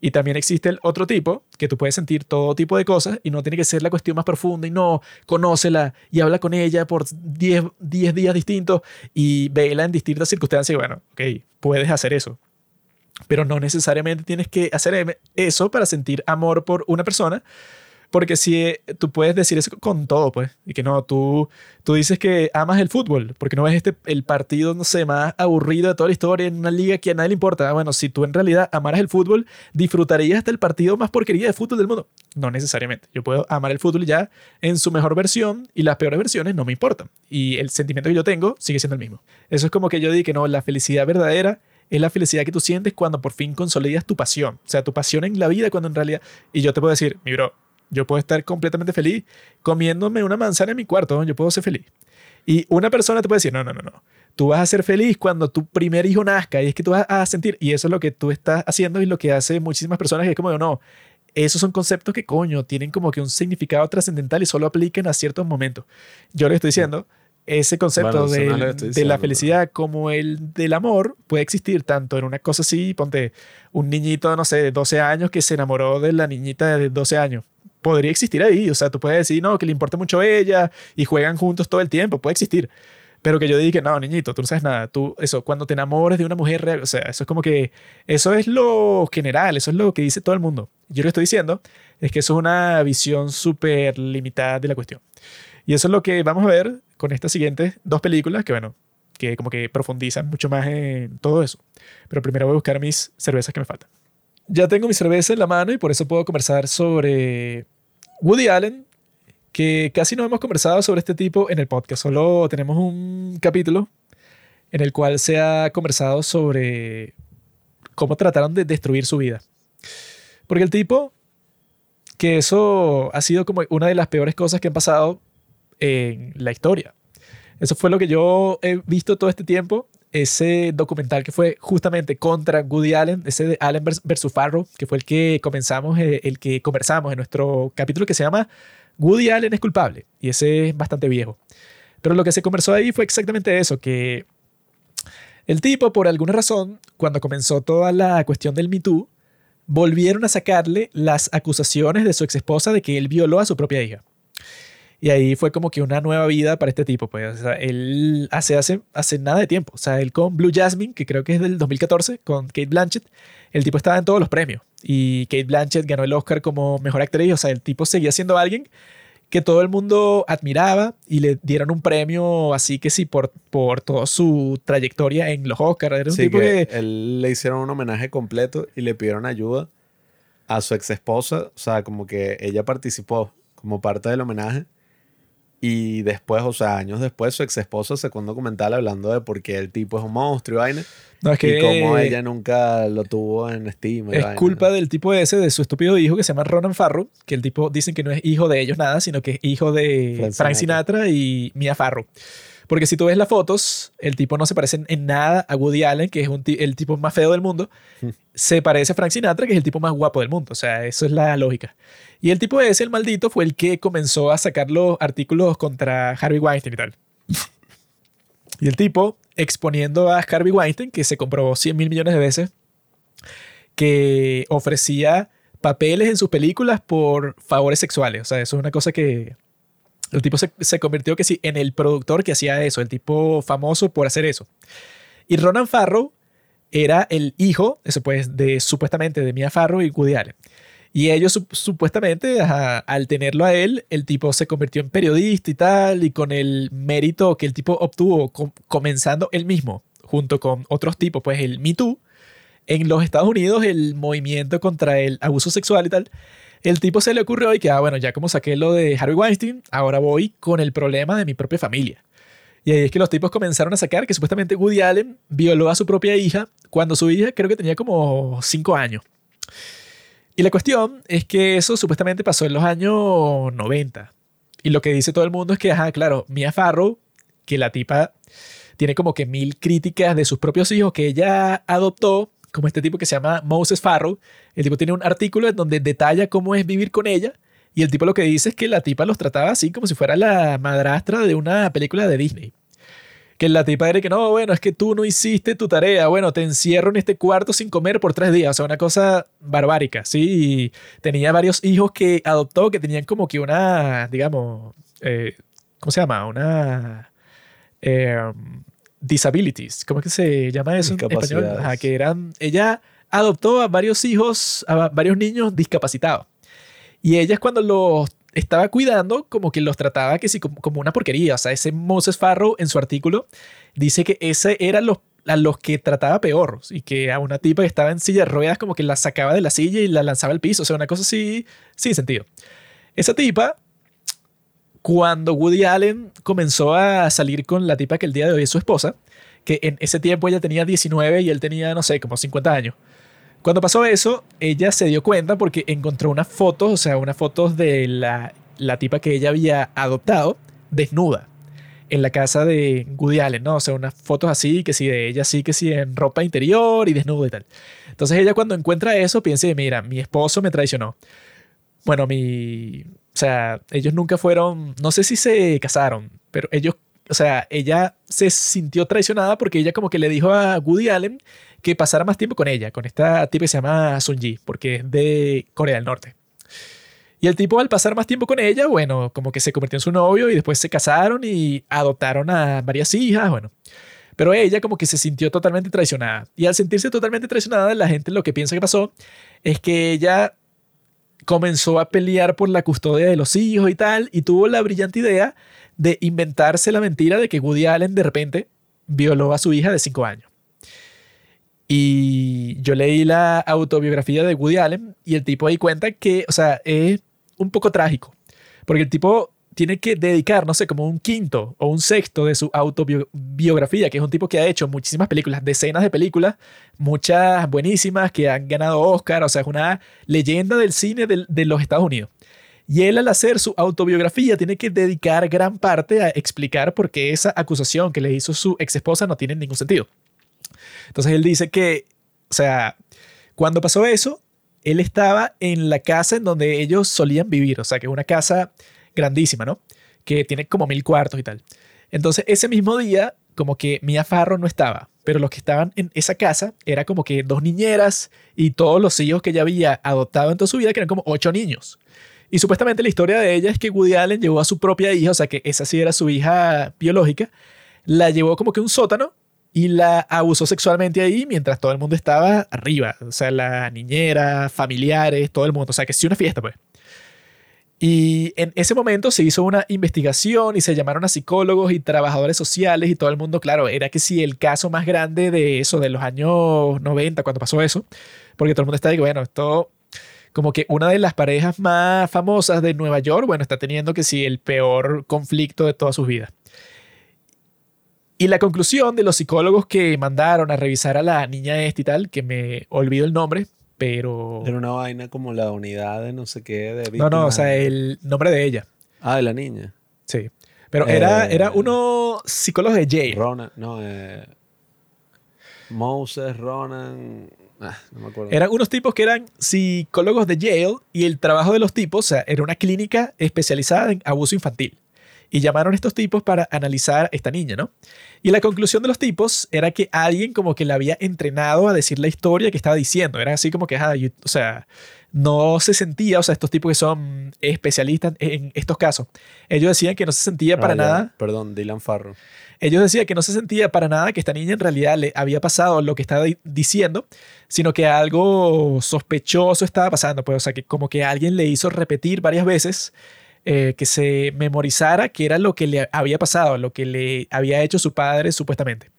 Y también existe el otro tipo, que tú puedes sentir todo tipo de cosas y no tiene que ser la cuestión más profunda y no, conócela y habla con ella por 10 10 días distintos y vela en distintas circunstancias y bueno, ok, puedes hacer eso. Pero no necesariamente tienes que hacer em- eso para sentir amor por una persona, porque si eh, tú puedes decir eso con todo, pues, y que no, tú, tú dices que amas el fútbol, porque no ves este, el partido, no sé, más aburrido de toda la historia en una liga que a nadie le importa. Ah, Bueno, si tú en realidad amaras el fútbol, disfrutarías hasta el partido más porquería de fútbol del mundo. No necesariamente. Yo puedo amar el fútbol ya en su mejor versión y las peores versiones no me importan. Y el sentimiento que yo tengo sigue siendo el mismo. Eso es como que yo digo que no, la felicidad verdadera es la felicidad que tú sientes cuando por fin consolidas tu pasión. O sea, tu pasión en la vida cuando en realidad... Y yo te puedo decir, mi bro, yo puedo estar completamente feliz comiéndome una manzana en mi cuarto, yo puedo ser feliz. Y una persona te puede decir, no, no, no, no. Tú vas a ser feliz cuando tu primer hijo nazca y es que tú vas a sentir, y eso es lo que tú estás haciendo y lo que hace muchísimas personas, que es como, no, esos son conceptos que coño, tienen como que un significado trascendental y solo aplican a ciertos momentos. Yo le estoy diciendo, ese concepto Bueno, de diciendo, la felicidad como el del amor puede existir tanto en una cosa así, ponte un niñito, no sé, de 12 años que se enamoró de la niñita de 12 años. Podría existir ahí, o sea, tú puedes decir, no, que le importa mucho ella y juegan juntos todo el tiempo, puede existir. Pero que yo dije, no, niñito, tú no sabes nada. Tú, eso, cuando te enamores de una mujer real, o sea, eso es como que, eso es lo general, eso es lo que dice todo el mundo. Yo lo que estoy diciendo es que eso es una visión súper limitada de la cuestión. Y eso es lo que vamos a ver con estas siguientes dos películas que, bueno, que como que profundizan mucho más en todo eso. Pero primero voy a buscar mis cervezas que me faltan. Ya tengo mi cerveza en la mano y por eso puedo conversar sobre Woody Allen, que casi no hemos conversado sobre este tipo en el podcast. Solo tenemos un capítulo en el cual se ha conversado sobre cómo trataron de destruir su vida. Porque el tipo, que eso ha sido como una de las peores cosas que han pasado en la historia. Eso fue lo que yo he visto todo este tiempo. Ese documental que fue justamente contra Woody Allen, ese de Allen vers- versus Farrow, que fue el que comenzamos, eh, el que conversamos en nuestro capítulo que se llama Woody Allen es culpable. Y ese es bastante viejo. Pero lo que se conversó ahí fue exactamente eso, que El tipo, por alguna razón, cuando comenzó toda la cuestión del Me Too, volvieron a sacarle las acusaciones de su ex esposa de que él violó a su propia hija. Y ahí fue como que una nueva vida para este tipo. Pues, o sea, él hace, hace, hace nada de tiempo. O sea, él con Blue Jasmine, que creo que es del 2014, con Kate Blanchett, el tipo estaba en todos los premios. Y Kate Blanchett ganó el Oscar como mejor actriz. O sea, el tipo seguía siendo alguien que todo el mundo admiraba y le dieron un premio así que sí por, por toda su trayectoria en los Oscars. Era un Sí, tipo que que... él le hicieron un homenaje completo y le pidieron ayuda a su ex esposa. O sea, como que ella participó como parte del homenaje. Y después, o sea, años después, su ex esposa sacó un documental hablando de por qué el tipo es un monstruo y vaina. No, es que y cómo ella nunca lo tuvo en estima. Es vaina. culpa del tipo ese, de su estúpido hijo que se llama Ronan Farrow, que el tipo dicen que no es hijo de ellos nada, sino que es hijo de Frank Frank Sinatra y Mia Farrow. Porque si tú ves las fotos, el tipo no se parece en nada a Woody Allen, que es un el tipo más feo del mundo. Se parece a Frank Sinatra, que es el tipo más guapo del mundo. O sea, eso es la lógica. Y el tipo ese, el maldito, fue el que comenzó a sacar los artículos contra Harvey Weinstein y tal. Y el tipo exponiendo a Harvey Weinstein, que se comprobó 100 mil millones de veces, que ofrecía papeles en sus películas por favores sexuales. O sea, eso es una cosa que el tipo se, se convirtió que sí en el productor que hacía eso, el tipo famoso por hacer eso. Y Ronan Farrow era el hijo, eso pues, de supuestamente de Mia Farrow y Woody Allen. Y ellos sup- supuestamente, al tenerlo a él, el tipo se convirtió en periodista y tal, y con el mérito que el tipo obtuvo com- comenzando él mismo, junto con otros tipos, pues el Me Too, en los Estados Unidos, el movimiento contra el abuso sexual y tal, el tipo se le ocurrió y que, ah, bueno, ya como saqué lo de Harvey Weinstein, ahora voy con el problema de mi propia familia. Y ahí es que los tipos comenzaron a sacar que supuestamente Woody Allen violó a su propia hija cuando su hija creo que tenía como 5 años. Y la cuestión es que eso supuestamente pasó en los años 90. Y lo que dice todo el mundo es que, ajá, claro, Mia Farrow, que la tipa tiene como que mil críticas de sus propios hijos que ella adoptó, como este tipo que se llama Moses Farrow. El tipo tiene un artículo en donde detalla cómo es vivir con ella. Y el tipo lo que dice es que la tipa los trataba así como si fuera la madrastra de una película de Disney. Que la tipa era que no, bueno, es que tú no hiciste tu tarea, bueno, te encierro en este cuarto sin comer por tres días, o sea, una cosa barbárica, ¿sí? Tenía varios hijos que adoptó que tenían como que una, digamos, eh, ¿cómo se llama? Una... eh, disabilities, ¿cómo es que se llama eso en español? Ajá, que eran, ella adoptó a varios hijos, a varios niños discapacitados. Y ella cuando los estaba cuidando, como que los trataba que sí, como, como una porquería. O sea, ese Moses Farrow en su artículo dice que ese eran los a los que trataba peor y que a una tipa que estaba en silla de ruedas como que la sacaba de la silla y la lanzaba al piso. O sea, una cosa así sin sentido. Esa tipa, cuando Woody Allen comenzó a salir con la tipa que el día de hoy es su esposa, que en ese tiempo ella tenía 19 y él tenía, no sé, como 50 años. Cuando pasó eso, ella se dio cuenta porque encontró unas fotos, o sea, unas fotos de la, la tipa que ella había adoptado desnuda en la casa de Woody Allen, ¿no? O sea, unas fotos así, que sí, de ella sí, que sí, en ropa interior y desnuda y tal. Entonces ella cuando encuentra eso piensa, mira, mi esposo me traicionó. Bueno, mi... O sea, ellos nunca fueron, no sé si se casaron, pero ellos, o sea, ella se sintió traicionada porque ella como que le dijo a Woody Allen que pasara más tiempo con ella, con esta tipa que se llama Sun Ji, porque es de Corea del Norte. Y el tipo al pasar más tiempo con ella, bueno, como que se convirtió en su novio y después se casaron y adoptaron a varias hijas, bueno. Pero ella como que se sintió totalmente traicionada. Y al sentirse totalmente traicionada, la gente lo que piensa que pasó es que ella comenzó a pelear por la custodia de los hijos y tal, y tuvo la brillante idea de inventarse la mentira de que Woody Allen de repente violó a su hija de 5 años. Y yo leí la autobiografía de Woody Allen y el tipo ahí cuenta que, o sea, es un poco trágico, porque el tipo tiene que dedicar, no sé, como un quinto o un sexto de su autobiografía, que es un tipo que ha hecho muchísimas películas, decenas de películas, muchas buenísimas que han ganado Oscar, o sea, es una leyenda del cine de, los Estados Unidos. Y él al hacer su autobiografía tiene que dedicar gran parte a explicar por qué esa acusación que le hizo su ex esposa no tiene ningún sentido. Entonces él dice que, o sea, cuando pasó eso, él estaba en la casa en donde ellos solían vivir, o sea, que es una casa grandísima, ¿no? Que tiene como mil cuartos y tal. Entonces ese mismo día, como que Mia Farrow no estaba. pero los que estaban en esa casa era como que dos niñeras y todos los hijos que ella había adoptado en toda su vida, que eran como ocho niños. Y supuestamente la historia de ella es que Woody Allen llevó a su propia hija, o sea que esa sí era su hija biológica, la llevó como que a un sótano y la abusó sexualmente ahí mientras todo el mundo estaba arriba. O sea, la niñera, familiares, todo el mundo. O sea, que sí una fiesta, pues. Y en ese momento se hizo una investigación y se llamaron a psicólogos y trabajadores sociales y todo el mundo, claro, era que sí el caso más grande de eso, de los años 90, cuando pasó eso, porque todo el mundo está diciendo, bueno, esto como que una de las parejas más famosas de Nueva York, bueno, está teniendo que sí el peor conflicto de todas sus vidas. Y la conclusión de los psicólogos que mandaron a revisar a la niña esta y tal, que me olvido el nombre, pero... Era una vaina como la unidad de no sé qué. De no, no, o sea, el nombre de ella. Ah, de la niña. Sí. Pero era, era eh, uno psicólogo de Yale. Ronan, no, eh, Moses, Ronan... Ah, no me acuerdo. Eran unos tipos que eran psicólogos de Yale y el trabajo de los tipos, o sea, era una clínica especializada en abuso infantil y llamaron a estos tipos para analizar a esta niña, ¿no? Y la conclusión de los tipos era que alguien como que la había entrenado a decir la historia que estaba diciendo. Era así como que, o sea, no se sentía, o sea, estos tipos que son especialistas en estos casos, ellos decían que no se sentía para ah, nada. Perdón, Dylan Farro. Ellos decían que no se sentía para nada que esta niña en realidad le había pasado lo que estaba diciendo, sino que algo sospechoso estaba pasando, pues, o sea, que como que alguien le hizo repetir varias veces eh, que se memorizara qué era lo que le había pasado, lo que le había hecho su padre supuestamente.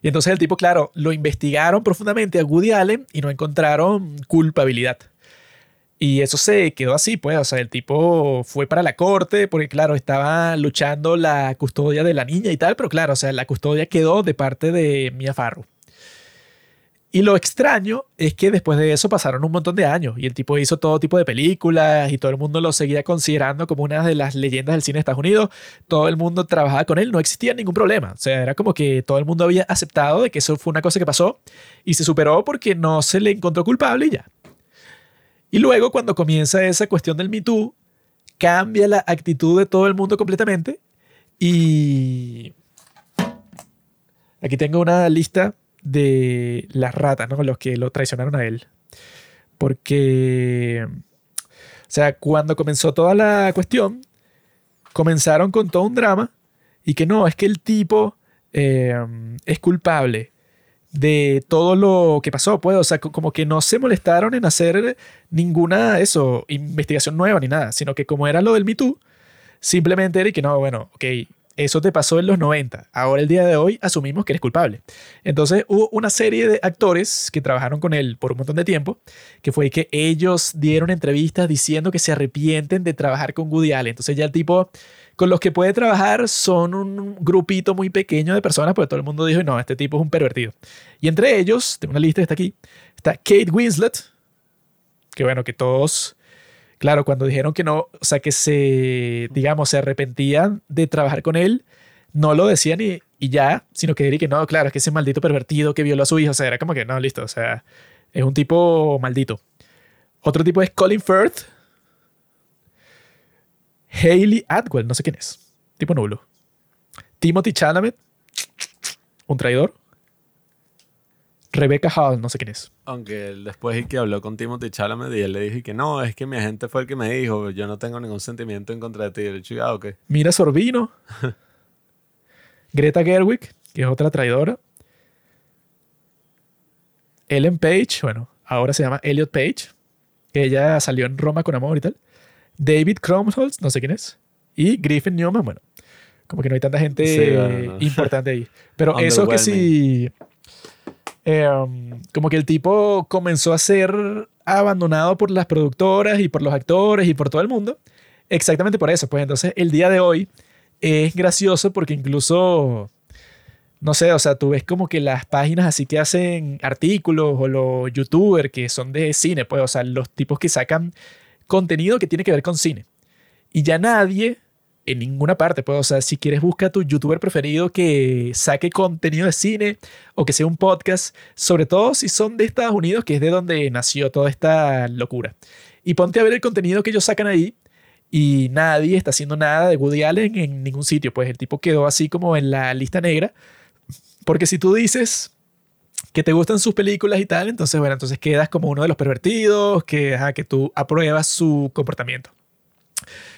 Y entonces el tipo, claro, lo investigaron profundamente a Woody Allen y no encontraron culpabilidad. Y eso se quedó así, pues, o sea, el tipo fue para la corte porque, claro, estaba luchando la custodia de la niña y tal, pero claro, o sea, la custodia quedó de parte de Mia Farrow. Y lo extraño es que después de eso pasaron un montón de años y el tipo hizo todo tipo de películas y todo el mundo lo seguía considerando como una de las leyendas del cine de Estados Unidos. Todo el mundo trabajaba con él, no existía ningún problema. O sea, era como que todo el mundo había aceptado de que eso fue una cosa que pasó y se superó porque no se le encontró culpable y ya. Y luego cuando comienza esa cuestión del Me Too, cambia la actitud de todo el mundo completamente y... Aquí tengo una lista de las ratas, ¿no? Los que lo traicionaron a él. Porque, o sea, cuando comenzó toda la cuestión, comenzaron con todo un drama y que no, es que el tipo eh, es culpable de todo lo que pasó, pues, o sea, como que no se molestaron en hacer ninguna, eso, investigación nueva ni nada, sino que como era lo del Me Too, simplemente era que no, bueno, ok, eso te pasó en los 90. Ahora, el día de hoy, asumimos que eres culpable. Entonces, hubo una serie de actores que trabajaron con él por un montón de tiempo, que fue que ellos dieron entrevistas diciendo que se arrepienten de trabajar con Woody. Entonces, ya el tipo con los que puede trabajar son un grupito muy pequeño de personas, porque todo el mundo dijo, no, este tipo es un pervertido. Y entre ellos, tengo una lista que está aquí, está Kate Winslet, que bueno, que todos Claro, cuando dijeron que no, o sea, que se, digamos, se arrepentían de trabajar con él, no lo decían y, ya, sino que dirían que no, claro, es que ese maldito pervertido que violó a su hijo, o sea, era como que no, listo, o sea, es un tipo maldito. Otro tipo es Colin Firth, Hayley Atwell, no sé quién es, tipo nulo. Timothy Chalamet, un traidor. Rebecca Hall, no sé quién es. Aunque después que habló con Timothy Chalamet y él le dijo que no, es que mi agente fue el que me dijo, yo no tengo ningún sentimiento en contra de ti. Y el chico, ah, ok. Mira Sorbino. Greta Gerwig, que es otra traidora. Ellen Page, bueno, ahora se llama Elliot Page, que ella salió en Roma con amor y tal. David Krumholtz, no sé quién es. Y Griffin Newman, bueno, como que no hay tanta gente importante ahí. Pero eso que sí Em, como que el tipo comenzó a ser abandonado por las productoras y por los actores y por todo el mundo. Exactamente por eso. Pues entonces el día de hoy es gracioso porque incluso, no sé, o sea, tú ves como que las páginas así que hacen artículos o los youtubers que son de cine, pues, o sea, los tipos que sacan contenido que tiene que ver con cine. Y ya nadie en ninguna parte. Pues, o sea, si quieres busca a tu youtuber preferido que saque contenido de cine o que sea un podcast, sobre todo si son de Estados Unidos, que es de donde nació toda esta locura. Y ponte a ver el contenido que ellos sacan ahí y nadie está haciendo nada de Woody Allen en ningún sitio. Pues el tipo quedó así como en la lista negra Porque si tú dices que te gustan sus películas y tal, entonces, bueno, entonces quedas como uno de los pervertidos, que, ajá, que tú apruebas su comportamiento.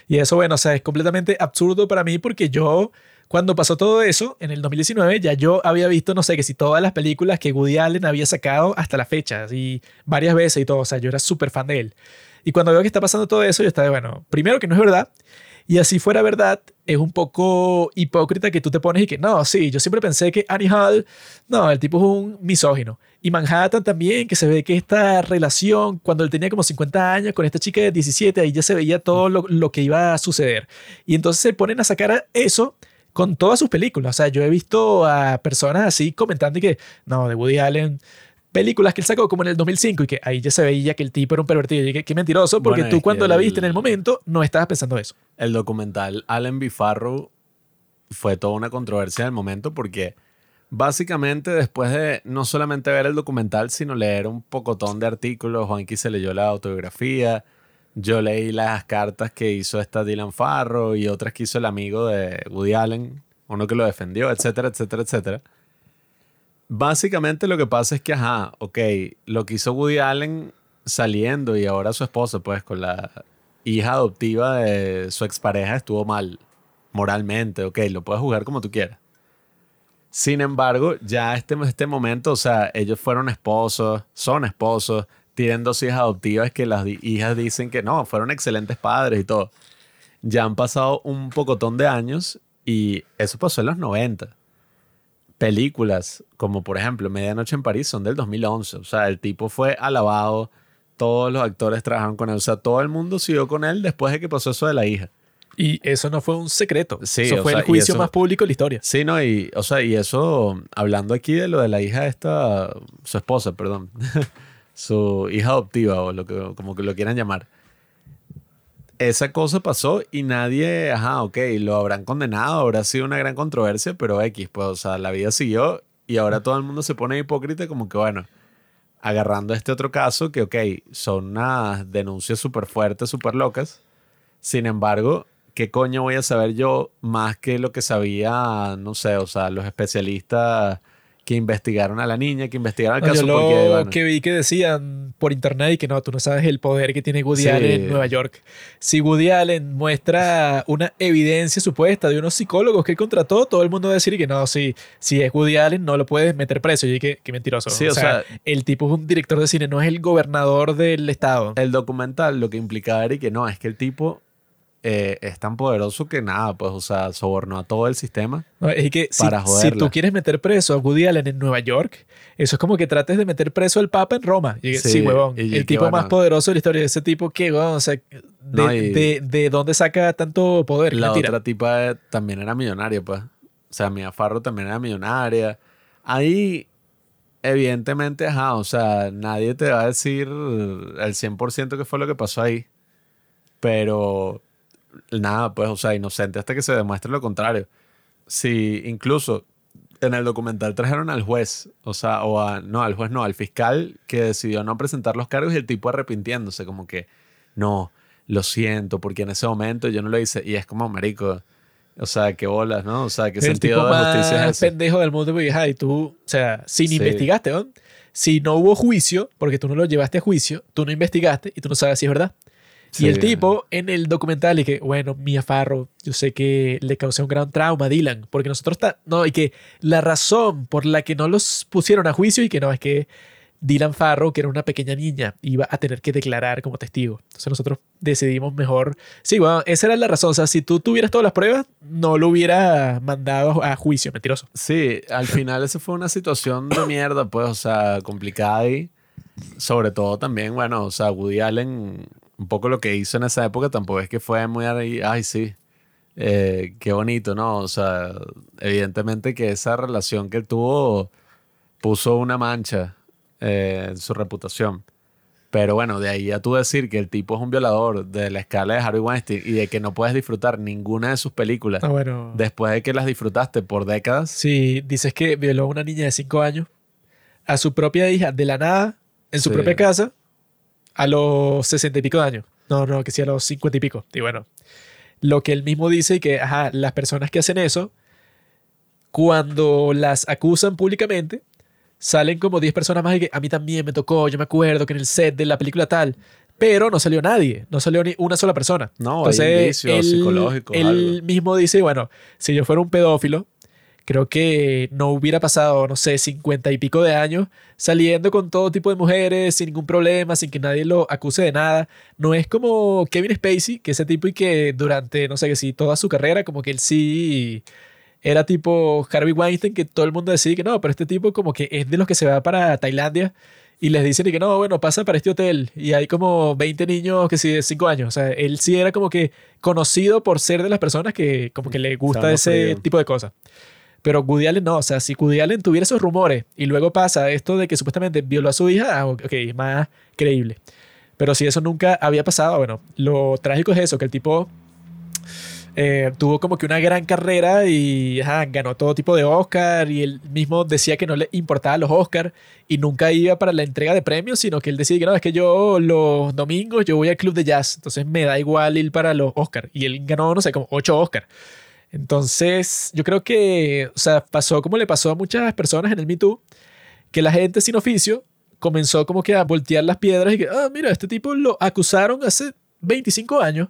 Y eso, bueno, o sea, es completamente absurdo para mí porque yo, cuando pasó todo eso, en el 2019, ya yo había visto, no sé, que si todas las películas que Woody Allen había sacado hasta la fecha, y varias veces y todo, o sea, yo era súper fan de él. Y cuando veo que está pasando todo eso, yo estaba, bueno, primero que no es verdad, y así fuera verdad, es un poco hipócrita que tú te pones y que, no, sí, yo siempre pensé que Annie Hall, no, el tipo es un misógino. Y Manhattan también, que se ve que esta relación, cuando él tenía como 50 años con esta chica de 17, ahí ya se veía todo lo, lo que iba a suceder. Y entonces se ponen a sacar eso con todas sus películas. O sea, yo he visto a personas así comentando y que, no, de Woody Allen películas que él sacó como en el 2005 y que ahí ya se veía que el tipo era un pervertido y que, qué mentiroso porque Bueno, tú cuando la el- viste en el momento no estabas pensando eso. El documental Allen B. Farrow fue toda una controversia del momento porque básicamente después de no solamente ver el documental, sino leer un pocotón de artículos, Juanqui se leyó la autobiografía, yo leí las cartas que hizo esta Dylan Farrow y otras que hizo el amigo de Woody Allen, uno que lo defendió, etcétera, etcétera, etcétera. Básicamente lo que pasa es que, ajá, ok, lo que hizo Woody Allen saliendo y ahora su esposa, pues con la hija adoptiva de su expareja estuvo mal moralmente, ok, lo puedes jugar como tú quieras. Sin embargo, ya este, este momento, o sea, ellos fueron esposos, son esposos, tienen dos hijas adoptivas que las hijas dicen que no, fueron excelentes padres y todo. Ya han pasado un pocotón de años y eso pasó en los 90. Películas como por ejemplo Medianoche en París son del 2011. O sea, el tipo fue alabado, todos los actores trabajaron con él, o sea, todo el mundo siguió con él después de que pasó eso de la hija. Y eso no fue un secreto. Sí, eso fue sea, el juicio eso- más público de la historia. Sí, no, y, o sea, y eso, hablando aquí de lo de la hija de esta, su esposa, perdón, su hija adoptiva o lo que, como que lo quieran llamar. Esa cosa pasó y nadie, ajá, ok, lo habrán condenado, habrá sido una gran controversia, pero X, pues, o sea, la vida siguió y ahora todo el mundo se pone hipócrita como que, bueno, agarrando este otro caso que, ok, son unas denuncias súper fuertes, súper locas. Sin embargo, ¿qué coño voy a saber yo más que lo que sabía, no sé, o sea, los especialistas que investigaron a la niña, que investigaron el No, caso? yo lo porque, bueno, que vi que decían por internet y que no, tú no sabes el poder que tiene Woody Sí. Allen en Nueva York. Si Woody Allen muestra una evidencia supuesta de unos psicólogos que él contrató, todo el mundo va a decir que no, si, si es Woody Allen no lo puedes meter preso. Y dije, qué mentiroso. Sí, o sea- el tipo es un director de cine, no es el gobernador del estado. el documental lo que implicaba era que no, es que el tipo eh, es tan poderoso que nada, pues, o sea, sobornó a todo el sistema. No, es que si, Para si joderla. tú quieres meter preso a Woody Allen en Nueva York, eso es como que trates de meter preso al Papa en Roma. Y Sí, sí, huevón. y el tipo bueno. más poderoso de la historia. Ese tipo que, huevón, o sea, de, No, de- de dónde saca tanto poder? La Mentira. otra tipa eh, también era millonaria, pues. O sea, Mia Farro también era millonaria. Ahí, evidentemente, ajá, o sea, nadie te va a decir el 100% qué fue lo que pasó ahí. Pero, nada, pues, o sea, inocente hasta que se demuestre lo contrario. Si incluso en el documental trajeron al juez, o sea, o a, no, al juez no, al fiscal que decidió no presentar los cargos y el tipo arrepintiéndose, como que, no, lo siento, porque en ese momento yo no lo hice. Y es como, marico, o sea, qué bolas, ¿no? O sea, qué el sentido tipo de justicia más es ese. pendejo del mundo, porque, y tú, o sea, si ni Sí. investigaste, ¿no? Si no hubo juicio, porque tú no lo llevaste a juicio, tú no investigaste y tú no sabes si es verdad. Sí. Y el tipo en el documental y que, bueno, Mia Farrow, yo sé que le causé un gran trauma a Dylan, porque nosotros está, no, y que la razón por la que no los pusieron a juicio y que no es que Dylan Farrow, que era una pequeña niña, iba a tener que declarar como testigo. Entonces nosotros decidimos mejor, sí, bueno, esa era la razón, o sea, si tú tuvieras todas las pruebas, no lo hubiera mandado a juicio, mentiroso. Sí, al final esa fue una situación de mierda, pues, o sea, complicada y sobre todo también, bueno, o sea, Woody Allen, un poco lo que hizo en esa época tampoco es que fue muy ahí, ay, sí, eh, qué bonito, ¿no? O sea, evidentemente que esa relación que tuvo puso una mancha eh, en su reputación. Pero bueno, de ahí a tú decir que el tipo es un violador de la escala de Harvey Weinstein y de que no puedes disfrutar ninguna de sus películas Ah, bueno. después de que las disfrutaste por décadas. Si dices que violó a una niña de 5 años, a su propia hija de la nada, en su Sí. propia casa, a los 60 y pico de años. No, no, que sí a los 50 y pico. Y bueno, lo que él mismo dice y que, ajá, las personas que hacen eso cuando las acusan públicamente, salen como 10 personas más y que a mí también me tocó, yo me acuerdo que en el set de la película tal, pero no salió nadie, no salió ni una sola persona. No, Entonces, hay él, psicológico. Él mismo dice, bueno, si yo fuera un pedófilo, creo que no hubiera pasado, no sé, 50 y pico de años saliendo con todo tipo de mujeres sin ningún problema, sin que nadie lo acuse de nada. No es como Kevin Spacey, que ese tipo y que durante, no sé, que sí, toda su carrera, como que él sí era tipo Harvey Weinstein, que todo el mundo decía que no, pero este tipo como que es de los que se va para Tailandia y les dicen que no, bueno, pasa para este hotel y hay como 20 niños que sí de 5 años. O sea, él sí era como que conocido por ser de las personas que como que le gusta ese tipo de cosas. Pero Woody Allen no, o sea, si Woody Allen tuviera esos rumores y luego pasa esto de que supuestamente violó a su hija, ah, ok, es más creíble. Pero si eso nunca había pasado, bueno, lo trágico es eso, que el tipo eh, tuvo como que una gran carrera y ganó todo tipo de Oscar y él mismo decía que no le importaban los Oscars y nunca iba para la entrega de premios, sino que él decía que no, es que yo los domingos yo voy al club de jazz, entonces me da igual ir para los Oscars y él ganó, no sé, como ocho Oscars. Entonces, yo creo que, o sea, pasó como le pasó a muchas personas en el Me Too, que la gente sin oficio comenzó como que a voltear las piedras y que, ah, mira, este tipo lo acusaron hace 25 años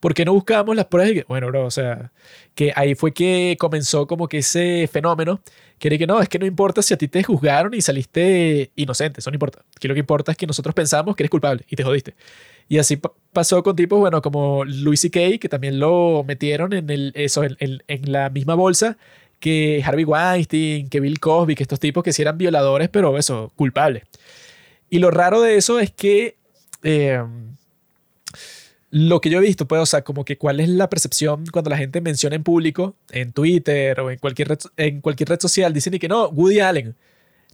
¿por qué no buscábamos las pruebas? Y que, bueno, bro, o sea, que ahí fue que comenzó como que ese fenómeno, que era que no, es que no importa si a ti te juzgaron y saliste inocente, eso no importa. Aquí lo que importa es que nosotros pensamos que eres culpable y te jodiste. Y así pasó con tipos, bueno, como Louis C.K., que también lo metieron en, el, eso, en, en, la misma bolsa que Harvey Weinstein, que Bill Cosby, que estos tipos que sí eran violadores, pero eso, culpables. Y lo raro de eso es que... Eh, lo que yo he visto, pues, o sea, como que cuál es la percepción cuando la gente menciona en público, en Twitter o en cualquier red, en cualquier red social, dicen que no, Woody Allen.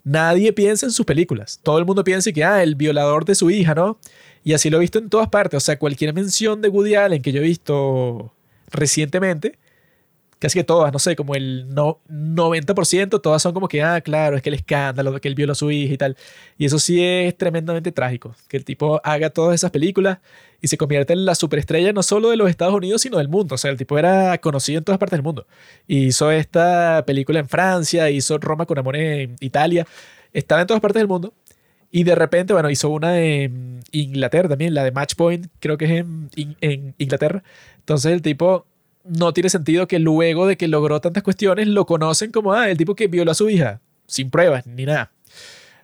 Nadie piensa en sus películas. Todo el mundo piensa que, ah, el violador de su hija, ¿no? Y así lo he visto en todas partes. O sea, cualquier mención de Woody Allen que yo he visto recientemente, casi que todas, no sé, como el no, 90%, todas son como que, ah, claro, es que el escándalo que él violó a su hija y tal. Y eso sí es tremendamente trágico, que el tipo haga todas esas películas y se convierte en la superestrella no solo de los Estados Unidos, sino del mundo. O sea, el tipo era conocido en todas partes del mundo. Hizo esta película en Francia, hizo Roma con amor en Italia, estaba en todas partes del mundo. Y de repente, bueno, hizo una en Inglaterra también, la de Match Point, creo que es en, en Inglaterra. Entonces el tipo no tiene sentido que luego de que logró tantas cuestiones lo conocen como ah, el tipo que violó a su hija, sin pruebas ni nada.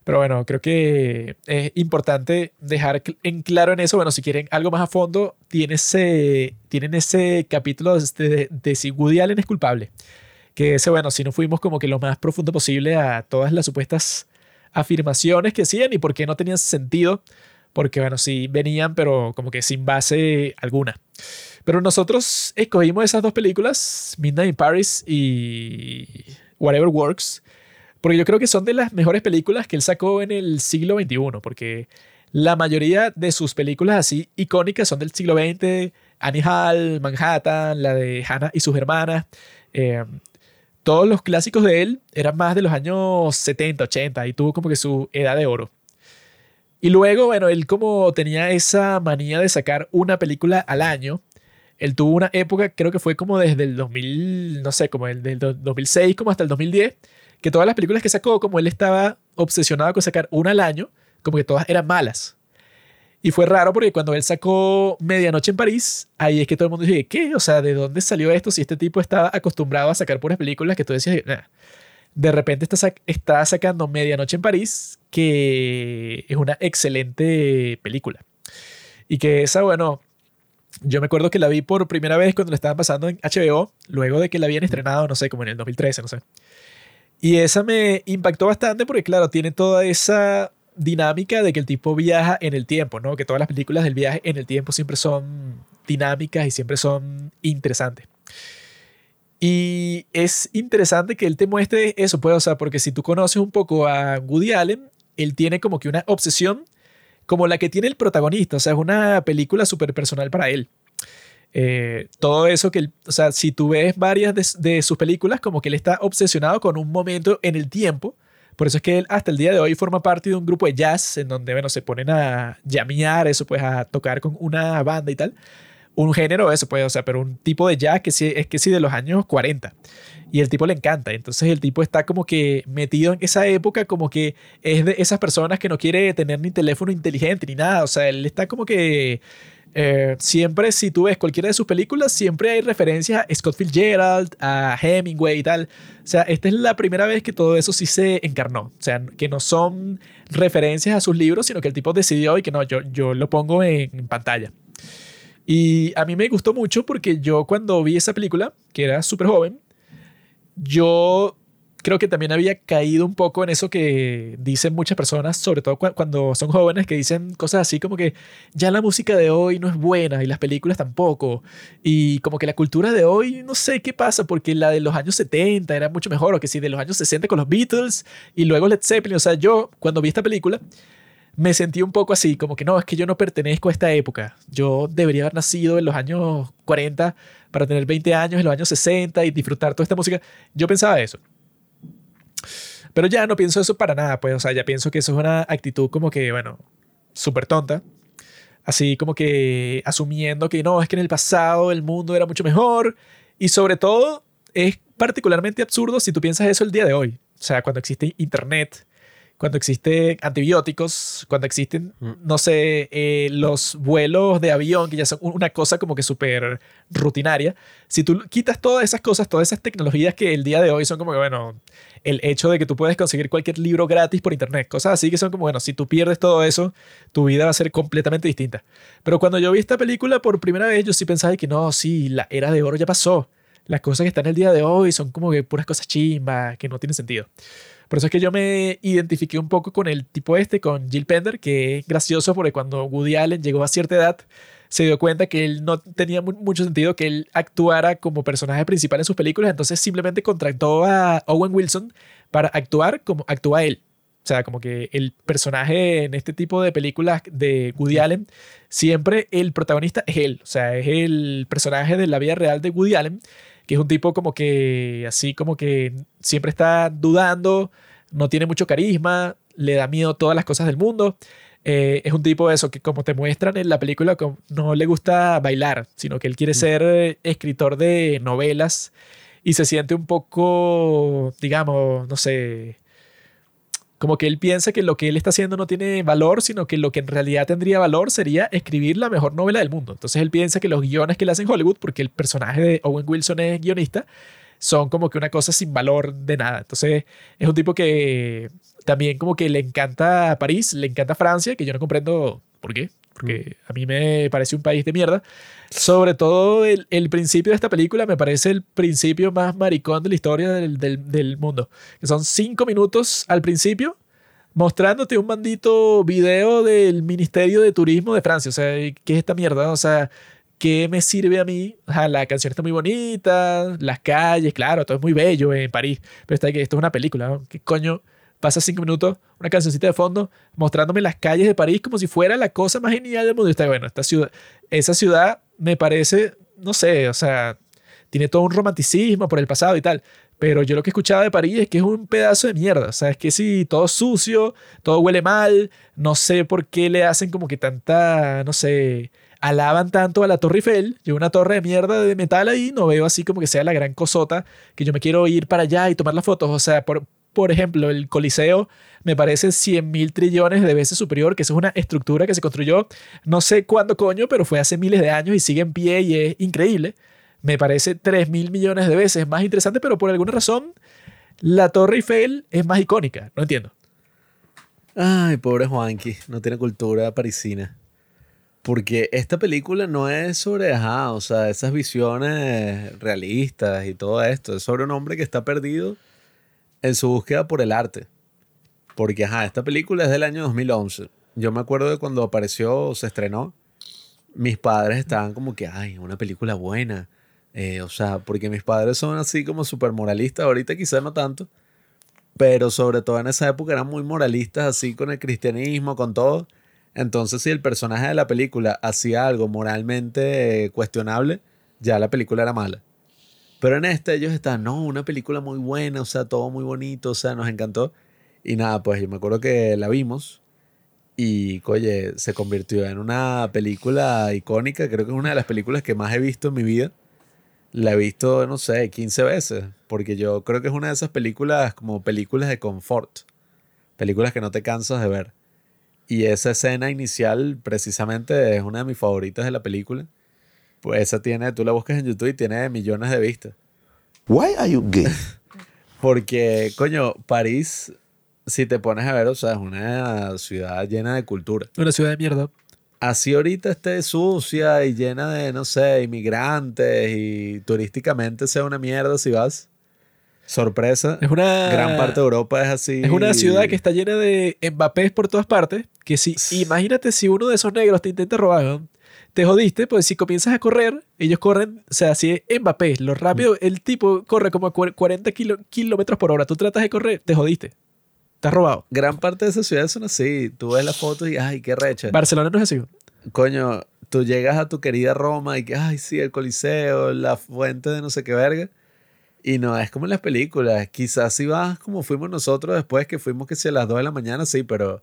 Pero bueno, creo que es importante dejar en claro en eso. Bueno, si quieren algo más a fondo, tiene ese, tienen ese capítulo de, de, si Woody Allen es culpable. Que ese, bueno, si no fuimos como que lo más profundo posible a todas las supuestas afirmaciones que hacían y por qué no tenían sentido. Porque, bueno, sí venían, pero como que sin base alguna. Pero nosotros escogimos esas dos películas, Midnight in Paris y Whatever Works, porque yo creo que son de las mejores películas que él sacó en el siglo XXI, porque la mayoría de sus películas así icónicas son del siglo XX, Annie Hall, Manhattan, la de Hannah y sus hermanas. Eh, todos los clásicos de él eran más de los años 70, 80 y tuvo como que su edad de oro. Y luego, bueno, él como tenía esa manía de sacar una película al año, él tuvo una época, creo que fue como desde el 2000, no sé, como el del 2006 como hasta el 2010, que todas las películas que sacó, como él estaba obsesionado con sacar una al año, como que todas eran malas. Y fue raro porque cuando él sacó Medianoche en París, ahí es que todo el mundo dice, ¿qué? O sea, ¿de dónde salió esto si este tipo estaba acostumbrado a sacar puras películas que tú decías, nah. De repente está, está sacando Medianoche en París, que es una excelente película. Y que esa, bueno, yo me acuerdo que la vi por primera vez cuando la estaban pasando en HBO, luego de que la habían estrenado, no sé, como en el 2013, no sé. Y esa me impactó bastante porque, claro, tiene toda esa dinámica de que el tipo viaja en el tiempo, ¿no? Que todas las películas del viaje en el tiempo siempre son dinámicas y siempre son interesantes. Y es interesante que él te muestre eso, pues, o sea, porque si tú conoces un poco a Woody Allen, él tiene como que una obsesión como la que tiene el protagonista. O sea, es una película súper personal para él. Eh, todo eso que, o sea, si tú ves varias de, sus películas, como que él está obsesionado con un momento en el tiempo. Por eso es que él hasta el día de hoy forma parte de un grupo de jazz en donde, bueno, se ponen a llamear, eso pues a tocar con una banda y tal. un género eso, pues, o sea, pero un tipo de jazz que sí, es que sí de los años 40. Y el tipo le encanta. Entonces el tipo está como que metido en esa época, como que es de esas personas que no quiere tener ni teléfono inteligente ni nada. O sea, él está como que eh, siempre, si tú ves cualquiera de sus películas, siempre hay referencias a Scott Fitzgerald, a Hemingway y tal. O sea, esta es la primera vez que todo eso sí se encarnó. O sea, que no son referencias a sus libros, sino que el tipo decidió y que no, yo, yo lo pongo en pantalla. Y a mí me gustó mucho porque yo cuando vi esa película, que era súper joven, yo creo que también había caído un poco en eso que dicen muchas personas, sobre todo cuando son jóvenes, que dicen cosas así como que ya la música de hoy no es buena y las películas tampoco. Y como que la cultura de hoy, no sé qué pasa, porque la de los años 70 era mucho mejor, o que sí, de los años 60 con los Beatles y luego Led Zeppelin. O sea, yo cuando vi esta película me sentí un poco así, como que no, es que yo no pertenezco a esta época. Yo debería haber nacido en los años 40 para tener 20 años en los años 60 y disfrutar toda esta música. Yo pensaba eso. Pero ya no pienso eso para nada, pues, o sea, ya pienso que eso es una actitud como que, bueno, súper tonta. Así como que asumiendo que no, es que en el pasado el mundo era mucho mejor. Y sobre todo, es particularmente absurdo si tú piensas eso el día de hoy. O sea, cuando existe Internet, cuando existen antibióticos, cuando existen, mm. no sé, eh, los vuelos de avión, que ya son una cosa como que súper rutinaria, si tú quitas todas esas cosas, todas esas tecnologías que el día de hoy son como que, bueno, el hecho de que tú puedes conseguir cualquier libro gratis por internet, cosas así que son como, bueno, si tú pierdes todo eso, tu vida va a ser completamente distinta. Pero cuando yo vi esta película por primera vez, yo sí pensaba que no, sí, la era de oro ya pasó. Las cosas que están el día de hoy son como que puras cosas chimbas, que no tienen sentido. Por eso es que yo me identifiqué un poco con el tipo este, con Jill Pender, que es gracioso porque cuando Woody Allen llegó a cierta edad, se dio cuenta que él no tenía mucho sentido que él actuara como personaje principal en sus películas, entonces simplemente contrató a Owen Wilson para actuar como actúa él. O sea, como que el personaje en este tipo de películas de Woody Allen, siempre el protagonista es él. O sea, es el personaje de la vida real de Woody Allen que es un tipo como que así como que siempre está dudando, no tiene mucho carisma, le da miedo todas las cosas del mundo. Eh, es un tipo de eso que como te muestran en la película no le gusta bailar, sino que él quiere mm. ser eh, escritor de novelas y se siente un poco, digamos, no sé, como que él piensa que lo que él está haciendo no tiene valor, sino que lo que en realidad tendría valor sería escribir la mejor novela del mundo. Entonces él piensa que los guiones que le hacen Hollywood, porque el personaje de Owen Wilson es guionista, son como que una cosa sin valor de nada. Entonces es un tipo que también como que le encanta París, le encanta Francia, que yo no comprendo por qué, porque a mí me parece un país de mierda. Sobre todo el, el, principio de esta película me parece el principio más maricón de la historia del, del, del, mundo. Que son cinco minutos al principio mostrándote un mandito video del Ministerio de Turismo de Francia. O sea, ¿qué es esta mierda? O sea, ¿qué me sirve a mí? la canción está muy bonita, las calles, claro, todo es muy bello en París. Pero está que esto es una película, ¿Qué coño? pasa cinco minutos, una cancioncita de fondo, mostrándome las calles de París como si fuera la cosa más genial del mundo. Y está bueno, esta ciudad, esa ciudad me parece, no sé, o sea, tiene todo un romanticismo por el pasado y tal. Pero yo lo que escuchaba de París es que es un pedazo de mierda. O sea, es que sí, todo sucio, todo huele mal. No sé por qué le hacen como que tanta, no sé, alaban tanto a la Torre Eiffel. Yo una torre de mierda de metal ahí, no veo así como que sea la gran cosota que yo me quiero ir para allá y tomar las fotos. O sea, por, por ejemplo, el Coliseo me parece 100 mil trillones de veces superior, que eso es una estructura que se construyó no sé cuándo coño, pero fue hace miles de años y sigue en pie y es increíble. Me parece 3 mil millones de veces más interesante, pero por alguna razón la Torre Eiffel es más icónica. No entiendo. Ay, pobre Juanqui, no tiene cultura parisina. Porque esta película no es sobre, ajá, o sea, esas visiones realistas y todo esto. Es sobre un hombre que está perdido en su búsqueda por el arte. Porque, ajá, esta película es del año 2011. Yo me acuerdo de cuando apareció, se estrenó, mis padres estaban como que, ay, una película buena. Eh, o sea, porque mis padres son así como súper moralistas, ahorita quizás no tanto, pero sobre todo en esa época eran muy moralistas, así con el cristianismo, con todo. Entonces, si el personaje de la película hacía algo moralmente cuestionable, ya la película era mala. Pero en este ellos están, no, una película muy buena, o sea, todo muy bonito, o sea, nos encantó. Y nada, pues yo me acuerdo que la vimos Y, oye, se convirtió en una película icónica. Creo que es una de las películas que más he visto en mi vida. La he visto, no sé, 15 veces. Porque yo creo que es una de esas películas como películas de confort. Películas que no te cansas de ver. Y esa escena inicial, precisamente, es una de mis favoritas de la película. Pues esa tiene, tú la buscas en YouTube y tiene millones de vistas. Why are you gay? Porque, coño, París, si te pones a ver, o sea, es una ciudad llena de cultura. Una ciudad de mierda. Así ahorita esté sucia y llena de, no sé, inmigrantes y turísticamente sea una mierda si vas. Sorpresa. Es una. Gran parte de Europa es así. Es una ciudad que está llena de Mbappés por todas partes. Que si, imagínate si uno de esos negros te intenta robar, ¿no? Te jodiste, pues si comienzas a correr, ellos corren, o sea, si es Mbappé, lo rápido, el tipo corre como a cu- 40 kilo- kilómetros por hora, tú tratas de correr, te jodiste. Estás robado. Gran parte de esas ciudades son así. Tú ves las fotos y, ay, qué recha. Barcelona no es así. Coño, tú llegas a tu querida Roma y que, ay, sí, el Coliseo, la fuente de no sé qué verga. Y no es como en las películas. Quizás si vas como fuimos nosotros después, que fuimos que si a las 2 de la mañana, sí, pero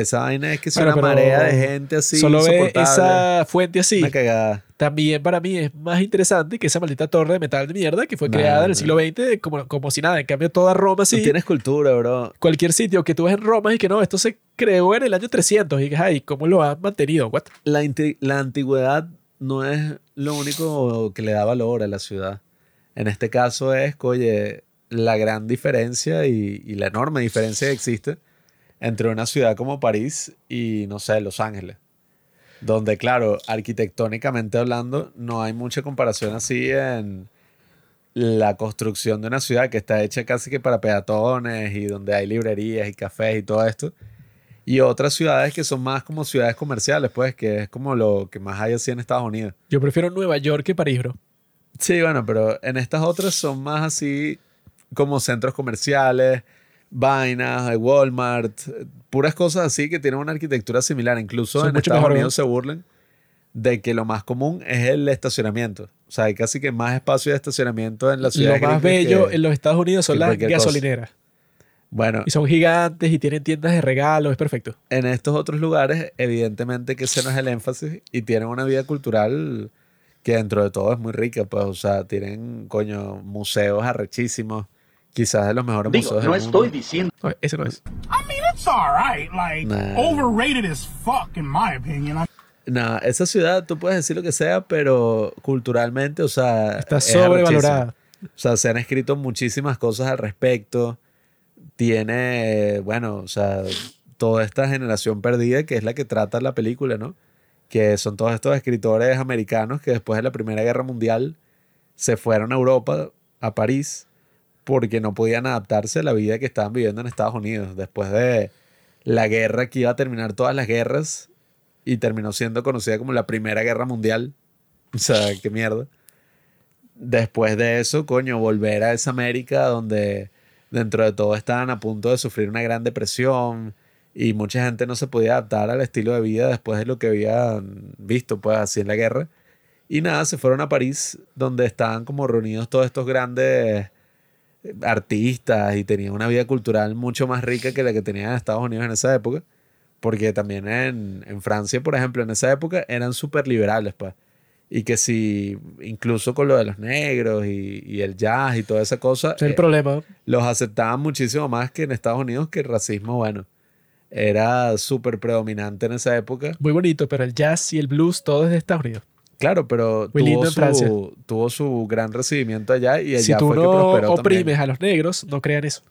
esa vaina es que es Bueno, una pero marea de gente así. Solo ve esa fuente así. Una cagada. También para mí es más interesante que esa maldita torre de metal de mierda que fue No, creada en el no. siglo XX como, como si nada. En cambio, toda Roma Tú así. tienes cultura, bro. Cualquier sitio que tú ves en Roma y que no, esto se creó en el año 300 y que, ay, ¿cómo lo han mantenido? What? La, la antigüedad no es lo único que le da valor a la ciudad. En este caso es, oye, la gran diferencia y, y la enorme diferencia que existe entre una ciudad como París y, no sé, Los Ángeles. Donde, claro, arquitectónicamente hablando, no hay mucha comparación así en la construcción de una ciudad que está hecha casi que para peatones y donde hay librerías y cafés y todo esto. Y otras ciudades que son más como ciudades comerciales, pues, que es como lo que más hay así en Estados Unidos. Yo prefiero Nueva York que París, bro. Sí, bueno, pero en estas otras son más así como centros comerciales, vainas, de Walmart, puras cosas así que tienen una arquitectura similar. Incluso Son en Estados mejor, Unidos se burlan de que lo más común es el estacionamiento. O sea, hay casi que más espacio de estacionamiento en la ciudad. Lo más bello en los Estados Unidos son las cosa. gasolineras. Bueno, Y son gigantes y tienen tiendas de regalos, es perfecto. en estos otros lugares, evidentemente que ese no es el énfasis y tienen una vida cultural que dentro de todo es muy rica, pues, o sea, tienen, coño, museos arrechísimos, quizás de los mejores Digo, museos no del mundo. estoy diciendo. No, ese no es. I mean, it's all right. Like, Nah. overrated as fuck, in my opinion. I- Nada, esa ciudad, tú puedes decir lo que sea, pero culturalmente, o sea, Está es sobrevalorada. O sea, se han escrito muchísimas cosas al respecto. Tiene, bueno, o sea, toda esta generación perdida que es la que trata la película, ¿no? Que son todos estos escritores americanos que después de la Primera Guerra Mundial se fueron a Europa, a París, porque no podían adaptarse a la vida que estaban viviendo en Estados Unidos. Después de la guerra que iba a terminar todas las guerras y terminó siendo conocida como la Primera Guerra Mundial. O sea, qué mierda. Después de eso, coño, volver a esa América donde dentro de todo estaban a punto de sufrir una gran depresión y mucha gente no se podía adaptar al estilo de vida después de lo que habían visto, pues así en la guerra. Y nada, se fueron a París, donde estaban como reunidos todos estos grandes artistas y tenían una vida cultural mucho más rica que la que tenían en Estados Unidos en esa época. Porque también en, en Francia, por ejemplo, en esa época eran súper liberales, pues. Y que si, incluso con lo de los negros y, y el jazz y toda esa cosa, es el eh, problema. los aceptaban muchísimo más que en Estados Unidos, que el racismo, bueno, era súper predominante en esa época. Muy bonito, pero el jazz y el blues, todo es de Estados Unidos. Claro, pero tuvo su, tuvo su gran recibimiento allá y allá Si tú fue que no prosperó oprimes también. a los negros, no crean eso.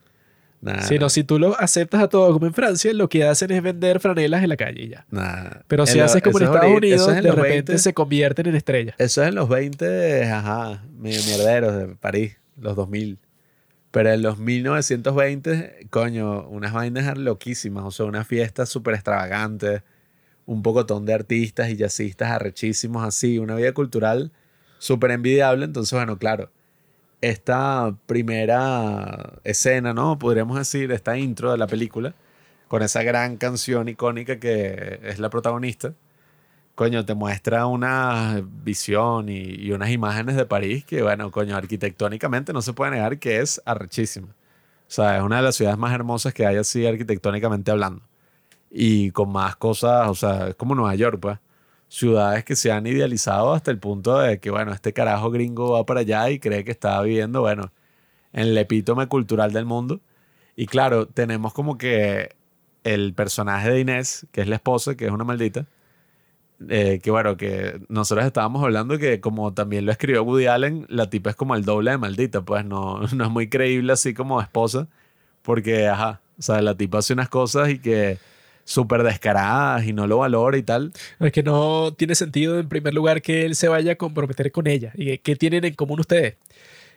Nah, Sino si tú lo aceptas a todo como en Francia, lo que hacen es vender franelas en la calle y ya. nah. Pero si En lo- haces como en es Estados ahorita- Unidos, es en de repente 20, se convierten en estrellas. Eso es en los 20, ajá, mierderos de París, los 2000. Pero en los 1920, coño, unas vainas loquísimas, o sea, unas fiestas súper extravagantes, un pocotón de artistas y jazzistas arrechísimos así, una vida cultural súper envidiable. Entonces, bueno, claro, esta primera escena, ¿no? Podríamos decir, esta intro de la película, con esa gran canción icónica que es la protagonista coño, te muestra una visión y, y unas imágenes de París que, bueno, coño, arquitectónicamente no se puede negar que es arrechísima. O sea, es una de las ciudades más hermosas que hay así arquitectónicamente hablando. Y con más cosas, o sea, es como Nueva York, pues. Ciudades que se han idealizado hasta el punto de que, bueno, este carajo gringo va para allá y cree que está viviendo, bueno, en el epítome cultural del mundo. Y claro, tenemos como que el personaje de Inés, que es la esposa, que es una maldita, eh, que bueno, que nosotros estábamos hablando que como también lo escribió Woody Allen, la tipa es como el doble de maldita, pues no, no es muy creíble así como esposa, porque, ajá, o sea, la tipa hace unas cosas y que súper descaradas y no lo valora y tal. Es que no tiene sentido, en primer lugar, que él se vaya a comprometer con ella. ¿Y qué tienen en común ustedes?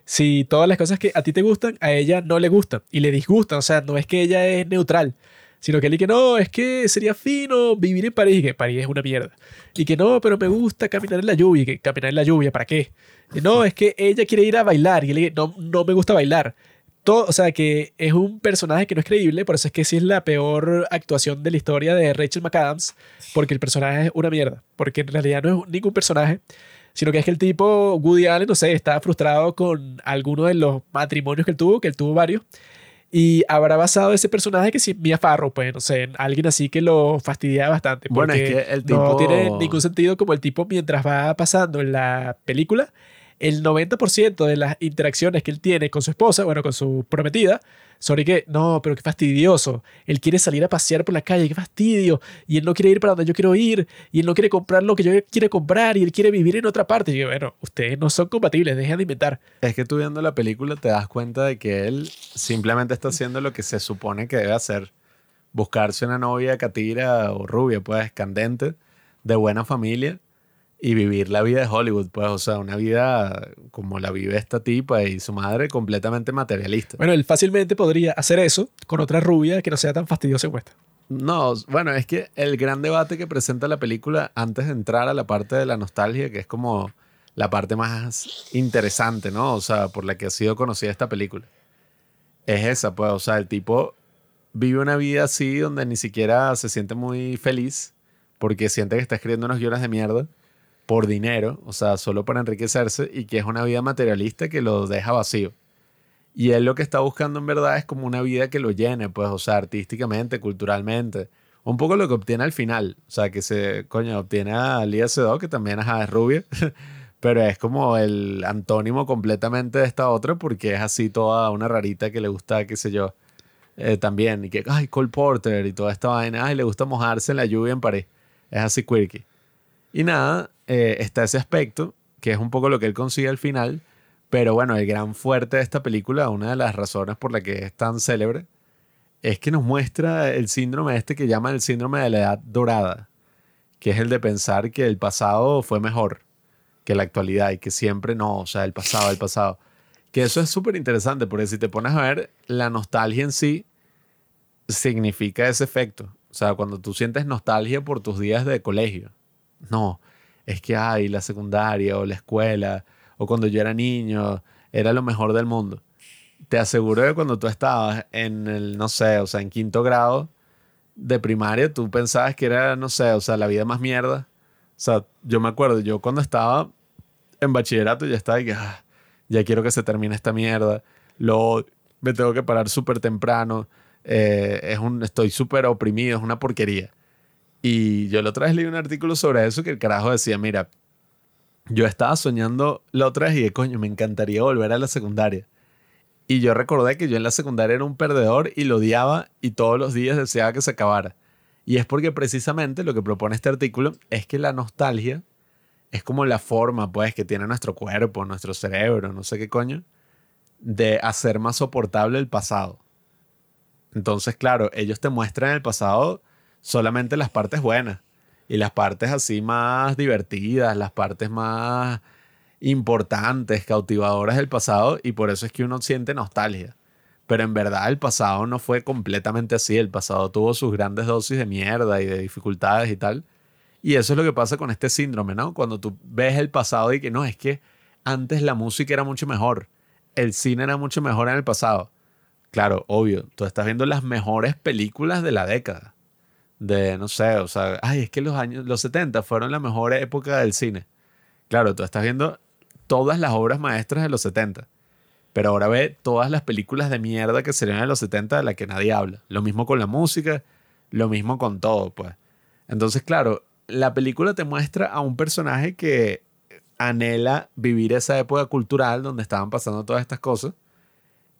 Si todas las cosas que a ti te gustan, a ella no le gustan y le disgustan, o sea, no es que ella es neutral, sino que él dice que no, es que sería fino vivir en París, y que París es una mierda. Y que no, pero me gusta caminar en la lluvia, y que caminar en la lluvia, ¿para qué? Y no, es que ella quiere ir a bailar, y él dice, no, no me gusta bailar. Todo, o sea, que es un personaje que no es creíble, por eso es que sí es la peor actuación de la historia de Rachel McAdams, porque el personaje es una mierda, porque en realidad no es ningún personaje, sino que es que el tipo, Woody Allen, no sé, está frustrado con alguno de los matrimonios que él tuvo, que él tuvo varios, y habrá basado ese personaje que si Mia Farrow, pues, no sé, en alguien así que lo fastidia bastante. Bueno, es porque que el no tipo- tiene ningún sentido como el tipo mientras va pasando en la película, el 90% de las interacciones que él tiene con su esposa, bueno, con su prometida, sobre que, no, pero qué fastidioso. Él quiere salir a pasear por la calle, qué fastidio. Y él no quiere ir para donde yo quiero ir. Y él no quiere comprar lo que yo quiero comprar. Y él quiere vivir en otra parte. Y yo, bueno, ustedes no son compatibles, dejen de inventar. Es que tú viendo la película te das cuenta de que él simplemente está haciendo lo que se supone que debe hacer. Buscarse una novia catira o rubia, pues, candente, de buena familia y vivir la vida de Hollywood, pues, o sea, una vida como la vive esta tipa y su madre completamente materialista. Bueno, él fácilmente podría hacer eso con otra rubia que no sea tan fastidiosa en esta. No, bueno, es que el gran debate que presenta la película antes de entrar a la parte de la nostalgia, que es como la parte más interesante, ¿no? O sea, por la que ha sido conocida esta película. Es esa, pues, o sea, el tipo vive una vida así donde ni siquiera se siente muy feliz porque siente que está escribiendo unos guiones de mierda por dinero, o sea, solo para enriquecerse y que es una vida materialista que lo deja vacío. Y él lo que está buscando en verdad es como una vida que lo llene, pues, o sea, artísticamente, culturalmente. Un poco lo que obtiene al final. O sea, que se, coño, obtiene a Lia Sedó, que también ajá, es rubia, pero es como el antónimo completamente de esta otra porque es así toda una rarita que le gusta, qué sé yo, eh, también. Y que, ay, Cole Porter y toda esta vaina, ay, le gusta mojarse en la lluvia en París. Es así quirky. Y nada, eh, está ese aspecto, que es un poco lo que él consigue al final. Pero bueno, el gran fuerte de esta película, una de las razones por la que es tan célebre, es que nos muestra el síndrome este que llaman el síndrome de la edad dorada, que es el de pensar que el pasado fue mejor que la actualidad y que siempre no, o sea, el pasado, el pasado. Que eso es súper interesante, porque si te pones a ver, la nostalgia en sí significa ese efecto. O sea, cuando tú sientes nostalgia por tus días de colegio. No, es que hay la secundaria o la escuela, o cuando yo era niño, era lo mejor del mundo. Te aseguro que cuando tú estabas en el, no sé, o sea, en quinto grado de primaria, tú pensabas que era, no sé, o sea, la vida más mierda. O sea, yo me acuerdo, yo cuando estaba en bachillerato ya estaba y que, "Ah, ya quiero que se termine esta mierda. Luego me tengo que parar súper temprano. eh, es un, estoy súper oprimido, es una porquería. Y yo la otra vez leí un artículo sobre eso que el carajo decía, mira, yo estaba soñando la otra vez y de coño, me encantaría volver a la secundaria. Y yo recordé que yo en la secundaria era un perdedor y lo odiaba y todos los días deseaba que se acabara. Y es porque precisamente lo que propone este artículo es que la nostalgia es como la forma, pues, que tiene nuestro cuerpo, nuestro cerebro, no sé qué coño, de hacer más soportable el pasado. Entonces, claro, ellos te muestran el pasado solamente las partes buenas y las partes así más divertidas, las partes más importantes, cautivadoras del pasado y por eso es que uno siente nostalgia. Pero en verdad el pasado no fue completamente así, el pasado tuvo sus grandes dosis de mierda y de dificultades y tal. Y eso es lo que pasa con este síndrome, ¿no? Cuando tú ves el pasado y que no, es que antes la música era mucho mejor, el cine era mucho mejor en el pasado. Claro, obvio, tú estás viendo las mejores películas de la década. De, no sé, o sea, ay, es que los años, los 70 fueron la mejor época del cine. Claro, tú estás viendo todas las obras maestras de los 70. Pero ahora ve todas las películas de mierda que salieron en los 70 de las que nadie habla. Lo mismo con la música, Lo mismo con todo, pues. Entonces, claro, la película te muestra a un personaje que anhela vivir esa época cultural donde estaban pasando todas estas cosas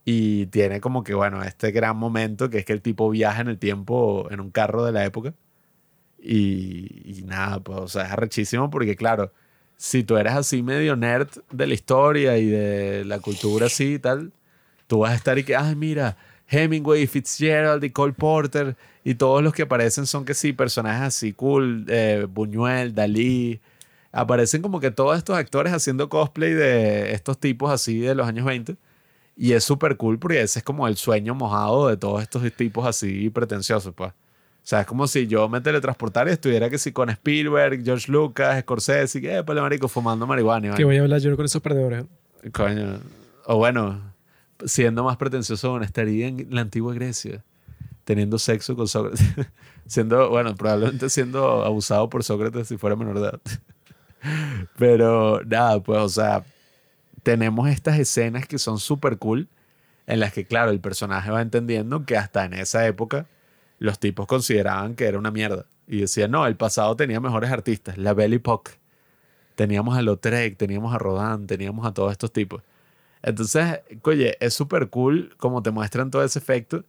y tiene como que, bueno, este gran momento que es que el tipo viaja en el tiempo en un carro de la época y, y nada, pues, o sea, es arrechísimo porque, claro, si tú eres así medio nerd de la historia y de la cultura así y tal, tú vas a estar y que, ay, mira, Hemingway, Fitzgerald y Cole Porter y todos los que aparecen son que sí, personajes así cool, eh, Buñuel, Dalí. Aparecen como que todos estos actores haciendo cosplay de estos tipos así de los años 20. Y es súper cool porque ese es como el sueño mojado de todos estos tipos así pretenciosos, pues. O sea, es como si yo me teletransportara y estuviera que sí con Spielberg, George Lucas, Scorsese, y que, eh, pues, marico, fumando marihuana. Que voy a hablar yo con esos perdedores. Coño. O bueno, siendo más pretencioso, estaría en la antigua Grecia, teniendo sexo con Sócrates. siendo, bueno, probablemente siendo abusado por Sócrates si fuera menor de edad. Pero nada, pues, o sea, tenemos estas escenas que son súper cool, en las que, claro, el personaje va entendiendo que hasta en esa época los tipos consideraban que era una mierda. Y decían, no, el pasado tenía mejores artistas, la Belle Époque. Teníamos a Lautrec, teníamos a Rodin, teníamos a todos estos tipos. Entonces, oye, es súper cool como te muestran todo ese efecto.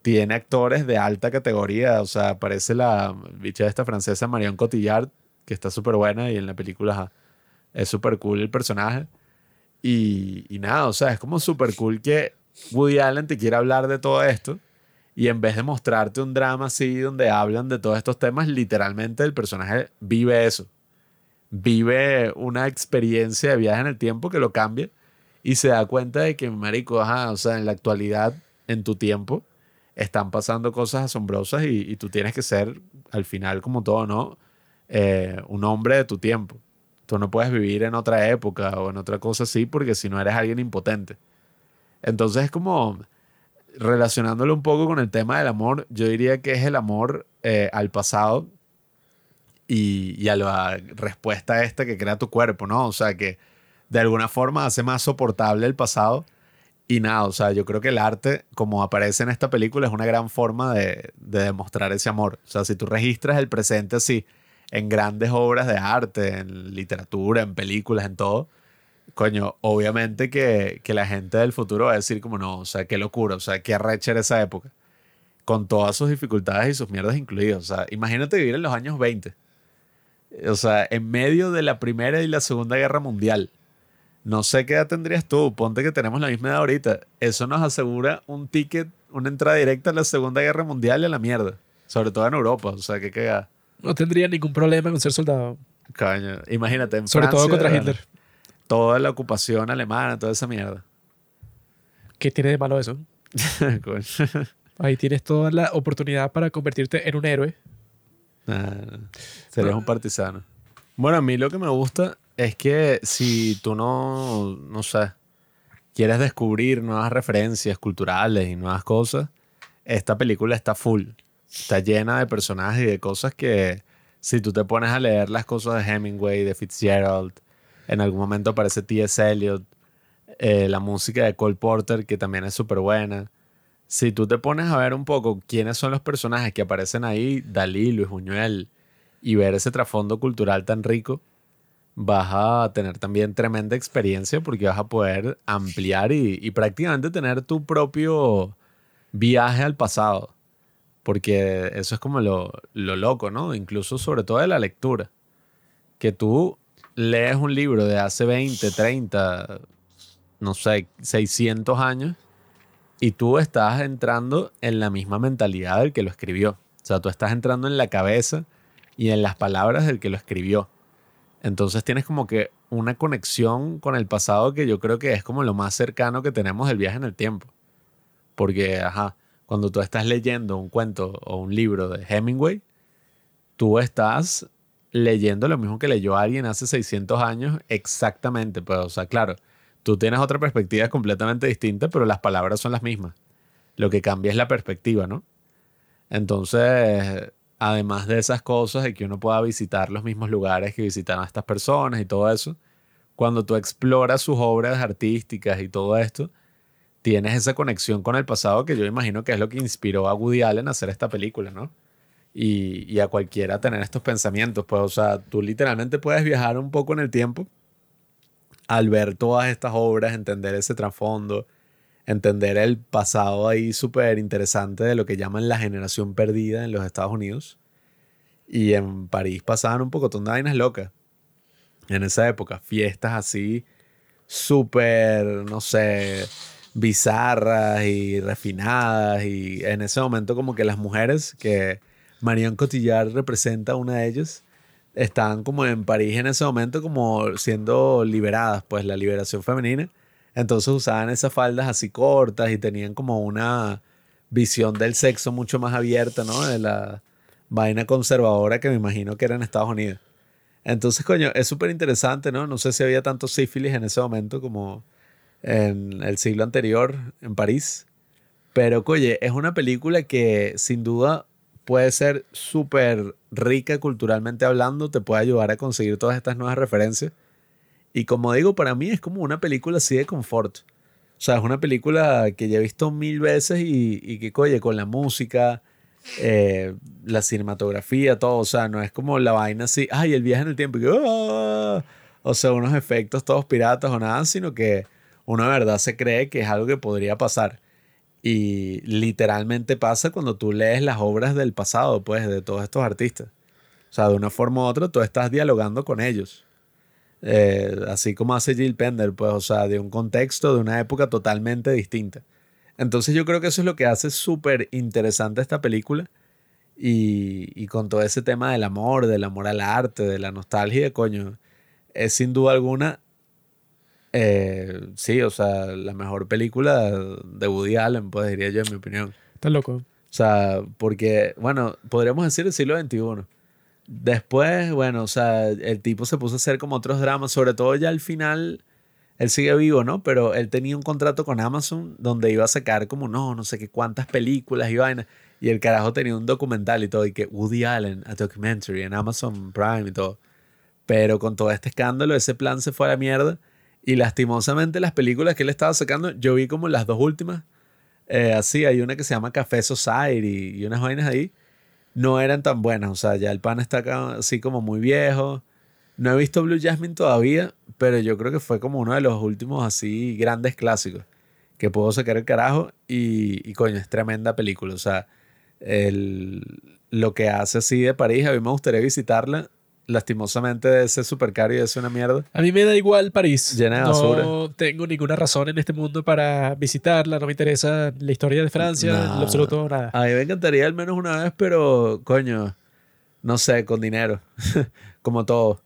Tiene actores de alta categoría, o sea, aparece la bicha esta francesa Marion Cotillard, que está súper buena y en la película es súper cool el personaje. Y, y nada, o sea, es como súper cool que Woody Allen te quiera hablar de todo esto y en vez de mostrarte un drama así donde hablan de todos estos temas, literalmente el personaje vive eso. Vive una experiencia de viaje en el tiempo que lo cambia y se da cuenta de que, marico, ajá, o sea, en la actualidad, en tu tiempo, están pasando cosas asombrosas y, tú tienes que ser, al final, como todo, ¿no? Eh, un hombre de tu tiempo. Tú no puedes vivir en otra época o en otra cosa así porque si no eres alguien impotente. Entonces es como relacionándolo un poco con el tema del amor, yo diría que es el amor eh, al pasado y, y a la respuesta esta que crea tu cuerpo, ¿no? O sea, que de alguna forma hace más soportable el pasado. Y nada, o sea, yo creo que el arte, como aparece en esta película, es una gran forma de, de demostrar ese amor. O sea, si tú registras el presente así, en grandes obras de arte, en literatura, en películas, en todo, coño, obviamente que, que la gente del futuro va a decir como no, o sea, qué locura, o sea, qué arrecha esa época. Con todas sus dificultades y sus mierdas incluidas. O sea, imagínate vivir en los años 20. O sea, en medio de la Primera y la Segunda Guerra Mundial. No sé qué edad tendrías tú, ponte que tenemos la misma edad ahorita. Eso nos asegura un ticket, una entrada directa a la Segunda Guerra Mundial y a la mierda. Sobre todo en Europa, o sea, qué cagada. No tendría ningún problema con ser soldado. Coño, imagínate. En Sobre todo contra Hitler. Toda la ocupación alemana, toda esa mierda. ¿Qué tiene de malo eso? Ahí tienes toda la oportunidad para convertirte en un héroe. Ah, serías un partisano. Bueno, a mí lo que me gusta es que si tú no, no sé, quieres descubrir nuevas referencias culturales y nuevas cosas, esta película está full. Está llena de personajes y de cosas que si tú te pones a leer las cosas de Hemingway, de Fitzgerald, en algún momento aparece T.S. Eliot, eh, la música de Cole Porter, que también es súper buena. Si tú te pones a ver un poco quiénes son los personajes que aparecen ahí, Dalí, Luis Buñuel, y ver ese trasfondo cultural tan rico, vas a tener también tremenda experiencia porque vas a poder ampliar y, y prácticamente tener tu propio viaje al pasado. Porque eso es como lo, lo loco, ¿no? Incluso sobre todo de la lectura. Que tú lees un libro de hace 20, 30, no sé, 600 años y tú estás entrando en la misma mentalidad del que lo escribió. O sea, tú estás entrando en la cabeza y en las palabras del que lo escribió. Entonces tienes como que una conexión con el pasado que yo creo que es como lo más cercano que tenemos del viaje en el tiempo. Porque, ajá, cuando tú estás leyendo un cuento o un libro de Hemingway, tú estás leyendo lo mismo que leyó alguien hace 600 años exactamente. Pues, o sea, claro, tú tienes otra perspectiva completamente distinta, pero las palabras son las mismas. Lo que cambia es la perspectiva, ¿no? Entonces, además de esas cosas, de que uno pueda visitar los mismos lugares que visitaron estas personas y todo eso, cuando tú exploras sus obras artísticas y todo esto, tienes esa conexión con el pasado que yo imagino que es lo que inspiró a Woody Allen a hacer esta película, ¿no? y, a cualquiera tener estos pensamientos. Pues, o sea, tú literalmente puedes viajar un poco en el tiempo al ver todas estas obras, entender ese trasfondo, entender el pasado ahí súper interesante de lo que llaman la generación perdida en los Estados Unidos. Y en París pasaban un poco de vainas locas. En esa época, fiestas así súper, no sé, bizarras y refinadas. Y en ese momento como que las mujeres, que Marion Cotillard representa una de ellas, estaban como en París en ese momento como siendo liberadas, pues la liberación femenina. Entonces usaban esas faldas así cortas y tenían como una visión del sexo mucho más abierta, ¿no? De la vaina conservadora que me imagino que era en Estados Unidos. Entonces, coño, es súper interesante, ¿no? No sé si había tanto sífilis en ese momento como en el siglo anterior en París. Pero, oye, es una película que sin duda puede ser súper rica culturalmente hablando, te puede ayudar a conseguir todas estas nuevas referencias. Y como digo, para mí es como una película así de confort. O sea, es una película que ya he visto mil veces y, y que, oye, con la música, eh, la cinematografía, todo, o sea, no es como la vaina así, ay, el viaje en el tiempo, y que, "Ah", o sea, unos efectos todos piratas o nada, sino que de verdad se cree que es algo que podría pasar. Y literalmente pasa cuando tú lees las obras del pasado, pues, de todos estos artistas. O sea, de una forma u otra, tú estás dialogando con ellos. Eh, así como hace Jill Pender, pues, o sea, de un contexto, de una época totalmente distinta. Entonces yo creo que eso es lo que hace súper interesante esta película. Y, y con todo ese tema del amor, del amor al arte, de la nostalgia, coño, es sin duda alguna, eh, sí, o sea, la mejor película de Woody Allen, pues diría yo, en mi opinión. Estás loco. O sea, porque, bueno, podríamos decir el siglo XXI. Después, bueno, o sea, el tipo se puso a hacer como otros dramas, sobre todo ya al final, él sigue vivo, ¿no? Pero él tenía un contrato con Amazon donde iba a sacar como, no, no sé qué cuántas películas y vainas. Y el carajo tenía un documental y todo, y que Woody Allen, a documentary en Amazon Prime y todo. Pero con todo este escándalo, ese plan se fue a la mierda. Y lastimosamente las películas que él estaba sacando, yo vi como las dos últimas. eh, así, hay una que se llama Café Society y unas vainas ahí. No eran tan buenas. O sea, ya el pan está así como muy viejo. No he visto Blue Jasmine todavía, pero yo creo que fue como uno de los últimos así grandes clásicos que puedo sacar el carajo. Y, y coño, es tremenda película. O sea, el, lo que hace así de París, a mí me gustaría visitarla. Lastimosamente caro y es una mierda. A mí me da igual París. Llena de no basura. tengo ninguna razón en este mundo para visitarla. No me interesa la historia de Francia, en No. lo absoluto nada. A mí me encantaría al menos una vez, pero coño, no sé, con dinero, como todo.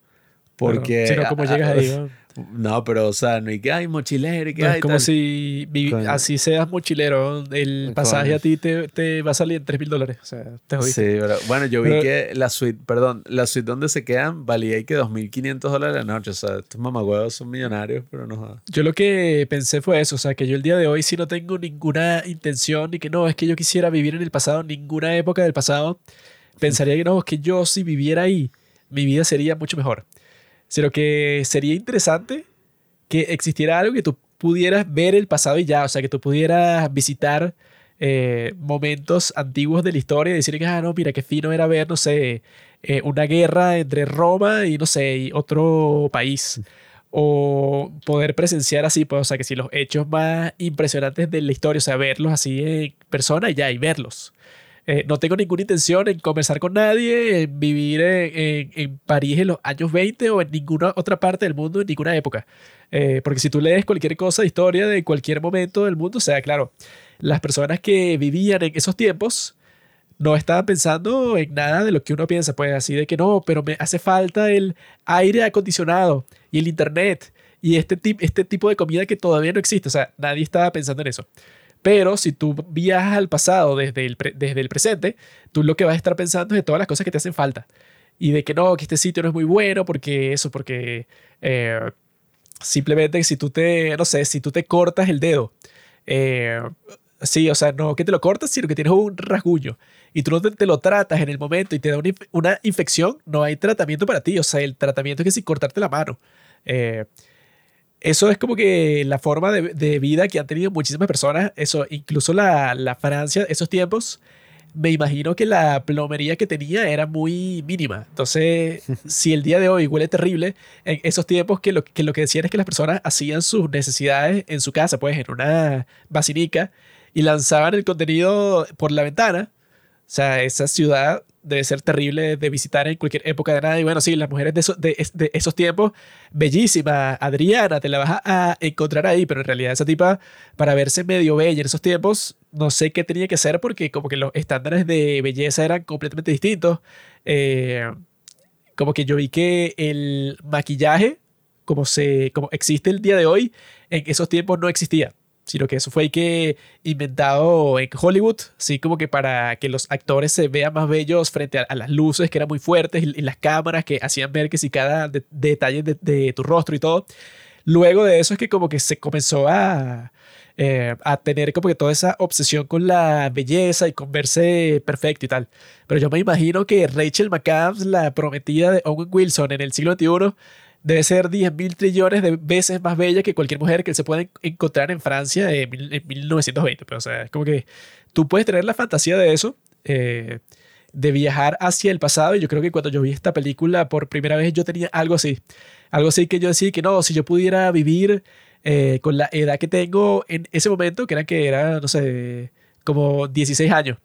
Porque. Pero, si no, ¿cómo llegas ahí? no? No, pero, o sea, no hay que hay mochilero y que No, hay. es como tal. si vi- así seas mochilero, el pasaje a ti te, te va a salir en 3 mil dólares. O sea, te jodiste. Sí, pero bueno, yo vi que la suite, perdón, la suite donde se quedan valía y que 2.500 dólares la noche. O sea, estos mamagüevos son millonarios, pero no jodas. Yo lo que pensé fue eso, o sea, que yo el día de hoy sí no tengo ninguna intención ni que no, es que yo quisiera vivir en el pasado, ninguna época del pasado. Pensaría que no, es que yo si viviera ahí, mi vida sería mucho mejor. Sino que sería interesante que existiera algo que tú pudieras ver el pasado y ya, o sea, que tú pudieras visitar eh, momentos antiguos de la historia y decir que, ah, no, mira, qué fino era ver, no sé, eh, una guerra entre Roma y, no sé, y otro país. O poder presenciar así, pues, o sea, que si los hechos más impresionantes de la historia, o sea, verlos así en persona y ya, y verlos. Eh, no tengo ninguna intención en conversar con nadie, en vivir en, en- París en los años 20 o en ninguna otra parte del mundo, en ninguna época. Eh, porque si tú lees cualquier cosa de historia de cualquier momento del mundo, sea, claro, las personas que vivían en esos tiempos no estaban pensando en nada de lo que uno piensa, pues así de que no, pero me hace falta el aire acondicionado y el internet y este, tip, este tipo de comida que todavía no existe, o sea, nadie estaba pensando en eso. Pero si tú viajas al pasado desde el, desde el presente, tú lo que vas a estar pensando es de todas las cosas que te hacen falta. Y de que no, que este sitio no es muy bueno porque eso, porque eh, simplemente si tú te, no sé, si tú te cortas el dedo, eh, sí, o sea, no que te lo cortas, sino que tienes un rasguño y tú no te, lo tratas en el momento y te da una, una infección, no hay tratamiento para ti. O sea, el tratamiento es que si cortarte la mano. Eh, eso es como que la forma de, de vida que han tenido muchísimas personas, eso, incluso la, la Francia, esos tiempos, me imagino que la plomería que tenía era muy mínima. Entonces, si el día de hoy huele terrible, en esos tiempos que lo que, lo que decían es que las personas hacían sus necesidades en su casa, pues en una basinica, y lanzaban el contenido por la ventana, o sea, esa ciudad debe ser terrible de visitar en cualquier época de nada. Y bueno, sí, las mujeres de, esos- de, esos tiempos, bellísima, Adriana, te la vas a encontrar ahí, pero en realidad esa tipa, para verse medio bella en esos tiempos, no sé qué tenía que hacer porque como que los estándares de belleza eran completamente distintos. Eh, como que yo vi que el maquillaje, como, se, como existe el día de hoy, en esos tiempos no existía sino que eso fue que inventado en Hollywood, así como que para que los actores se vean más bellos frente a, las luces que eran muy fuertes y, y las cámaras que hacían ver que si cada de- detalle de, de tu rostro y todo. Luego de eso es que como que se comenzó a, eh, a tener como que toda esa obsesión con la belleza y con verse perfecto y tal. Pero yo me imagino que Rachel McAdams, la prometida de Owen Wilson en el siglo XXI, debe ser 10 mil trillones de veces más bella que cualquier mujer que se pueda en- encontrar en Francia en 1920. Pero, o sea, es como que tú puedes tener la fantasía de eso, eh, de viajar hacia el pasado. Y yo creo que cuando yo vi esta película por primera vez, yo tenía algo así. Algo así que yo decía que no, si yo pudiera vivir eh, con la edad que tengo en ese momento, que era que era, no sé, como 16 años.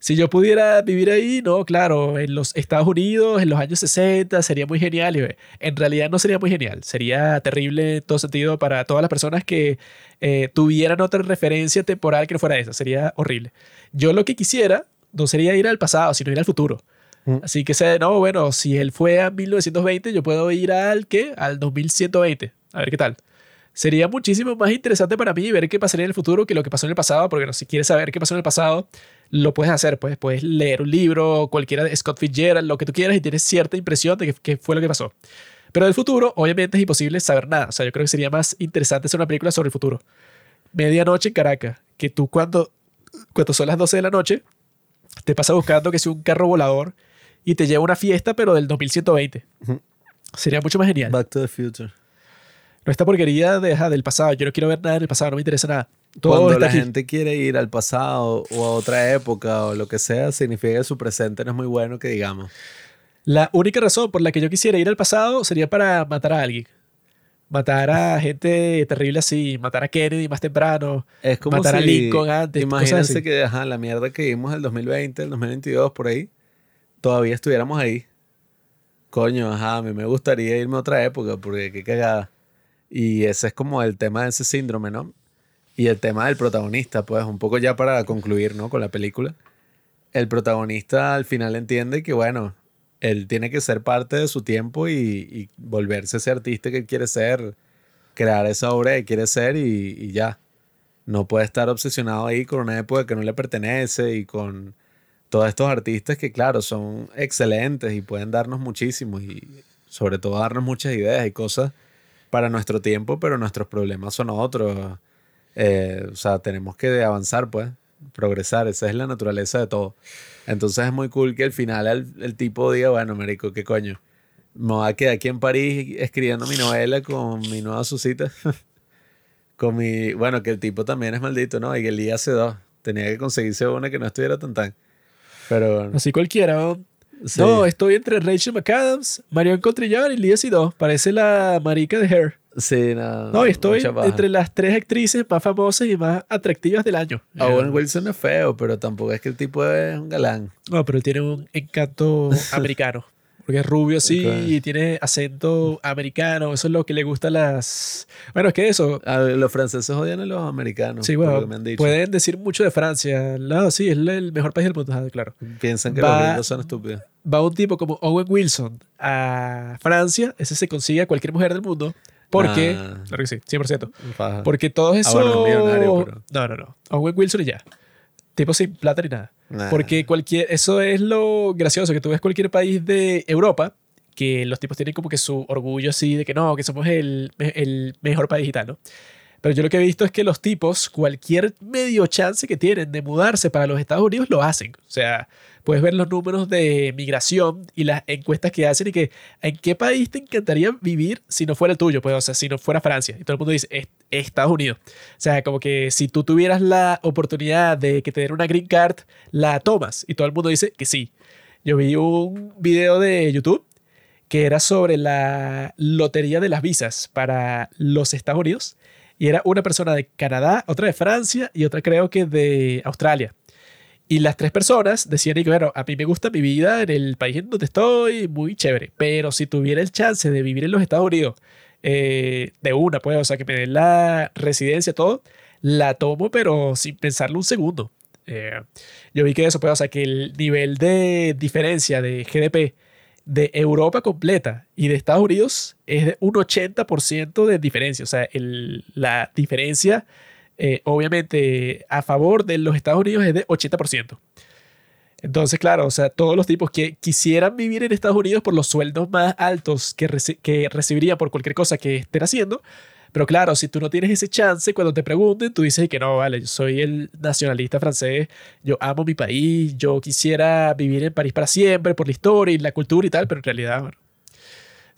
Si yo pudiera vivir ahí, no, claro, en los Estados Unidos, en los años 60, sería muy genial. Y, En realidad no sería muy genial, sería terrible en todo sentido para todas las personas que eh, tuvieran otra referencia temporal que no fuera esa, sería horrible. Yo lo que quisiera no sería ir al pasado, sino ir al futuro. Mm. Así que sé, no, bueno, si él fue a 1920, yo puedo ir al ¿qué? Al 2120. A ver qué tal. Sería muchísimo más interesante para mí ver qué pasaría en el futuro que lo que pasó en el pasado, porque no, si quieres saber qué pasó en el pasado, lo puedes hacer, pues puedes leer un libro, cualquiera de Scott Fitzgerald, lo que tú quieras y tienes cierta impresión de qué qué fue lo que pasó. Pero del futuro, obviamente es imposible saber nada. O sea, yo creo que sería más interesante hacer una película sobre el futuro. Medianoche en Caracas, que tú cuando, cuando son las 12 de la noche, te pasas buscando que sea un carro volador y te lleva a una fiesta, pero del 2120. Ujú. Sería mucho más genial. Back to the Future. No esta porquería de, ajá, del pasado. Yo no quiero ver nada del pasado, no me interesa nada. Todo Cuando la aquí. gente quiere ir al pasado o a otra época o lo que sea, significa que su presente no es muy bueno, que digamos. La única razón por la que yo quisiera ir al pasado sería para matar a alguien. Matar a gente terrible así, matar a Kennedy más temprano, Es como matar a si, Lincoln antes, Imagínense que ajá, la mierda que vimos el 2020, el 2022, por ahí, todavía estuviéramos ahí. Coño, ajá, a mí me gustaría irme a otra época porque qué cagada. Y ese es como el tema de ese síndrome, ¿no? Y el tema del protagonista, pues un poco ya para concluir, ¿no? Con la película. El protagonista al final entiende que, bueno, él tiene que ser parte de su tiempo y, y volverse ese artista que quiere ser, crear esa obra que quiere ser y, y ya. No puede estar obsesionado ahí con una época que no le pertenece y con todos estos artistas que, claro, son excelentes y pueden darnos muchísimo y sobre todo darnos muchas ideas y cosas para nuestro tiempo, pero nuestros problemas son otros. Eh, o sea, tenemos que avanzar, pues, progresar. Esa es la naturaleza de todo. Entonces es muy cool que al final el, el tipo diga, bueno, marico, ¿qué coño? Me voy a quedar aquí en París escribiendo mi novela con mi nueva Susita. con mi... Bueno, que el tipo también es maldito, ¿no? Y que el día hace dos. Tenía que conseguirse una que no estuviera tan tan. Pero... Así cualquiera. ¿no? sí. No, estoy entre Rachel McAdams, Marion Cotillard y Lia Seydoux. Parece la marica de Hair. Sí, no. No, estoy entre las tres actrices más famosas y más atractivas del año. Owen Wilson es feo, pero tampoco es que el tipo es un galán. No, pero tiene un encanto americano. Porque es rubio así Ok. y tiene acento americano. Eso es lo que le gusta a las... Bueno, es que eso... A los franceses odian a los americanos. Sí, bueno, me han dicho. pueden decir mucho de Francia. No, sí, es el mejor país del mundo, ah, claro. Piensan que Va- los gringos son estúpidos. Va un tipo como Owen Wilson a Francia, ese se consigue a cualquier mujer del mundo. Porque... Ah. Claro que sí, 100%. Paja. Porque todos esos... bueno, es millonario, pero- No, no, no. Owen Wilson y ya. Tipo sin plata ni nada. Nah. Porque cualquier, eso es lo gracioso, que tú ves cualquier país de Europa, que los tipos tienen como que su orgullo así de que no, que somos el, el mejor país y tal, ¿no? Pero yo lo que he visto es que los tipos, cualquier medio chance que tienen de mudarse para los Estados Unidos, lo hacen. O sea, puedes ver los números de migración y las encuestas que hacen y que en qué país te encantaría vivir si no fuera el tuyo, pues, o sea, si no fuera Francia. Y todo el mundo dice, "Es- Estados Unidos. O sea, como que si tú tuvieras la oportunidad de que te den una green card, la tomas. Y todo el mundo dice que sí. Yo vi un video de YouTube que era sobre la lotería de las visas para los Estados Unidos. Y era una persona de Canadá, otra de Francia y otra creo que de Australia. Y las tres personas decían, y bueno, a mí me gusta mi vida en el país en donde estoy, muy chévere. Pero si tuviera el chance de vivir en los Estados Unidos, eh, de una, pues, o sea, que me den la residencia, todo, la tomo, pero sin pensarlo un segundo. Eh, yo vi que eso, pues, o sea, que el nivel de diferencia de GDP de Europa completa y de Estados Unidos es de un 80% de diferencia. O sea, el- la diferencia, eh, obviamente, a favor de los Estados Unidos es de 80%. Entonces, claro, o sea, todos los tipos que quisieran vivir en Estados Unidos por los sueldos más altos que, reci- que recibirían por cualquier cosa que estén haciendo. Pero claro, si tú no tienes ese chance, cuando te pregunten, tú dices que no, vale, yo soy el nacionalista francés, yo amo mi país, yo quisiera vivir en París para siempre por la historia y la cultura y tal, pero en realidad, bueno,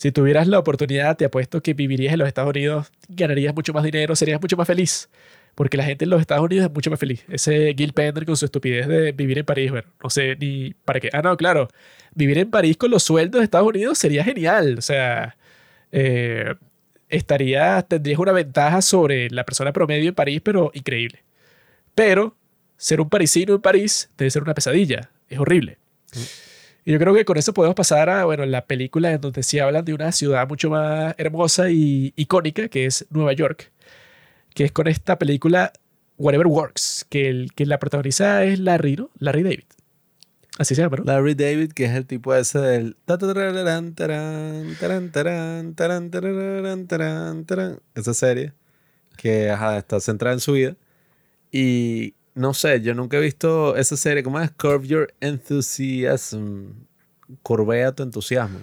si tuvieras la oportunidad, te apuesto que vivirías en los Estados Unidos, ganarías mucho más dinero, serías mucho más feliz. Porque la gente en los Estados Unidos es mucho más feliz. Ese Gil Pender con su estupidez de vivir en París, bueno, no sé ni para qué. Ah, no, claro. Vivir en París con los sueldos de Estados Unidos sería genial. O sea, eh, estaría, tendrías una ventaja sobre la persona promedio en París, pero increíble. Pero ser un parisino en París debe ser una pesadilla. Es horrible. Y yo creo que con eso podemos pasar a, bueno, la película en donde sí hablan de una ciudad mucho más hermosa y icónica, que es Nueva York, que es con esta película Whatever Works, que el que la protagoniza es Larry, ¿no? Larry David. Así se llama, ¿no? Larry David, que es el tipo ese del... Esa serie que ajá, está centrada en su vida. Y no sé, yo nunca he visto esa serie. ¿Cómo es? Curve Your Enthusiasm. Curvea tu entusiasmo.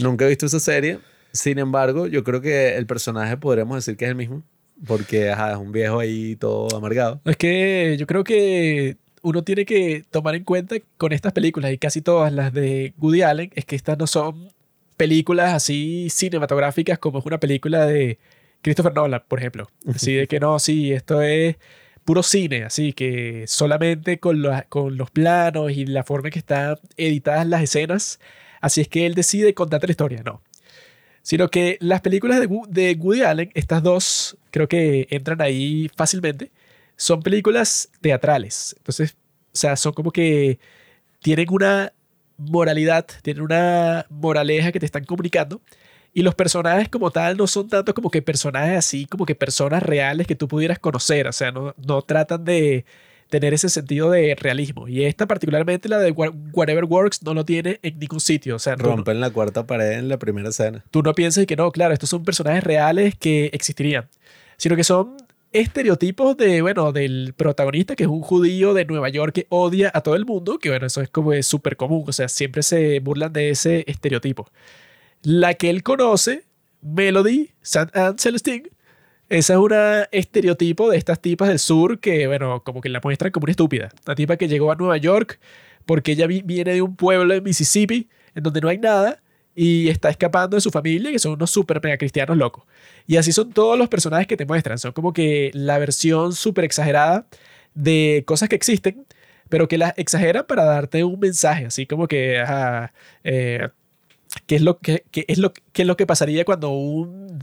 Nunca he visto esa serie. Sin embargo, yo creo que el personaje podríamos decir que es el mismo. Porque ajá, es un viejo ahí todo amargado. Es que yo creo que uno tiene que tomar en cuenta con estas películas y casi todas las de Woody Allen es que estas no son películas así cinematográficas como es una película de Christopher Nolan, por ejemplo. Así de que no, sí, esto es puro cine, así que solamente con, los- con los planos y la forma en que están editadas las escenas, así es que él decide contarte la historia, no. Sino que las películas de, de Woody Allen, estas dos creo que entran ahí fácilmente, son películas teatrales. Entonces, o sea, son como que tienen una moralidad, tienen una moraleja que te están comunicando. Y los personajes como tal no son tanto como que personajes así, como que personas reales que tú pudieras conocer. O sea, no, no tratan de tener ese sentido de realismo. Y esta particularmente, la de Wha- Whatever Works, no lo tiene en ningún sitio. O sea, no- Rompen la cuarta pared en la primera escena. tú no piensas que no, claro, estos son personajes reales que existirían, sino que son estereotipos de, bueno, del protagonista que es un judío de Nueva York que odia a todo el mundo, que bueno, eso es como súper común, o sea, siempre se burlan de ese estereotipo. La que él conoce, Melody, St. Anne Celestine, esa es una estereotipo de estas tipas del sur que, bueno, como que la muestran como una estúpida. Una tipa que llegó a Nueva York porque ella vi- viene de un pueblo en Mississippi en donde no hay nada y está escapando de su familia, que son unos super mega cristianos locos. Y así son todos los personajes que te muestran. Son como que la versión súper exagerada de cosas que existen, pero que las exageran para darte un mensaje, así como que, eh, ¿qué es lo que, qué es lo, qué es lo que pasaría cuando un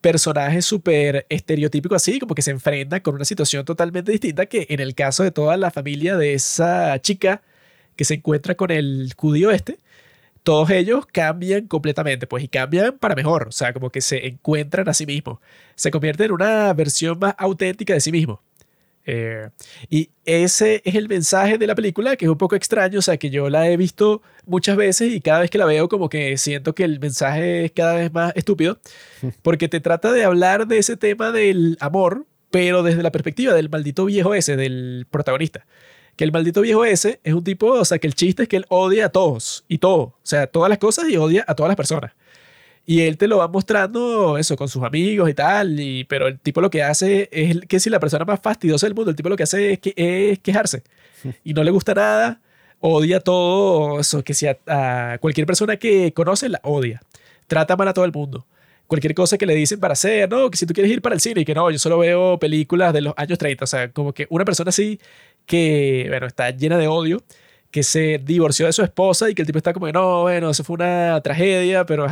personaje súper estereotípico así, como que se enfrenta con una situación totalmente distinta que en el caso de toda la familia de esa chica que se encuentra con el judío este, todos ellos cambian completamente, pues, y cambian para mejor, o sea, como que se encuentran a sí mismos, se convierten en una versión más auténtica de sí mismos. Eh, y ese es el mensaje de la película, que es un poco extraño, o sea, que yo la he visto muchas veces y cada vez que la veo como que siento que el mensaje es cada vez más estúpido, porque te trata de hablar de ese tema del amor, pero desde la perspectiva del maldito viejo ese, del protagonista. Que el maldito viejo ese es un tipo, o sea, que el chiste es que él odia a todos y todo, o sea, todas las cosas y odia a todas las personas. Y él te lo va mostrando eso con sus amigos y tal, y, pero el tipo lo que hace es que si la persona más fastidiosa del mundo, el tipo lo que hace es, que, es quejarse y no le gusta nada, odia todo eso, que si a, a cualquier persona que conoce la odia, trata mal a todo el mundo. Cualquier cosa que le dicen para hacer, no, que si tú quieres ir para el cine y que no, yo solo veo películas de los años 30, o sea, como que una persona así que, bueno, está llena de odio que se divorció de su esposa y que el tipo está como no, bueno, eso fue una tragedia, pero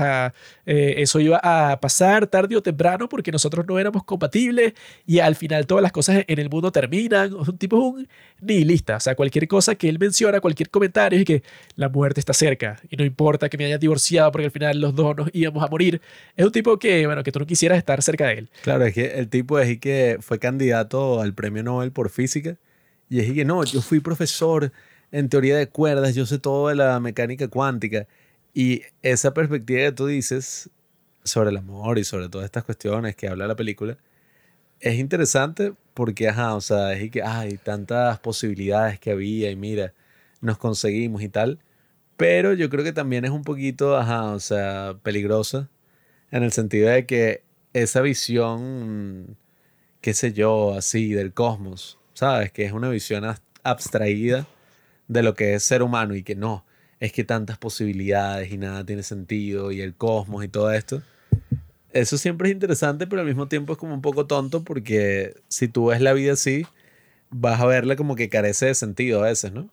eh, eso iba a pasar tarde o temprano porque nosotros no éramos compatibles y al final todas las cosas en el mundo terminan. Un tipo es un nihilista, o sea, cualquier cosa que él menciona, cualquier comentario y que la muerte está cerca y no importa que me haya divorciado porque al final los dos nos íbamos a morir. Es un tipo que, bueno, que tú no quisieras estar cerca de él. Claro, es que el tipo es que fue candidato al premio Nobel por física y es que no, yo fui profesor en teoría de cuerdas, yo sé todo de la mecánica cuántica. Y esa perspectiva que tú dices sobre el amor y sobre todas estas cuestiones que habla la película, es interesante porque, ajá, o sea, es que hay tantas posibilidades que había y mira, nos conseguimos y tal. Pero yo creo que también es un poquito, ajá, o sea, peligrosa en el sentido de que esa visión, qué sé yo, así del cosmos, ¿sabes? Que es una visión abstraída de lo que es ser humano y que no, es que tantas posibilidades y nada tiene sentido y el cosmos y todo esto. Eso siempre es interesante, pero al mismo tiempo es como un poco tonto porque si tú ves la vida así, vas a verla como que carece de sentido a veces, ¿no?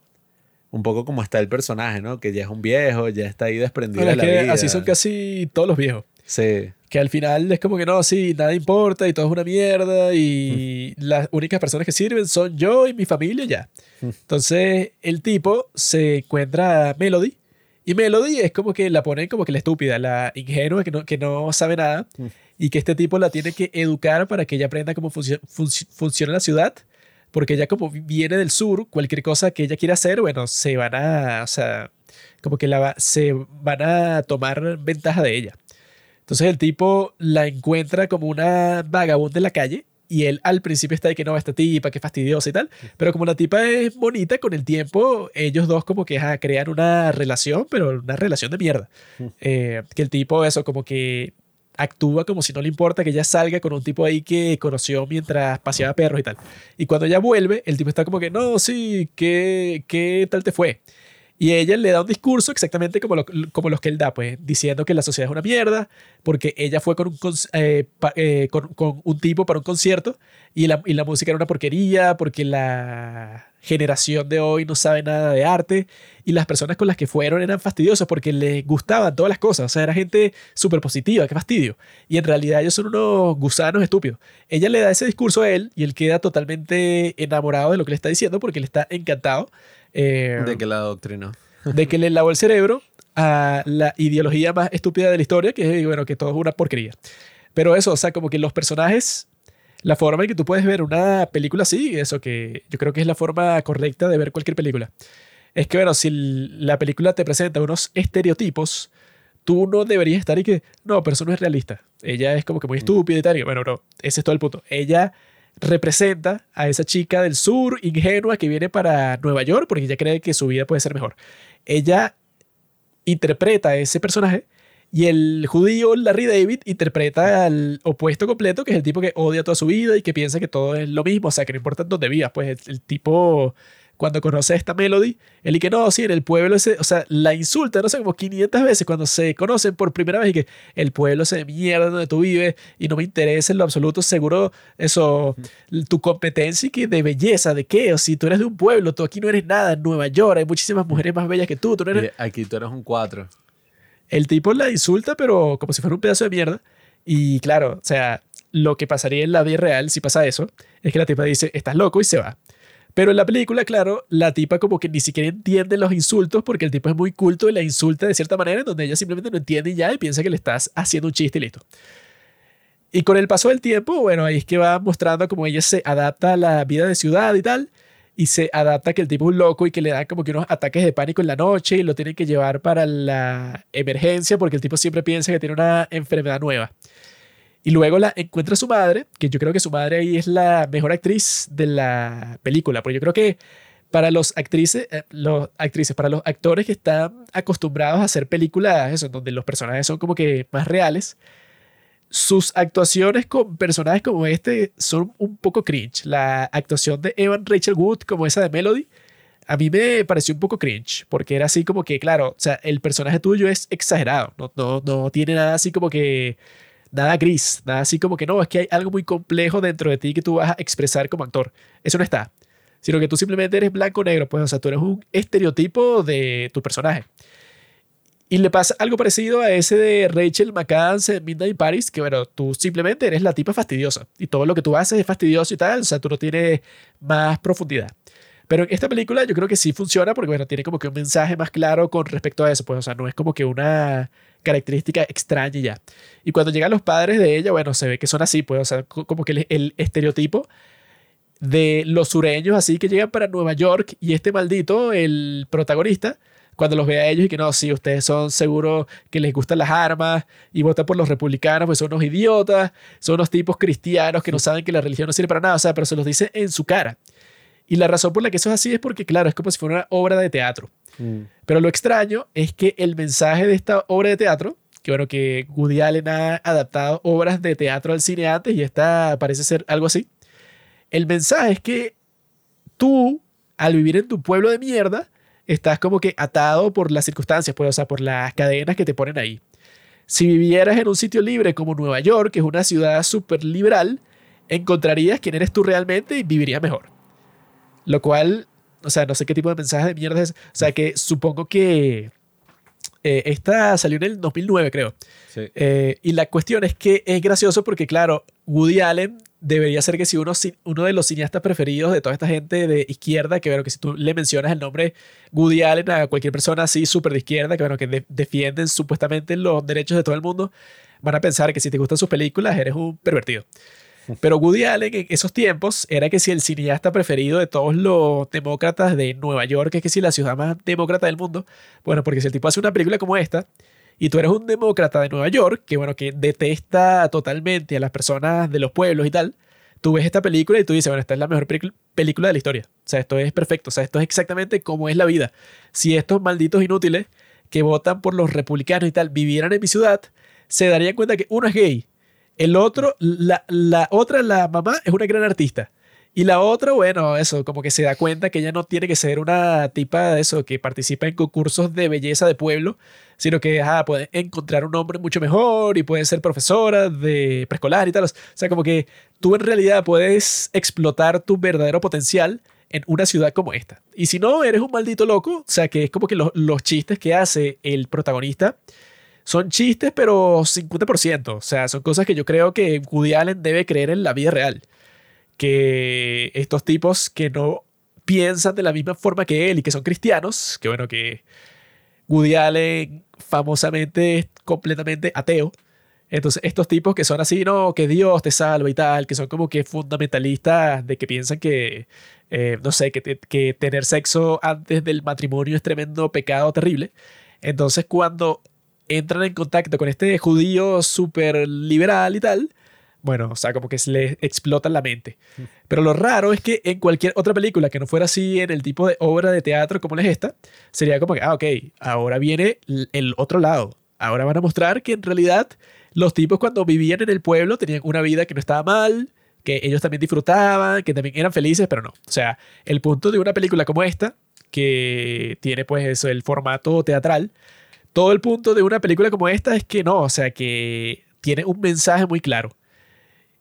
Un poco como está el personaje, ¿no? Que ya es un viejo, ya está ahí desprendido de la vida. Así son casi todos los viejos. Sí. Que al final es como que no, sí, nada importa y todo es una mierda y las únicas personas que sirven son yo y mi familia ya. Entonces el tipo se encuentra a Melody y Melody es como que la ponen como que la estúpida, la ingenua que no, que no sabe nada y que este tipo la tiene que educar para que ella aprenda cómo funciona la ciudad. Porque ella como viene del sur, cualquier cosa que ella quiera hacer, bueno, se van a, o sea, como que la, se van a tomar ventaja de ella. Entonces el tipo la encuentra como una vagabunda en la calle y él al principio está de que no, esta tipa, que fastidiosa y tal, pero como la tipa es bonita, con el tiempo ellos dos como que crean una relación, pero una relación de mierda. Eh, que el tipo eso como que actúa como si no le importa que ella salga con un tipo ahí que conoció mientras paseaba perros y tal. Y cuando ella vuelve, el tipo está como que, no, sí, ¿qué, qué tal te fue? Y ella le da un discurso exactamente como, como los que él da, pues diciendo que la sociedad es una mierda, porque ella fue con un, eh, eh, tipo para un concierto y la, música era una porquería, porque la generación de hoy no sabe nada de arte y las personas con las que fueron eran fastidiosas porque les gustaban todas las cosas, o sea, era gente súper positiva, qué fastidio. Y en realidad ellos son unos gusanos estúpidos. Ella le da ese discurso a él y él queda totalmente enamorado de lo que le está diciendo porque le está encantado eh, de que la doctrina. De que le lavó el cerebro a la ideología más estúpida de la historia, que es, bueno, que todo es una porquería. Pero eso, o sea, como que los personajes, la forma en que tú puedes ver una película así, eso que yo creo que es la forma correcta de ver cualquier película, es que, bueno, si la película te presenta unos estereotipos, tú no deberías estar y que, no, pero eso no es realista. Ella es como que muy estúpida y tal. Y bueno, no, ese es todo el punto. Ella representa a esa chica del sur ingenua que viene para Nueva York porque ella cree que su vida puede ser mejor. Ella interpreta a ese personaje y el judío Larry David interpreta al opuesto completo, que es el tipo que odia toda su vida y que piensa que todo es lo mismo, o sea, que no importa dónde vivas, pues el tipo cuando conoce esta Melody, él y que no, sí, en el pueblo ese, o sea, la insulta, no sé, como 500 veces cuando se conocen por primera vez y que el pueblo se de mierda donde tú vives y no me interesa en lo absoluto, seguro eso, tu competencia y que de belleza, de qué, o si tú eres de un pueblo, tú aquí no eres nada, en Nueva York hay muchísimas mujeres más bellas que tú, tú eres... Aquí tú eres un cuatro. El tipo la insulta, pero como si fuera un pedazo de mierda. Y claro, o sea, lo que pasaría en la vida real si pasa eso, es que la tipa dice, estás loco y se va. Pero en la película, claro, la tipa como que ni siquiera entiende los insultos porque el tipo es muy culto y la insulta de cierta manera en donde ella simplemente no entiende ya y piensa que le estás haciendo un chiste y listo. Y con el paso del tiempo, bueno, ahí es que va mostrando cómo ella se adapta a la vida de ciudad y tal. Y se adapta a que el tipo es un loco y que le da como que unos ataques de pánico en la noche y lo tienen que llevar para la emergencia porque el tipo siempre piensa que tiene una enfermedad nueva. Y luego la encuentra su madre, que yo creo que su madre ahí es la mejor actriz de la película, porque yo creo que para los actrices, eh, los actrices, para los actores que están acostumbrados a hacer películas, eso, donde los personajes son como que más reales, sus actuaciones con personajes como este son un poco cringe. La actuación de Evan Rachel Wood, como esa de Melody, a mí me pareció un poco cringe, porque era así como que, claro, o sea, el personaje tuyo es exagerado, no, no, no tiene nada así como que, nada gris, nada así como que no, es que hay algo muy complejo dentro de ti que tú vas a expresar como actor. Eso no está, sino que tú simplemente eres blanco o negro, pues, o sea, tú eres un estereotipo de tu personaje. Y le pasa algo parecido a ese de Rachel McAdams en Midnight Paris, que bueno, tú simplemente eres la tipa fastidiosa y todo lo que tú haces es fastidioso y tal, o sea, tú no tienes más profundidad. Pero en esta película yo creo que sí funciona porque, bueno, tiene como que un mensaje más claro con respecto a eso, pues, o sea, no es como que una característica extraña y ya. Y cuando llegan los padres de ella, bueno, se ve que son así, pues, o sea, como que el, el estereotipo de los sureños así que llegan para Nueva York y este maldito, el protagonista, cuando los ve a ellos y que no, sí, ustedes son seguros que les gustan las armas y votan por los republicanos, pues son unos idiotas, son unos tipos cristianos que no saben que la religión no sirve para nada, o sea, pero se los dice en su cara. Y la razón por la que eso es así es porque, claro, es como si fuera una obra de teatro. Pero lo extraño es que el mensaje de esta obra de teatro, que bueno, que Woody Allen ha adaptado obras de teatro al cine antes y esta parece ser algo así. El mensaje es que tú, al vivir en tu pueblo de mierda, estás como que atado por las circunstancias, pues, o sea, por las cadenas que te ponen ahí. Si vivieras en un sitio libre como Nueva York, que es una ciudad súper liberal, encontrarías quién eres tú realmente y vivirías mejor. Lo cual, o sea, no sé qué tipo de mensaje de mierda es. O sea, que supongo que eh, esta salió en el 2009, creo. Sí. Eh, y la cuestión es que es gracioso porque, claro, Woody Allen debería ser que si uno, uno de los cineastas preferidos de toda esta gente de izquierda, que bueno, que si tú le mencionas el nombre Woody Allen a cualquier persona así súper de izquierda, que bueno, que de- defienden supuestamente los derechos de todo el mundo, van a pensar que si te gustan sus películas eres un pervertido. Pero Woody Allen en esos tiempos era que si el cineasta preferido de todos los demócratas de Nueva York, es que si la ciudad más demócrata del mundo, bueno, porque si el tipo hace una película como esta, y tú eres un demócrata de Nueva York, que bueno, que detesta totalmente a las personas de los pueblos y tal, tú ves esta película y tú dices, bueno, esta es la mejor película de la historia. O sea, esto es perfecto. O sea, esto es exactamente como es la vida. Si estos malditos inútiles que votan por los republicanos y tal vivieran en mi ciudad, se darían cuenta que uno es gay, el otro, la, la otra, la mamá, es una gran artista. Y la otra, bueno, eso, como que se da cuenta que ella no tiene que ser una tipa de eso que participa en concursos de belleza de pueblo, sino que ah, puede encontrar un hombre mucho mejor y puede ser profesora de preescolar y tal. O sea, como que tú en realidad puedes explotar tu verdadero potencial en una ciudad como esta. Y si no, eres un maldito loco, o sea, que es como que los, los chistes que hace el protagonista son chistes, pero 50%. O sea, son cosas que yo creo que Woody Allen debe creer en la vida real. Que estos tipos que no piensan de la misma forma que él y que son cristianos, que bueno, que Woody Allen famosamente es completamente ateo. Entonces, estos tipos que son así, no, que Dios te salva y tal, que son como que fundamentalistas de que piensan que, eh, no sé, que, que tener sexo antes del matrimonio es tremendo pecado terrible. Entonces, cuando entran en contacto con este judío súper liberal y tal, bueno, o sea, como que se les explota la mente. Pero lo raro es que en cualquier otra película que no fuera así en el tipo de obra de teatro como es esta, sería como que, ah, ok, ahora viene el otro lado. Ahora van a mostrar que en realidad los tipos cuando vivían en el pueblo tenían una vida que no estaba mal, que ellos también disfrutaban, que también eran felices, pero no. O sea, el punto de una película como esta, que tiene pues eso, el formato teatral, todo el punto de una película como esta es que no, o sea, que tiene un mensaje muy claro.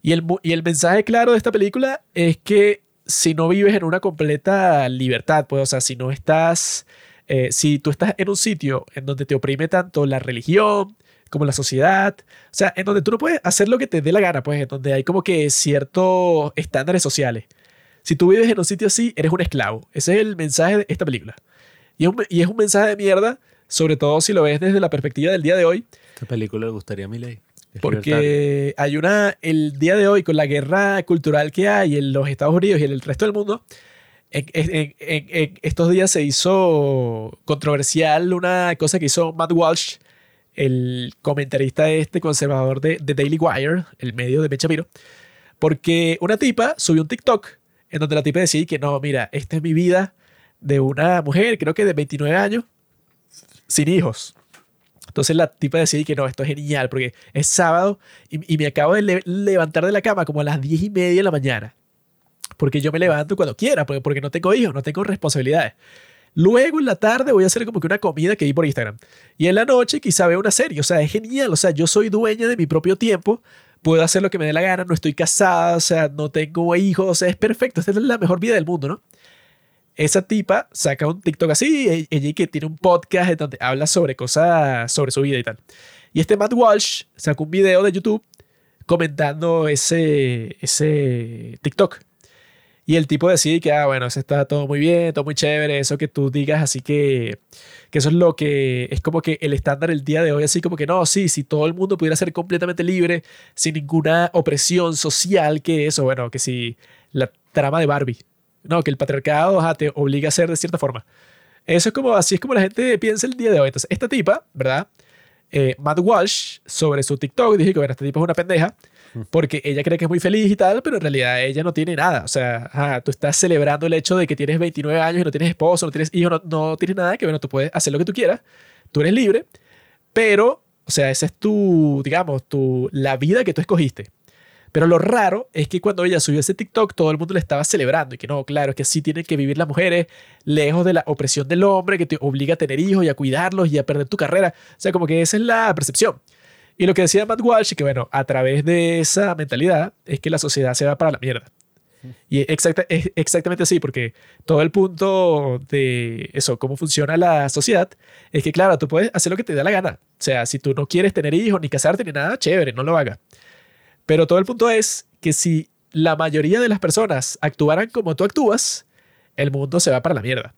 Y el, y el mensaje claro de esta película es que si no vives en una completa libertad, pues, o sea, si no estás, eh, si tú estás en un sitio en donde te oprime tanto la religión como la sociedad, o sea, en donde tú no puedes hacer lo que te dé la gana, pues, en donde hay como que ciertos estándares sociales. Si tú vives en un sitio así, eres un esclavo. Ese es el mensaje de esta película. Y es un, y es un mensaje de mierda, sobre todo si lo ves desde la perspectiva del día de hoy, Esta película le gustaría a mi ley. porque hay una, el día de hoy, con la guerra cultural que hay en los Estados Unidos y en el resto del mundo, en, en- en- en estos días se hizo controversial una cosa que hizo Matt Walsh, el comentarista este conservador de, Daily Wire, el medio de Ben Shapiro, porque una tipa subió un TikTok en donde la tipa decía que no, mira, esta es mi vida, de una mujer, creo que de 29 años, sin hijos. Entonces la tipa decide que no, esto es genial porque es sábado y, y me acabo de le- levantar de la cama como a las 10 y media de la mañana. Porque yo me levanto cuando quiera, porque, porque no tengo hijos, no tengo responsabilidades. Luego en la tarde voy a hacer como que una comida que vi por Instagram. Y en la noche quizá veo una serie. O sea, es genial. O sea, yo soy dueña de mi propio tiempo. Puedo hacer lo que me dé la gana. No estoy casada. O sea, no tengo hijos. O sea, es perfecto. Esta es la mejor vida del mundo, ¿no? Esa tipa saca un TikTok así. Ella que tiene un podcast en donde habla sobre cosas, sobre su vida y tal. Y este Matt Walsh sacó un video de YouTube comentando ese, ese TikTok. Y el tipo decide que, ah, bueno, eso está todo muy bien, todo muy chévere, eso que tú digas, así que, que eso es lo que es como que el estándar el día de hoy, así como que no, sí, si todo el mundo pudiera ser completamente libre, sin ninguna opresión social, que eso, bueno, que si la trama de Barbie, no, que el patriarcado ajá, te obliga a ser de cierta forma. Eso es como, así es como la gente piensa el día de hoy. Entonces, esta tipa, ¿verdad? Eh, Matt Walsh, sobre su TikTok, dije que, bueno, esta tipa es una pendeja, porque ella cree que es muy feliz y tal, pero en realidad ella no tiene nada. O sea, ajá, tú estás celebrando el hecho de que tienes 29 años y no tienes esposo, no tienes hijos, no, no tienes nada, que bueno, tú puedes hacer lo que tú quieras, tú eres libre, pero, o sea, esa es tu, digamos, tu, la vida que tú escogiste. Pero lo raro es que cuando ella subió ese TikTok, todo el mundo le estaba celebrando y que no, claro, es que así tienen que vivir las mujeres, lejos de la opresión del hombre que te obliga a tener hijos y a cuidarlos y a perder tu carrera. O sea, como que esa es la percepción. Y lo que decía Matt Walsh, que bueno, a través de esa mentalidad es que la sociedad se va para la mierda. Y exacta, es exactamente así, porque todo el punto de eso, cómo funciona la sociedad, es que claro, tú puedes hacer lo que te da la gana. O sea, si tú no quieres tener hijos, ni casarte, ni nada, chévere, no lo hagas. Pero todo el punto es que si la mayoría de las personas actuaran como tú actúas, el mundo se va para la mierda.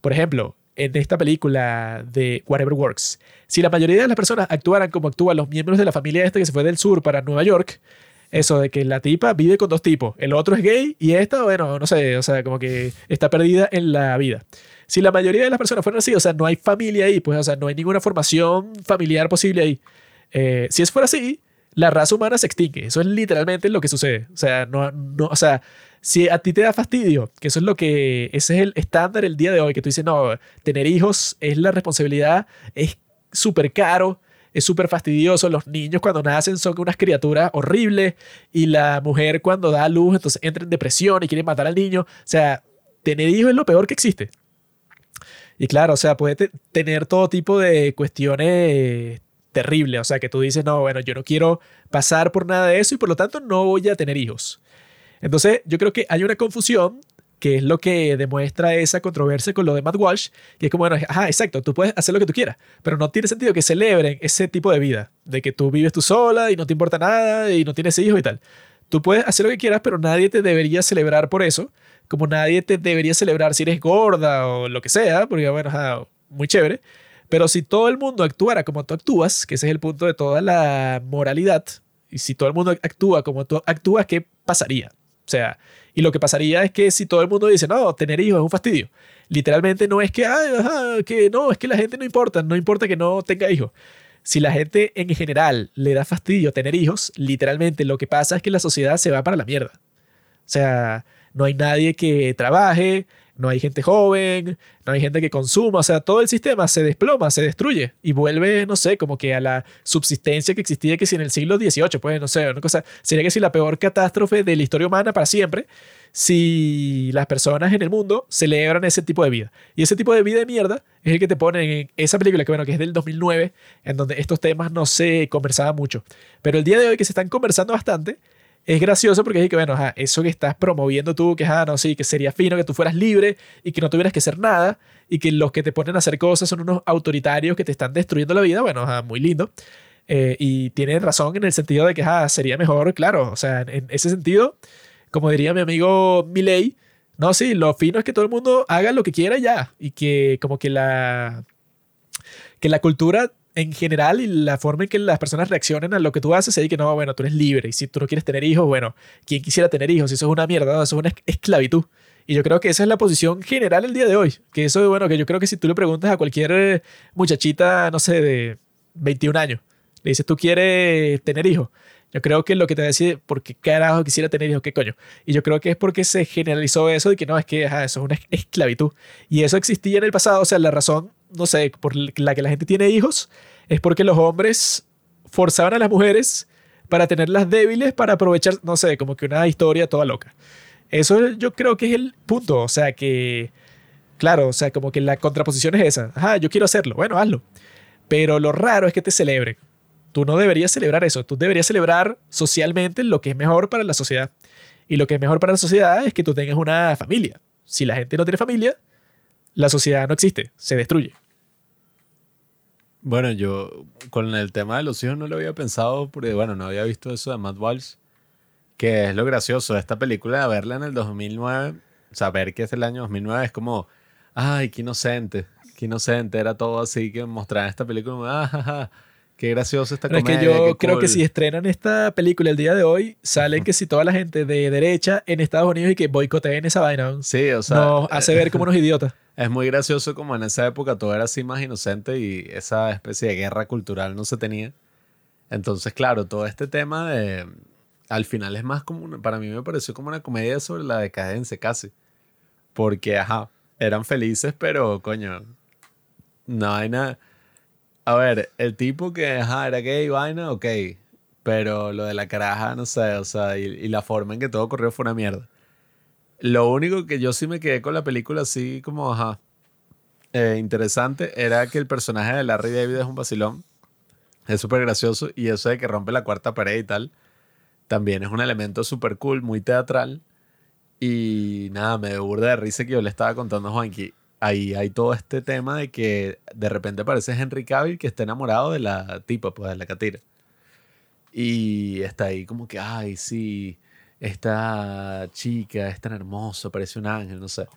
Por ejemplo, en esta película de Whatever Works, si la mayoría de las personas actuaran como actúan los miembros de la familia esta que se fue del sur para Nueva York, eso de que la tipa vive con dos tipos, el otro es gay y esta, bueno, no sé, o sea, como que está perdida en la vida. Si la mayoría de las personas fueran así, o sea, no hay familia ahí, pues, o sea, no hay ninguna formación familiar posible ahí. Eh, si eso fuera así, la raza humana se extingue. Eso es literalmente lo que sucede. O sea, no, no, o sea, si a ti te da fastidio, que eso es lo que, ese es el estándar el día de hoy, que tú dices, no, tener hijos es la responsabilidad, es súper caro, es súper fastidioso. Los niños cuando nacen son unas criaturas horribles y la mujer cuando da a luz entonces entra en depresión y quiere matar al niño. O sea, tener hijos es lo peor que existe. Y claro, o sea, puede te- tener todo tipo de cuestiones terribles. O sea, que tú dices, no, bueno, yo no quiero pasar por nada de eso y por lo tanto no voy a tener hijos. Entonces, yo creo que hay una confusión que es lo que demuestra esa controversia con lo de Matt Walsh, que es como, bueno, ajá, exacto, tú puedes hacer lo que tú quieras, pero no tiene sentido que celebren ese tipo de vida, de que tú vives tú sola y no te importa nada y no tienes hijos y tal. Tú puedes hacer lo que quieras, pero nadie te debería celebrar por eso, como nadie te debería celebrar si eres gorda o lo que sea, porque bueno, ajá, muy chévere. Pero si todo el mundo actuara como tú actúas, que ese es el punto de toda la moralidad, y si todo el mundo actúa como tú actúas, ¿qué pasaría? O sea, y lo que pasaría es que si todo el mundo dice, no, tener hijos es un fastidio, literalmente no es que, "Ay, ajá, que no, es que la gente no importa, no importa que no tenga hijos. Si la gente en general le da fastidio tener hijos, literalmente lo que pasa es que la sociedad se va para la mierda. O sea, no hay nadie que trabaje, no hay gente joven, no hay gente que consuma, o sea, todo el sistema se desploma, se destruye y vuelve, no sé, como que a la subsistencia que existía que si en el siglo XVIII, pues, no sé, una cosa, sería que si la peor catástrofe de la historia humana para siempre, si las personas en el mundo celebran ese tipo de vida. Y ese tipo de vida de mierda es el que te ponen en esa película, que bueno, que es del 2009, en donde estos temas no se conversaban mucho. Pero el día de hoy que se están conversando bastante, es gracioso porque es que, bueno, ajá, eso que estás promoviendo tú, que, ah, no, sí, que sería fino que tú fueras libre y que no tuvieras que hacer nada y que los que te ponen a hacer cosas son unos autoritarios que te están destruyendo la vida, bueno, ajá, muy lindo. Eh, y tiene razón en el sentido de que ah, sería mejor, claro, o sea, en, ese sentido, como diría mi amigo Milei, no, sí, lo fino es que todo el mundo haga lo que quiera ya y que como que la, que la cultura en general y la forma en que las personas reaccionen a lo que tú haces, y que no, bueno, tú eres libre y si tú no quieres tener hijos, bueno, ¿quién quisiera tener hijos? Eso es una mierda, eso es una es- esclavitud. Y yo creo que esa es la posición general el día de hoy. Que eso, bueno, que yo creo que si tú le preguntas a cualquier eh, muchachita, no sé, de 21 años, Le dices, ¿tú quieres tener hijos? Yo creo que lo que te decide, ¿por qué carajo quisiera tener hijos? ¿Qué coño? Y yo creo que es porque se generalizó eso de que no, es que eso es una esclavitud. Y eso existía en el pasado. O sea, la razón, no sé, por la que la gente tiene hijos es porque los hombres forzaban a las mujeres para tenerlas débiles, para aprovechar, no sé, como que una historia toda loca. Eso yo creo que es el punto. O sea, que, claro, o sea, como que la contraposición es esa. Ajá, yo quiero hacerlo. Bueno, hazlo. Pero lo raro es que te celebren. Tú no deberías celebrar eso. Tú deberías celebrar socialmente lo que es mejor para la sociedad. Y lo que es mejor para la sociedad es que tú tengas una familia. Si la gente no tiene familia, la sociedad no existe, se destruye. Bueno, yo con el tema de los hijos no lo había pensado porque, bueno, no había visto eso de Matt Walsh, que es lo gracioso de esta película, de verla en el 2009, saber que es el año 2009, es como, ay, qué inocente, qué inocente, era todo así que mostrar esta película, ah, Qué gracioso esta Pero comedia. es que yo creo que si estrenan esta película el día de hoy, salen que si toda la gente de derecha en Estados Unidos y que boicoteen esa vaina, Sí, o sea, nos hace ver como unos idiotas. es muy gracioso como en esa época todo era así más inocente y esa especie de guerra cultural no se tenía. Entonces, claro, todo este tema de... Al final es más como... una- para mí me pareció como una comedia sobre la decadencia casi. Porque, ajá, eran felices, pero, coño, no hay nada... A ver, el tipo que, ajá, era gay, vaina, ok. Pero lo de la caraja, no sé, o sea, y, la forma en que todo ocurrió fue una mierda. Lo único que yo sí me quedé con la película así como, ajá, eh, interesante era que el personaje de Larry David es un vacilón. Es súper gracioso y eso de que rompe la cuarta pared y tal, también es un elemento súper cool, muy teatral. Y nada, me burda de risa que yo le estaba contando a Juanqui. Ahí hay todo este tema de que de repente aparece Henry Cavill que está enamorado de la tipa, pues de la catira. Y está ahí como que, ay, sí, esta chica es tan hermosa, parece un ángel, no sé.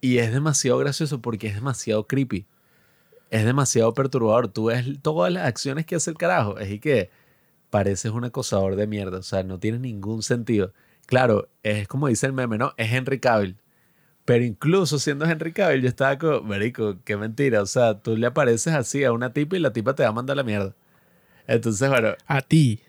Y es demasiado gracioso porque es demasiado creepy. Es demasiado perturbador. Tú ves todas las acciones que hace el carajo. Es y que pareces un acosador de mierda. O sea, no tiene ningún sentido. Claro, es como dice el meme, ¿no? Es Henry Cavill. Pero incluso siendo Henry Cavill, yo estaba como, marico, qué mentira. O sea, tú le apareces así a una tipa y la tipa te va a mandar la mierda. Entonces, bueno, A ti.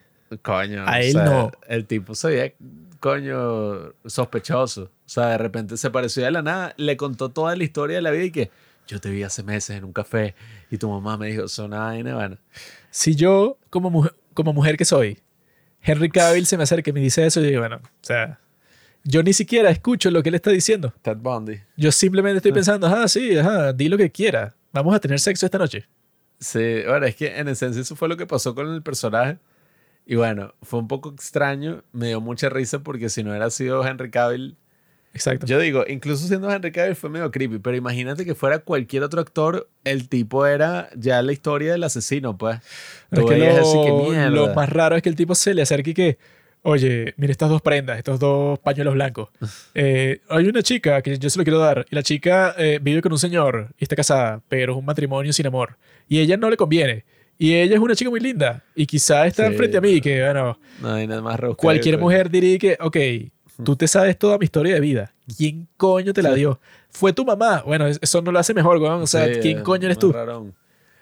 Coño. A él sea, no. El tipo se veía, coño, sospechoso. O sea, de repente se pareció de la nada, le contó toda la historia de la vida y que yo te vi hace meses en un café y tu mamá me dijo, son vaina, bueno. Si yo, como mujer, como mujer que soy, Henry Cavill se me acerca y me dice eso, yo digo, bueno, o sea, yo ni siquiera escucho lo que él está diciendo. Ted Bundy. Yo simplemente estoy pensando, ajá, sí, ajá, di lo que quiera. Vamos a tener sexo esta noche. Sí, bueno, es que en esencia eso fue lo que pasó con el personaje. Y bueno, fue un poco extraño, me dio mucha risa porque si no hubiera sido Henry Cavill, Exacto. Yo digo, incluso siendo Henry Cavill fue medio creepy, pero imagínate que fuera cualquier otro actor, el tipo era ya la historia del asesino, pues. Pero es que lo, así que lo más raro es que el tipo se le acerque y que, oye, mira estas dos prendas, estos dos pañuelos blancos. Eh, hay una chica que yo se lo quiero dar y la chica eh, vive con un señor y está casada, pero es un matrimonio sin amor. Y ella no le conviene. Y ella es una chica muy linda y quizá está Sí, frente a mí que, bueno, No hay nada más cualquier mujer diría que, ok, tú te sabes toda mi historia de vida. ¿Quién coño te la dio? Fue tu mamá. Bueno, es- eso no lo hace mejor, weón. O sea, Sí, ¿quién coño eres tú? rarón.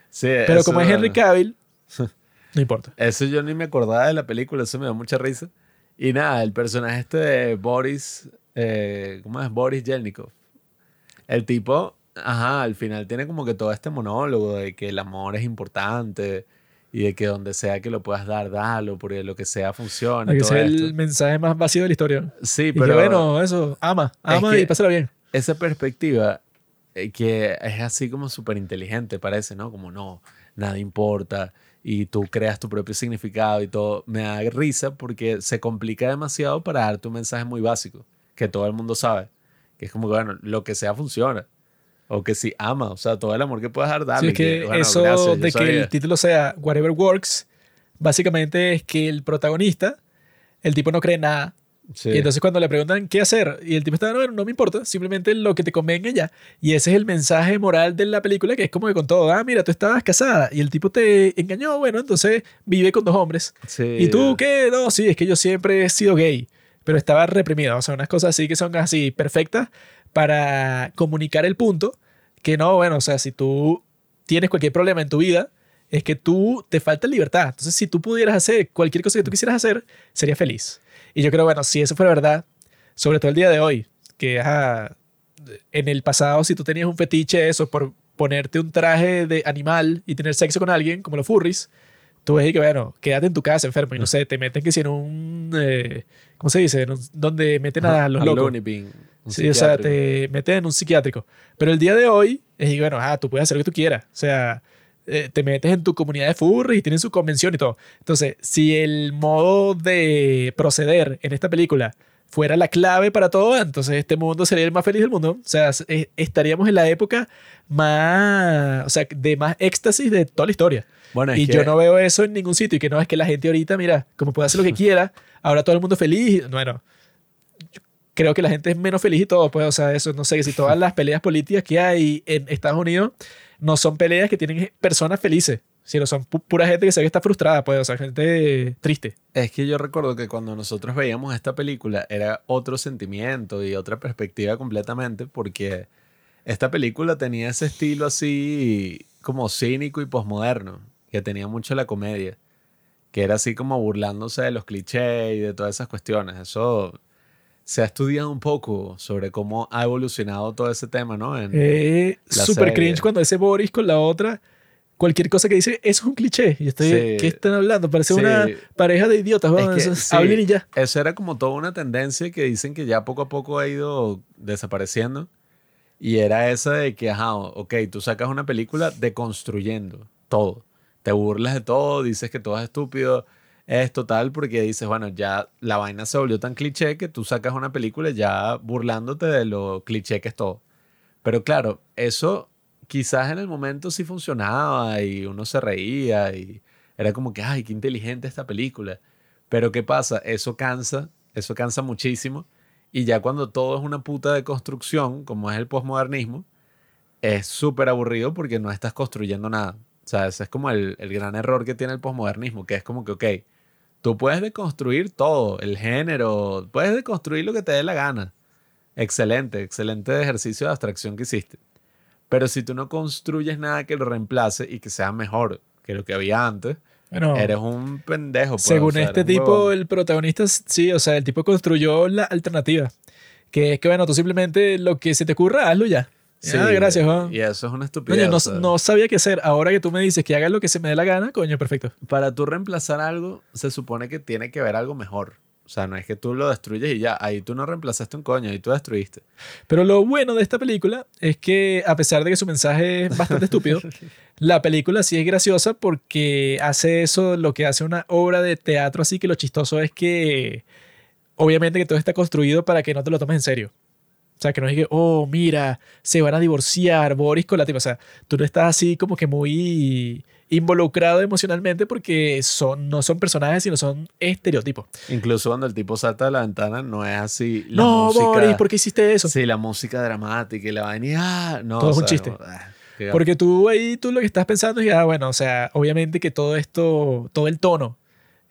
Sí, Pero eso- como es Henry Cavill, no importa. Eso yo ni me acordaba de la película, eso me da mucha risa. Y nada, el personaje este de Boris, eh, ¿cómo es? Boris Yelnikov. El tipo, ajá, al final tiene como que todo este monólogo de que el amor es importante y de que donde sea que lo puedas dar, dalo, porque lo que sea funciona. todo es esto. el mensaje más vacío de la historia. Sí, Y que pero bueno, eso, ama, Es ama que- y pásala bien. esa perspectiva eh, que es así como súper inteligente, parece, ¿no? Como no, nada importa y tú creas tu propio significado y todo, me da risa porque se complica demasiado para darte un mensaje muy básico, que todo el mundo sabe, que es como que, bueno, lo que sea funciona. O que si ama, o sea, todo el amor que puedas dar, dale. Sí, es que bueno, eso gracias, de que el título sea Whatever Works, básicamente es que el protagonista, el tipo no cree nada. Sí. Y entonces cuando le preguntan qué hacer, y el tipo está, no, no me importa, simplemente lo que te convenga ya. Y ese es el mensaje moral de la película, que es como que con todo, ah, mira, tú estabas casada y el tipo te engañó, bueno, entonces vive con dos hombres. Sí. ¿Y tú qué? No, sí, es que yo siempre he sido gay, pero estaba reprimido. O sea, unas cosas así que son así perfectas para comunicar el punto que no, bueno, o sea, si tú tienes cualquier problema en tu vida, es que tú te falta libertad. Entonces, si tú pudieras hacer cualquier cosa que tú quisieras hacer, sería feliz. Y yo creo, bueno, si eso fuera verdad, sobre todo el día de hoy, que ajá, en el pasado, si tú tenías un fetiche eso por ponerte un traje de animal y tener sexo con alguien, como los furries, tú ves que, bueno, quédate en tu casa enfermo y no sé, te meten que si en un, eh, ¿cómo se dice? Un- donde meten a los locos. Sí, o sea, te meten en un psiquiátrico. Pero el día de hoy, es bueno, ah, tú puedes hacer lo que tú quieras. O sea, eh, te metes en tu comunidad de furries y tienen su convención y todo. Entonces, si el modo de proceder en esta película fuera la clave para todo, entonces este mundo sería el más feliz del mundo. O sea, estaríamos en la época más, o sea, de más éxtasis de toda la historia. Bueno, y que- yo no veo eso en ningún sitio. Y que no es que la gente ahorita, mira, como puede hacer lo que quiera, ahora todo el mundo feliz. Bueno, creo que la gente es menos feliz y todo. Pues, o sea, eso no sé, si todas las peleas políticas que hay en Estados Unidos no son peleas que tienen personas felices, sino son pu- pura gente que se ve que está frustrada, pues, o sea, gente triste. Es que yo recuerdo que cuando nosotros veíamos esta película era otro sentimiento y otra perspectiva completamente porque esta película tenía ese estilo así como cínico y posmoderno, que tenía mucho la comedia, que era así como burlándose de los clichés y de todas esas cuestiones. Eso se ha estudiado un poco sobre cómo ha evolucionado todo ese tema, ¿no? En- Eh, super cringe cuando ese Boris con la otra, cualquier cosa que dice, eso es un cliché. Y estoy, Sí. ¿qué están hablando? Parece Sí. una pareja de idiotas, Es weón, que, eso- sí, hablen y ya. Eso era como toda una tendencia que dicen que ya poco a poco ha ido desapareciendo. Y era esa de que, ajá, ok, tú sacas una película deconstruyendo todo. Te burlas de todo, dices que todo es estúpido, es total, porque dices, bueno, ya la vaina se volvió tan cliché que tú sacas una película ya burlándote de lo cliché que es todo. Pero claro, eso quizás en el momento sí funcionaba y uno se reía y era como que, ay, qué inteligente esta película. Pero ¿qué pasa? Eso cansa, eso cansa muchísimo. Y ya cuando todo es una puta de construcción, como es el posmodernismo, es súper aburrido porque no estás construyendo nada. O sea, ese es como el, el gran error que tiene el posmodernismo, que es como que, ok, tú puedes deconstruir todo, el género, puedes deconstruir lo que te dé la gana. Excelente, excelente ejercicio de abstracción que hiciste. Pero si tú no construyes nada que lo reemplace y que sea mejor que lo que había antes, Bueno, eres un pendejo. pues, según o sea, este tipo, el protagonista, sí, o sea, el tipo construyó la alternativa. Que es que, bueno, tú simplemente lo que se te ocurra, hazlo ya. Sí, ah, gracias, Juan. Y eso es una estupidez. Coño, no, o sea, no sabía qué hacer. Ahora que tú me dices que haga lo que se me dé la gana, coño, perfecto. Para tú reemplazar algo, se supone que tiene que ver algo mejor. O sea, no es que tú lo destruyes y ya. Ahí tú no reemplazaste un coño, ahí tú destruiste. Pero lo bueno de esta película es que, a pesar de que su mensaje es bastante estúpido, la película sí es graciosa porque hace eso, lo que hace una obra de teatro así, que lo chistoso es que, obviamente, que todo está construido para que no te lo tomes en serio. O sea, que no es que, oh, mira, se van a divorciar, Boris con la tipa. O sea, tú no estás así como que muy involucrado emocionalmente porque son, no son personajes, sino son estereotipos. Incluso cuando el tipo salta de la ventana, no es así. La no, música, Boris, ¿por qué hiciste eso? Sí, la música dramática y la vaina. ah, no, Todo es un chiste. ah, Porque tú ahí, tú lo que estás pensando es ah, bueno, o sea, obviamente que todo esto, todo el tono,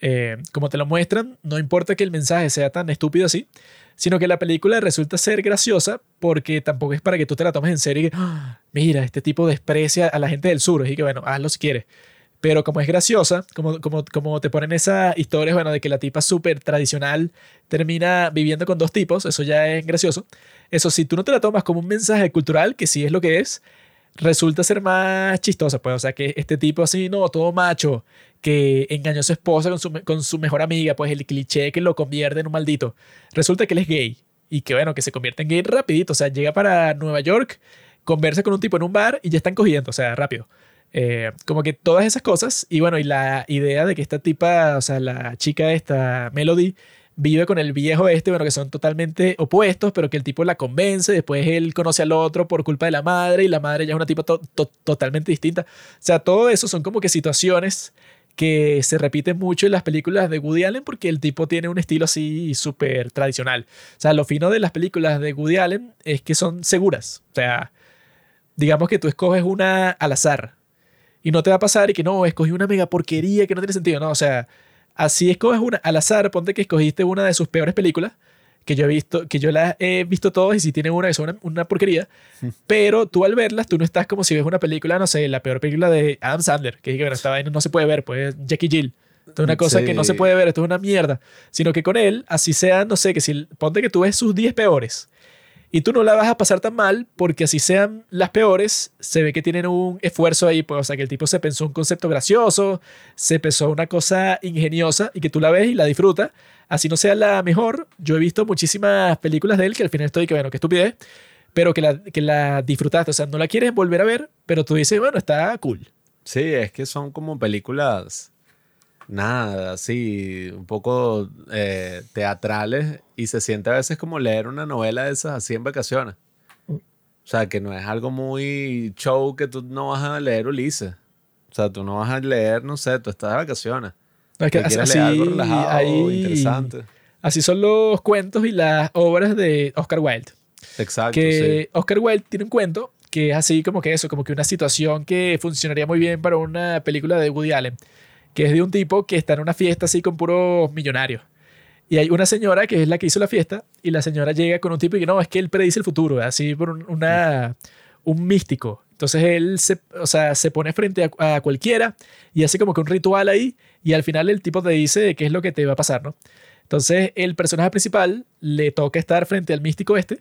eh, como te lo muestran, no importa que el mensaje sea tan estúpido así, sino que la película resulta ser graciosa porque tampoco es para que tú te la tomes en serio y que, "Ah, mira, este tipo desprecia a la gente del sur, y que, bueno, hazlo si quieres. Pero como es graciosa, como, como, como te ponen esas historias, bueno, de que la tipa súper tradicional termina viviendo con dos tipos, eso ya es gracioso. Eso, si tú no te la tomas como un mensaje cultural, que sí es lo que es, resulta ser más chistosa, pues. O sea, que este tipo así, no, todo macho, que engañó a su esposa con su, con su mejor amiga, pues el cliché que lo convierte en un maldito. Resulta que él es gay. Y que bueno, que se convierte en gay rapidito. O sea, llega para Nueva York, conversa con un tipo en un bar y ya están cogiendo. O sea, rápido. Eh, como que todas esas cosas. Y bueno, y la idea de que esta tipa, o sea, la chica esta, Melody, vive con el viejo este, bueno, que son totalmente opuestos, pero que el tipo la convence, después él conoce al otro por culpa de la madre y la madre ya es una tipa to- to- totalmente distinta. O sea, todo eso son como que situaciones que se repiten mucho en las películas de Woody Allen porque el tipo tiene un estilo así súper tradicional. O sea, lo fino de las películas de Woody Allen es que son seguras. O sea, digamos que tú escoges una al azar y no te va a pasar y que no, escogí una mega porquería que no tiene sentido, no, o sea, así escoges una al azar, ponte que escogiste una de sus peores películas que yo he visto, que yo las he visto todas y si tienen una que son una, una porquería, pero tú al verlas, tú no estás como si ves una película, no sé, la peor película de Adam Sandler, que bueno, esta vaina no se puede ver, pues Jackie Jill. Esto es una cosa que no se puede ver, esto es una mierda. Sino que con él, así sea, no sé, que si ponte que tú ves sus 10 peores y tú no la vas a pasar tan mal porque así sean las peores, se ve que tienen un esfuerzo ahí, pues, o sea, que el tipo se pensó un concepto gracioso, se pensó una cosa ingeniosa y que tú la ves y la disfrutas. Así no sea la mejor, yo he visto muchísimas películas de él que al final estoy que, bueno, qué estupidez, pero que la, que la disfrutaste, o sea, no la quieres volver a ver, pero tú dices, bueno, está cool. Sí, es que son como películas, nada, así, un poco eh, teatrales y se siente a veces como leer una novela de esas así en vacaciones. O sea, que no es algo muy show que tú no vas a leer Ulises. O sea, tú no vas a leer, no sé, tú estás de vacaciones. No, es que así, leer algo relajado, ahí- interesante. así son los cuentos y las obras de Oscar Wilde. Exacto, que sí. Oscar Wilde tiene un cuento que es así como que eso, como que una situación que funcionaría muy bien para una película de Woody Allen, que es de un tipo que está en una fiesta así con puros millonarios. Y hay una señora que es la que hizo la fiesta y la señora llega con un tipo y que no, es que él predice el futuro, así por un, una, un místico. Entonces él se, o sea, se pone frente a, cualquiera y hace como que un ritual ahí y al final el tipo te dice qué es lo que te va a pasar, ¿no? Entonces el personaje principal le toca estar frente al místico este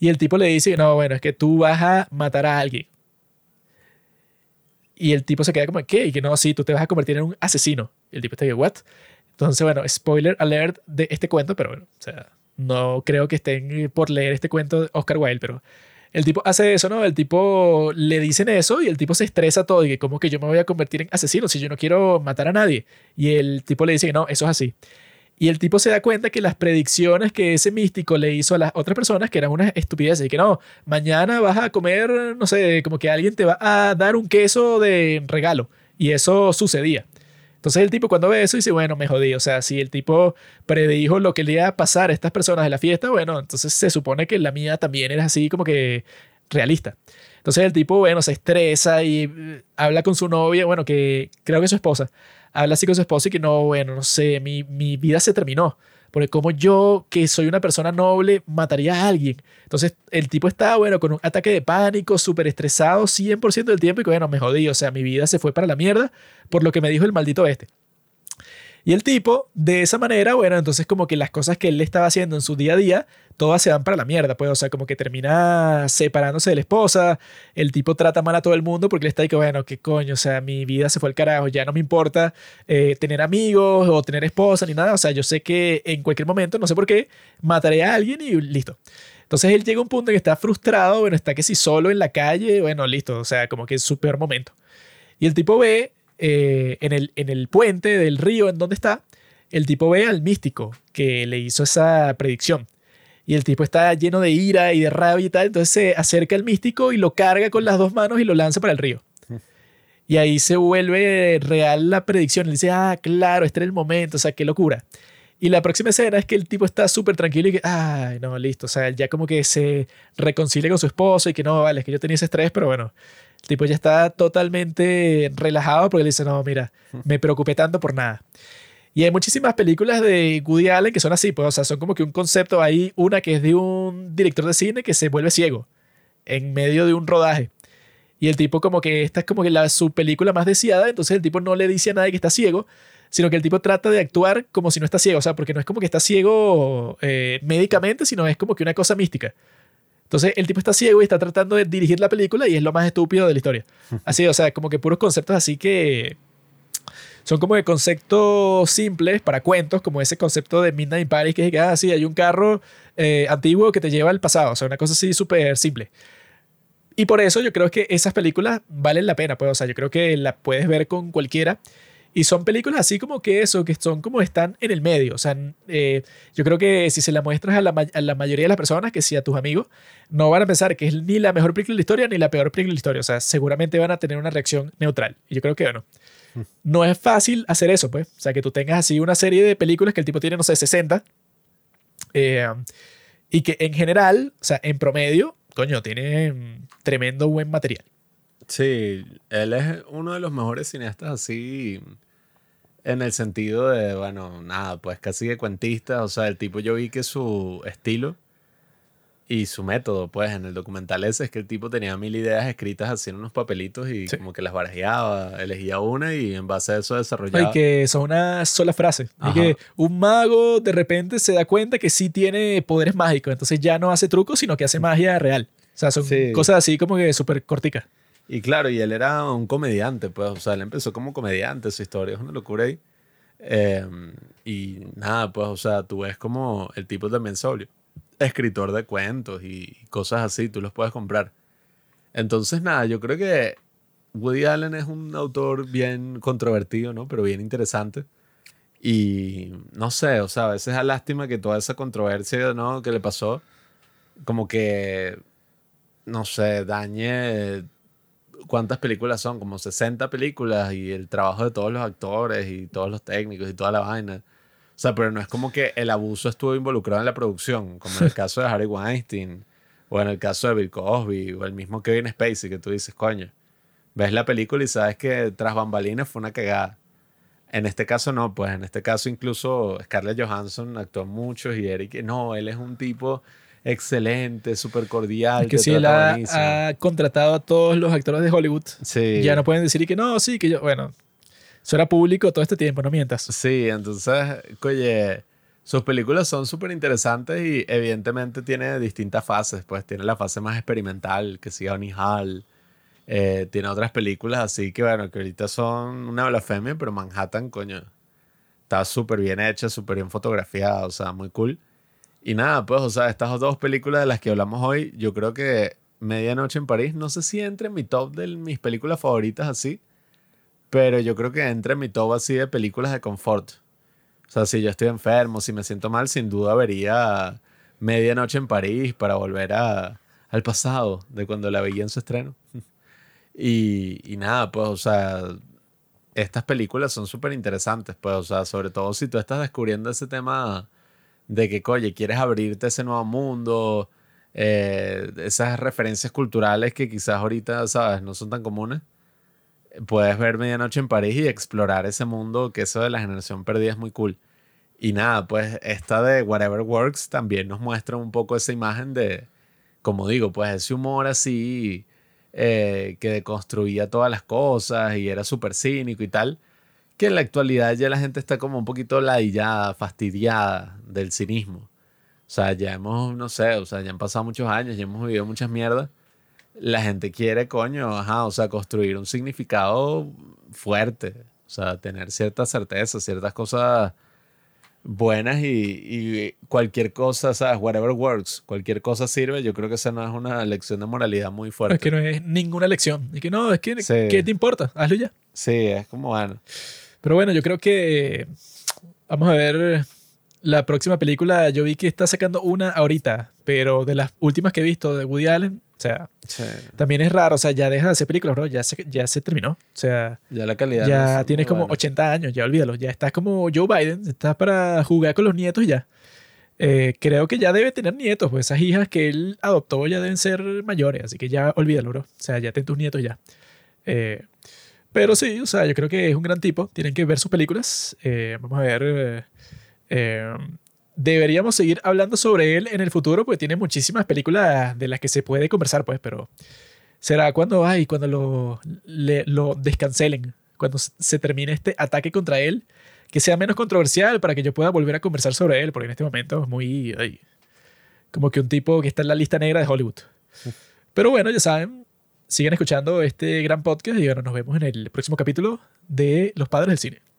y el tipo le dice, no, bueno, es que tú vas a matar a alguien. Y el tipo se queda como, ¿qué? Y que no, sí, tú te vas a convertir en un asesino. El tipo está que, ¿what? Entonces, bueno, spoiler alert de este cuento, pero bueno, o sea, no creo que estén por leer este cuento de Oscar Wilde, pero el tipo hace eso, ¿no? El tipo le dicen eso y el tipo se estresa todo y que como que yo me voy a convertir en asesino si yo no quiero matar a nadie. Y el tipo le dice que no, eso es así. Y el tipo se da cuenta que las predicciones que ese místico le hizo a las otras personas, que eran unas estupideces, y que no, mañana vas a comer, no sé, como que alguien te va a dar un queso de regalo. Y eso sucedía. Entonces el tipo cuando ve eso dice, bueno, me jodí. O sea, si el tipo predijo lo que le iba a pasar a estas personas de la fiesta, bueno, entonces se supone que la mía también era así como que realista. Entonces el tipo, bueno, se estresa y eh, habla con su novia, bueno, que creo que es su esposa. Habla así con su esposa y que no, bueno, no sé, mi, mi vida se terminó. Porque como yo, que soy una persona noble, mataría a alguien. Entonces el tipo está, bueno, con un ataque de pánico, súper estresado 100% del tiempo y que, bueno, me jodí. O sea, mi vida se fue para la mierda por lo que me dijo el maldito este. Y el tipo, de esa manera, bueno, entonces como que las cosas que él estaba haciendo en su día a día, todas se van para la mierda, pues, o sea, como que termina separándose de la esposa, el tipo trata mal a todo el mundo porque le está que, bueno, qué coño, o sea, mi vida se fue al carajo, ya no me importa eh, tener amigos o tener esposa ni nada, o sea, yo sé que en cualquier momento, no sé por qué, mataré a alguien y listo. Entonces él llega a un punto en que está frustrado, bueno, está que si solo en la calle, bueno, listo, o sea, como que es su peor momento. Y el tipo ve eh, en, el, en el puente del río en donde está, el tipo ve al místico que le hizo esa predicción. Y el tipo está lleno de ira y de rabia y tal, entonces se acerca al místico y lo carga con las dos manos y lo lanza para el río. Y ahí se vuelve real la predicción. Él dice, ah, claro, este era el momento, o sea, qué locura. Y la próxima escena es que el tipo está súper tranquilo y que, ay, no, listo, o sea, ya como que se reconcilia con su esposo y que no, vale, es que yo tenía ese estrés, pero bueno, el tipo ya está totalmente relajado porque le dice, no, mira, me preocupé tanto por nada. Y hay muchísimas películas de Woody Allen que son así, pues, o sea, son como que un concepto. Hay una que es de un director de cine que se vuelve ciego en medio de un rodaje. Y el tipo como que esta es como que la, su película más deseada, entonces el tipo no le dice a nadie que está ciego, sino que el tipo trata de actuar como si no está ciego, o sea, porque no es como que está ciego eh, médicamente, sino es como que una cosa mística. Entonces el tipo está ciego y está tratando de dirigir la película y es lo más estúpido de la historia. Así, o sea, como que puros conceptos así que son como de conceptos simples para cuentos, como ese concepto de Midnight in Paris, que es que, ah, sí, hay un carro eh, antiguo que te lleva al pasado, o sea, una cosa así súper simple. Y por eso yo creo que esas películas valen la pena, pues, o sea, yo creo que las puedes ver con cualquiera. Y son películas así como que eso, que son como están en el medio. O sea, eh, yo creo que si se la muestras a la, a la mayoría de las personas, que si a tus amigos, no van a pensar que es ni la mejor película de la historia ni la peor película de la historia. O sea, seguramente van a tener una reacción neutral. Y yo creo que, bueno, no es fácil hacer eso, pues. O sea, que tú tengas así una serie de películas que el tipo tiene, no sé, 60. eh, y que en general, o sea, en promedio, coño, tiene tremendo buen material. Sí, él es uno de los mejores cineastas así En el sentido de, bueno, nada, pues casi de cuentista. O sea, el tipo yo vi que su estilo y su método, pues, en el documental ese es que el tipo tenía mil ideas escritas así en unos papelitos y Sí. como que las barajeaba, elegía una y en base a eso desarrollaba. Y que son una sola frase. Y que un mago de repente se da cuenta que sí tiene poderes mágicos. Entonces ya no hace trucos, sino que hace magia real. O sea, son Sí. cosas así como que súper corticas. Y claro, y él era un comediante, pues, o sea, él empezó como comediante, su historia es una locura ahí. Eh, y nada, pues, o sea, tú ves como el tipo también sobrio, escritor de cuentos y cosas así, tú los puedes comprar. Entonces, nada, yo creo que Woody Allen es un autor bien controvertido, ¿no? Pero bien interesante. Y no sé, o sea, a veces da lástima que toda esa controversia, ¿no? Que le pasó, como que, no sé, dañe cuántas películas son, como 60 películas y el trabajo de todos los actores y todos los técnicos y toda la vaina. O sea, pero no es como que el abuso estuvo involucrado en la producción, como en el caso de Harry Weinstein o en el caso de Bill Cosby o el mismo Kevin Spacey que tú dices, coño, ves la película y sabes que tras bambalinas fue una cagada. En este caso no, pues en este caso incluso Scarlett Johansson actuó mucho y Eric, no, él es un tipo excelente, súper cordial. Que si él ha, ha contratado a todos los actores de Hollywood, Sí. ya no pueden decir y que no, sí, que yo, bueno, eso era público todo este tiempo, no mientas. Sí, entonces, oye, sus películas son súper interesantes y evidentemente tiene distintas fases. Pues tiene la fase más experimental, que sigue Annie Hall. Eh, tiene otras películas así que, bueno, que ahorita son una blasfemia, pero Manhattan, coño, está súper bien hecha, súper bien fotografiada, o sea, muy cool. Y nada, pues, o sea, estas dos películas de las que hablamos hoy, yo creo que Medianoche en París, no sé si entre en mi top de mis películas favoritas así, pero yo creo que entra en mi top así de películas de confort. O sea, si yo estoy enfermo, si me siento mal, sin duda vería Medianoche en París para volver a, al pasado de cuando la veía en su estreno. Y, y nada, pues, o sea, estas películas son súper interesantes, pues, o sea, sobre todo si tú estás descubriendo ese tema de que, oye, quieres abrirte ese nuevo mundo, eh, esas referencias culturales que quizás ahorita, ¿sabes?, no son tan comunes. Puedes ver Medianoche en París y explorar ese mundo, que eso de la generación perdida es muy cool. Y nada, pues esta de Whatever Works también nos muestra un poco esa imagen de, como digo, pues ese humor así eh, que deconstruía todas las cosas y era súper cínico y tal, que en la actualidad ya la gente está como un poquito ladillada, fastidiada del cinismo. O sea, ya hemos, no sé, o sea, ya han pasado muchos años, ya hemos vivido muchas mierdas. La gente quiere, coño, ajá, o sea, construir un significado fuerte. O sea, tener cierta certeza, ciertas cosas buenas y, y cualquier cosa, ¿sabes? Whatever works, cualquier cosa sirve. Yo creo que esa no es una lección de moralidad muy fuerte. Es que no es ninguna lección. Y que no, es que, Sí. ¿qué te importa? Hazlo ya. Sí, es como, bueno, Pero bueno, yo creo que vamos a ver la próxima película. Yo vi que está sacando una ahorita, pero de las últimas que he visto de Woody Allen, o sea, sí, también es raro. O sea, ya deja de hacer películas, bro. Ya se, ya se terminó. O sea, ya la calidad. ya es tienes como buena. 80 años, ya olvídalo. Ya estás como Joe Biden, estás para jugar con los nietos y ya. Eh, creo que ya debe tener nietos, pues esas hijas que él adoptó ya deben ser mayores, así que ya olvídalo, bro. O sea, ya ten tus nietos ya. Eh, pero sí, o sea, yo creo que es un gran tipo. Tienen que ver sus películas. Eh, vamos a ver. eh, eh, deberíamos seguir hablando sobre él en el futuro, porque tiene muchísimas películas de las que se puede conversar, pues, pero será cuando, ay, cuando lo, le- lo descancelen, cuando se termine este ataque contra él, que sea menos controversial para que yo pueda volver a conversar sobre él, porque en este momento es muy, ay, como que un tipo que está en la lista negra de Hollywood. Pero bueno, ya saben, sigan escuchando este gran podcast y bueno, nos vemos en el próximo capítulo de Los Padres del Cine.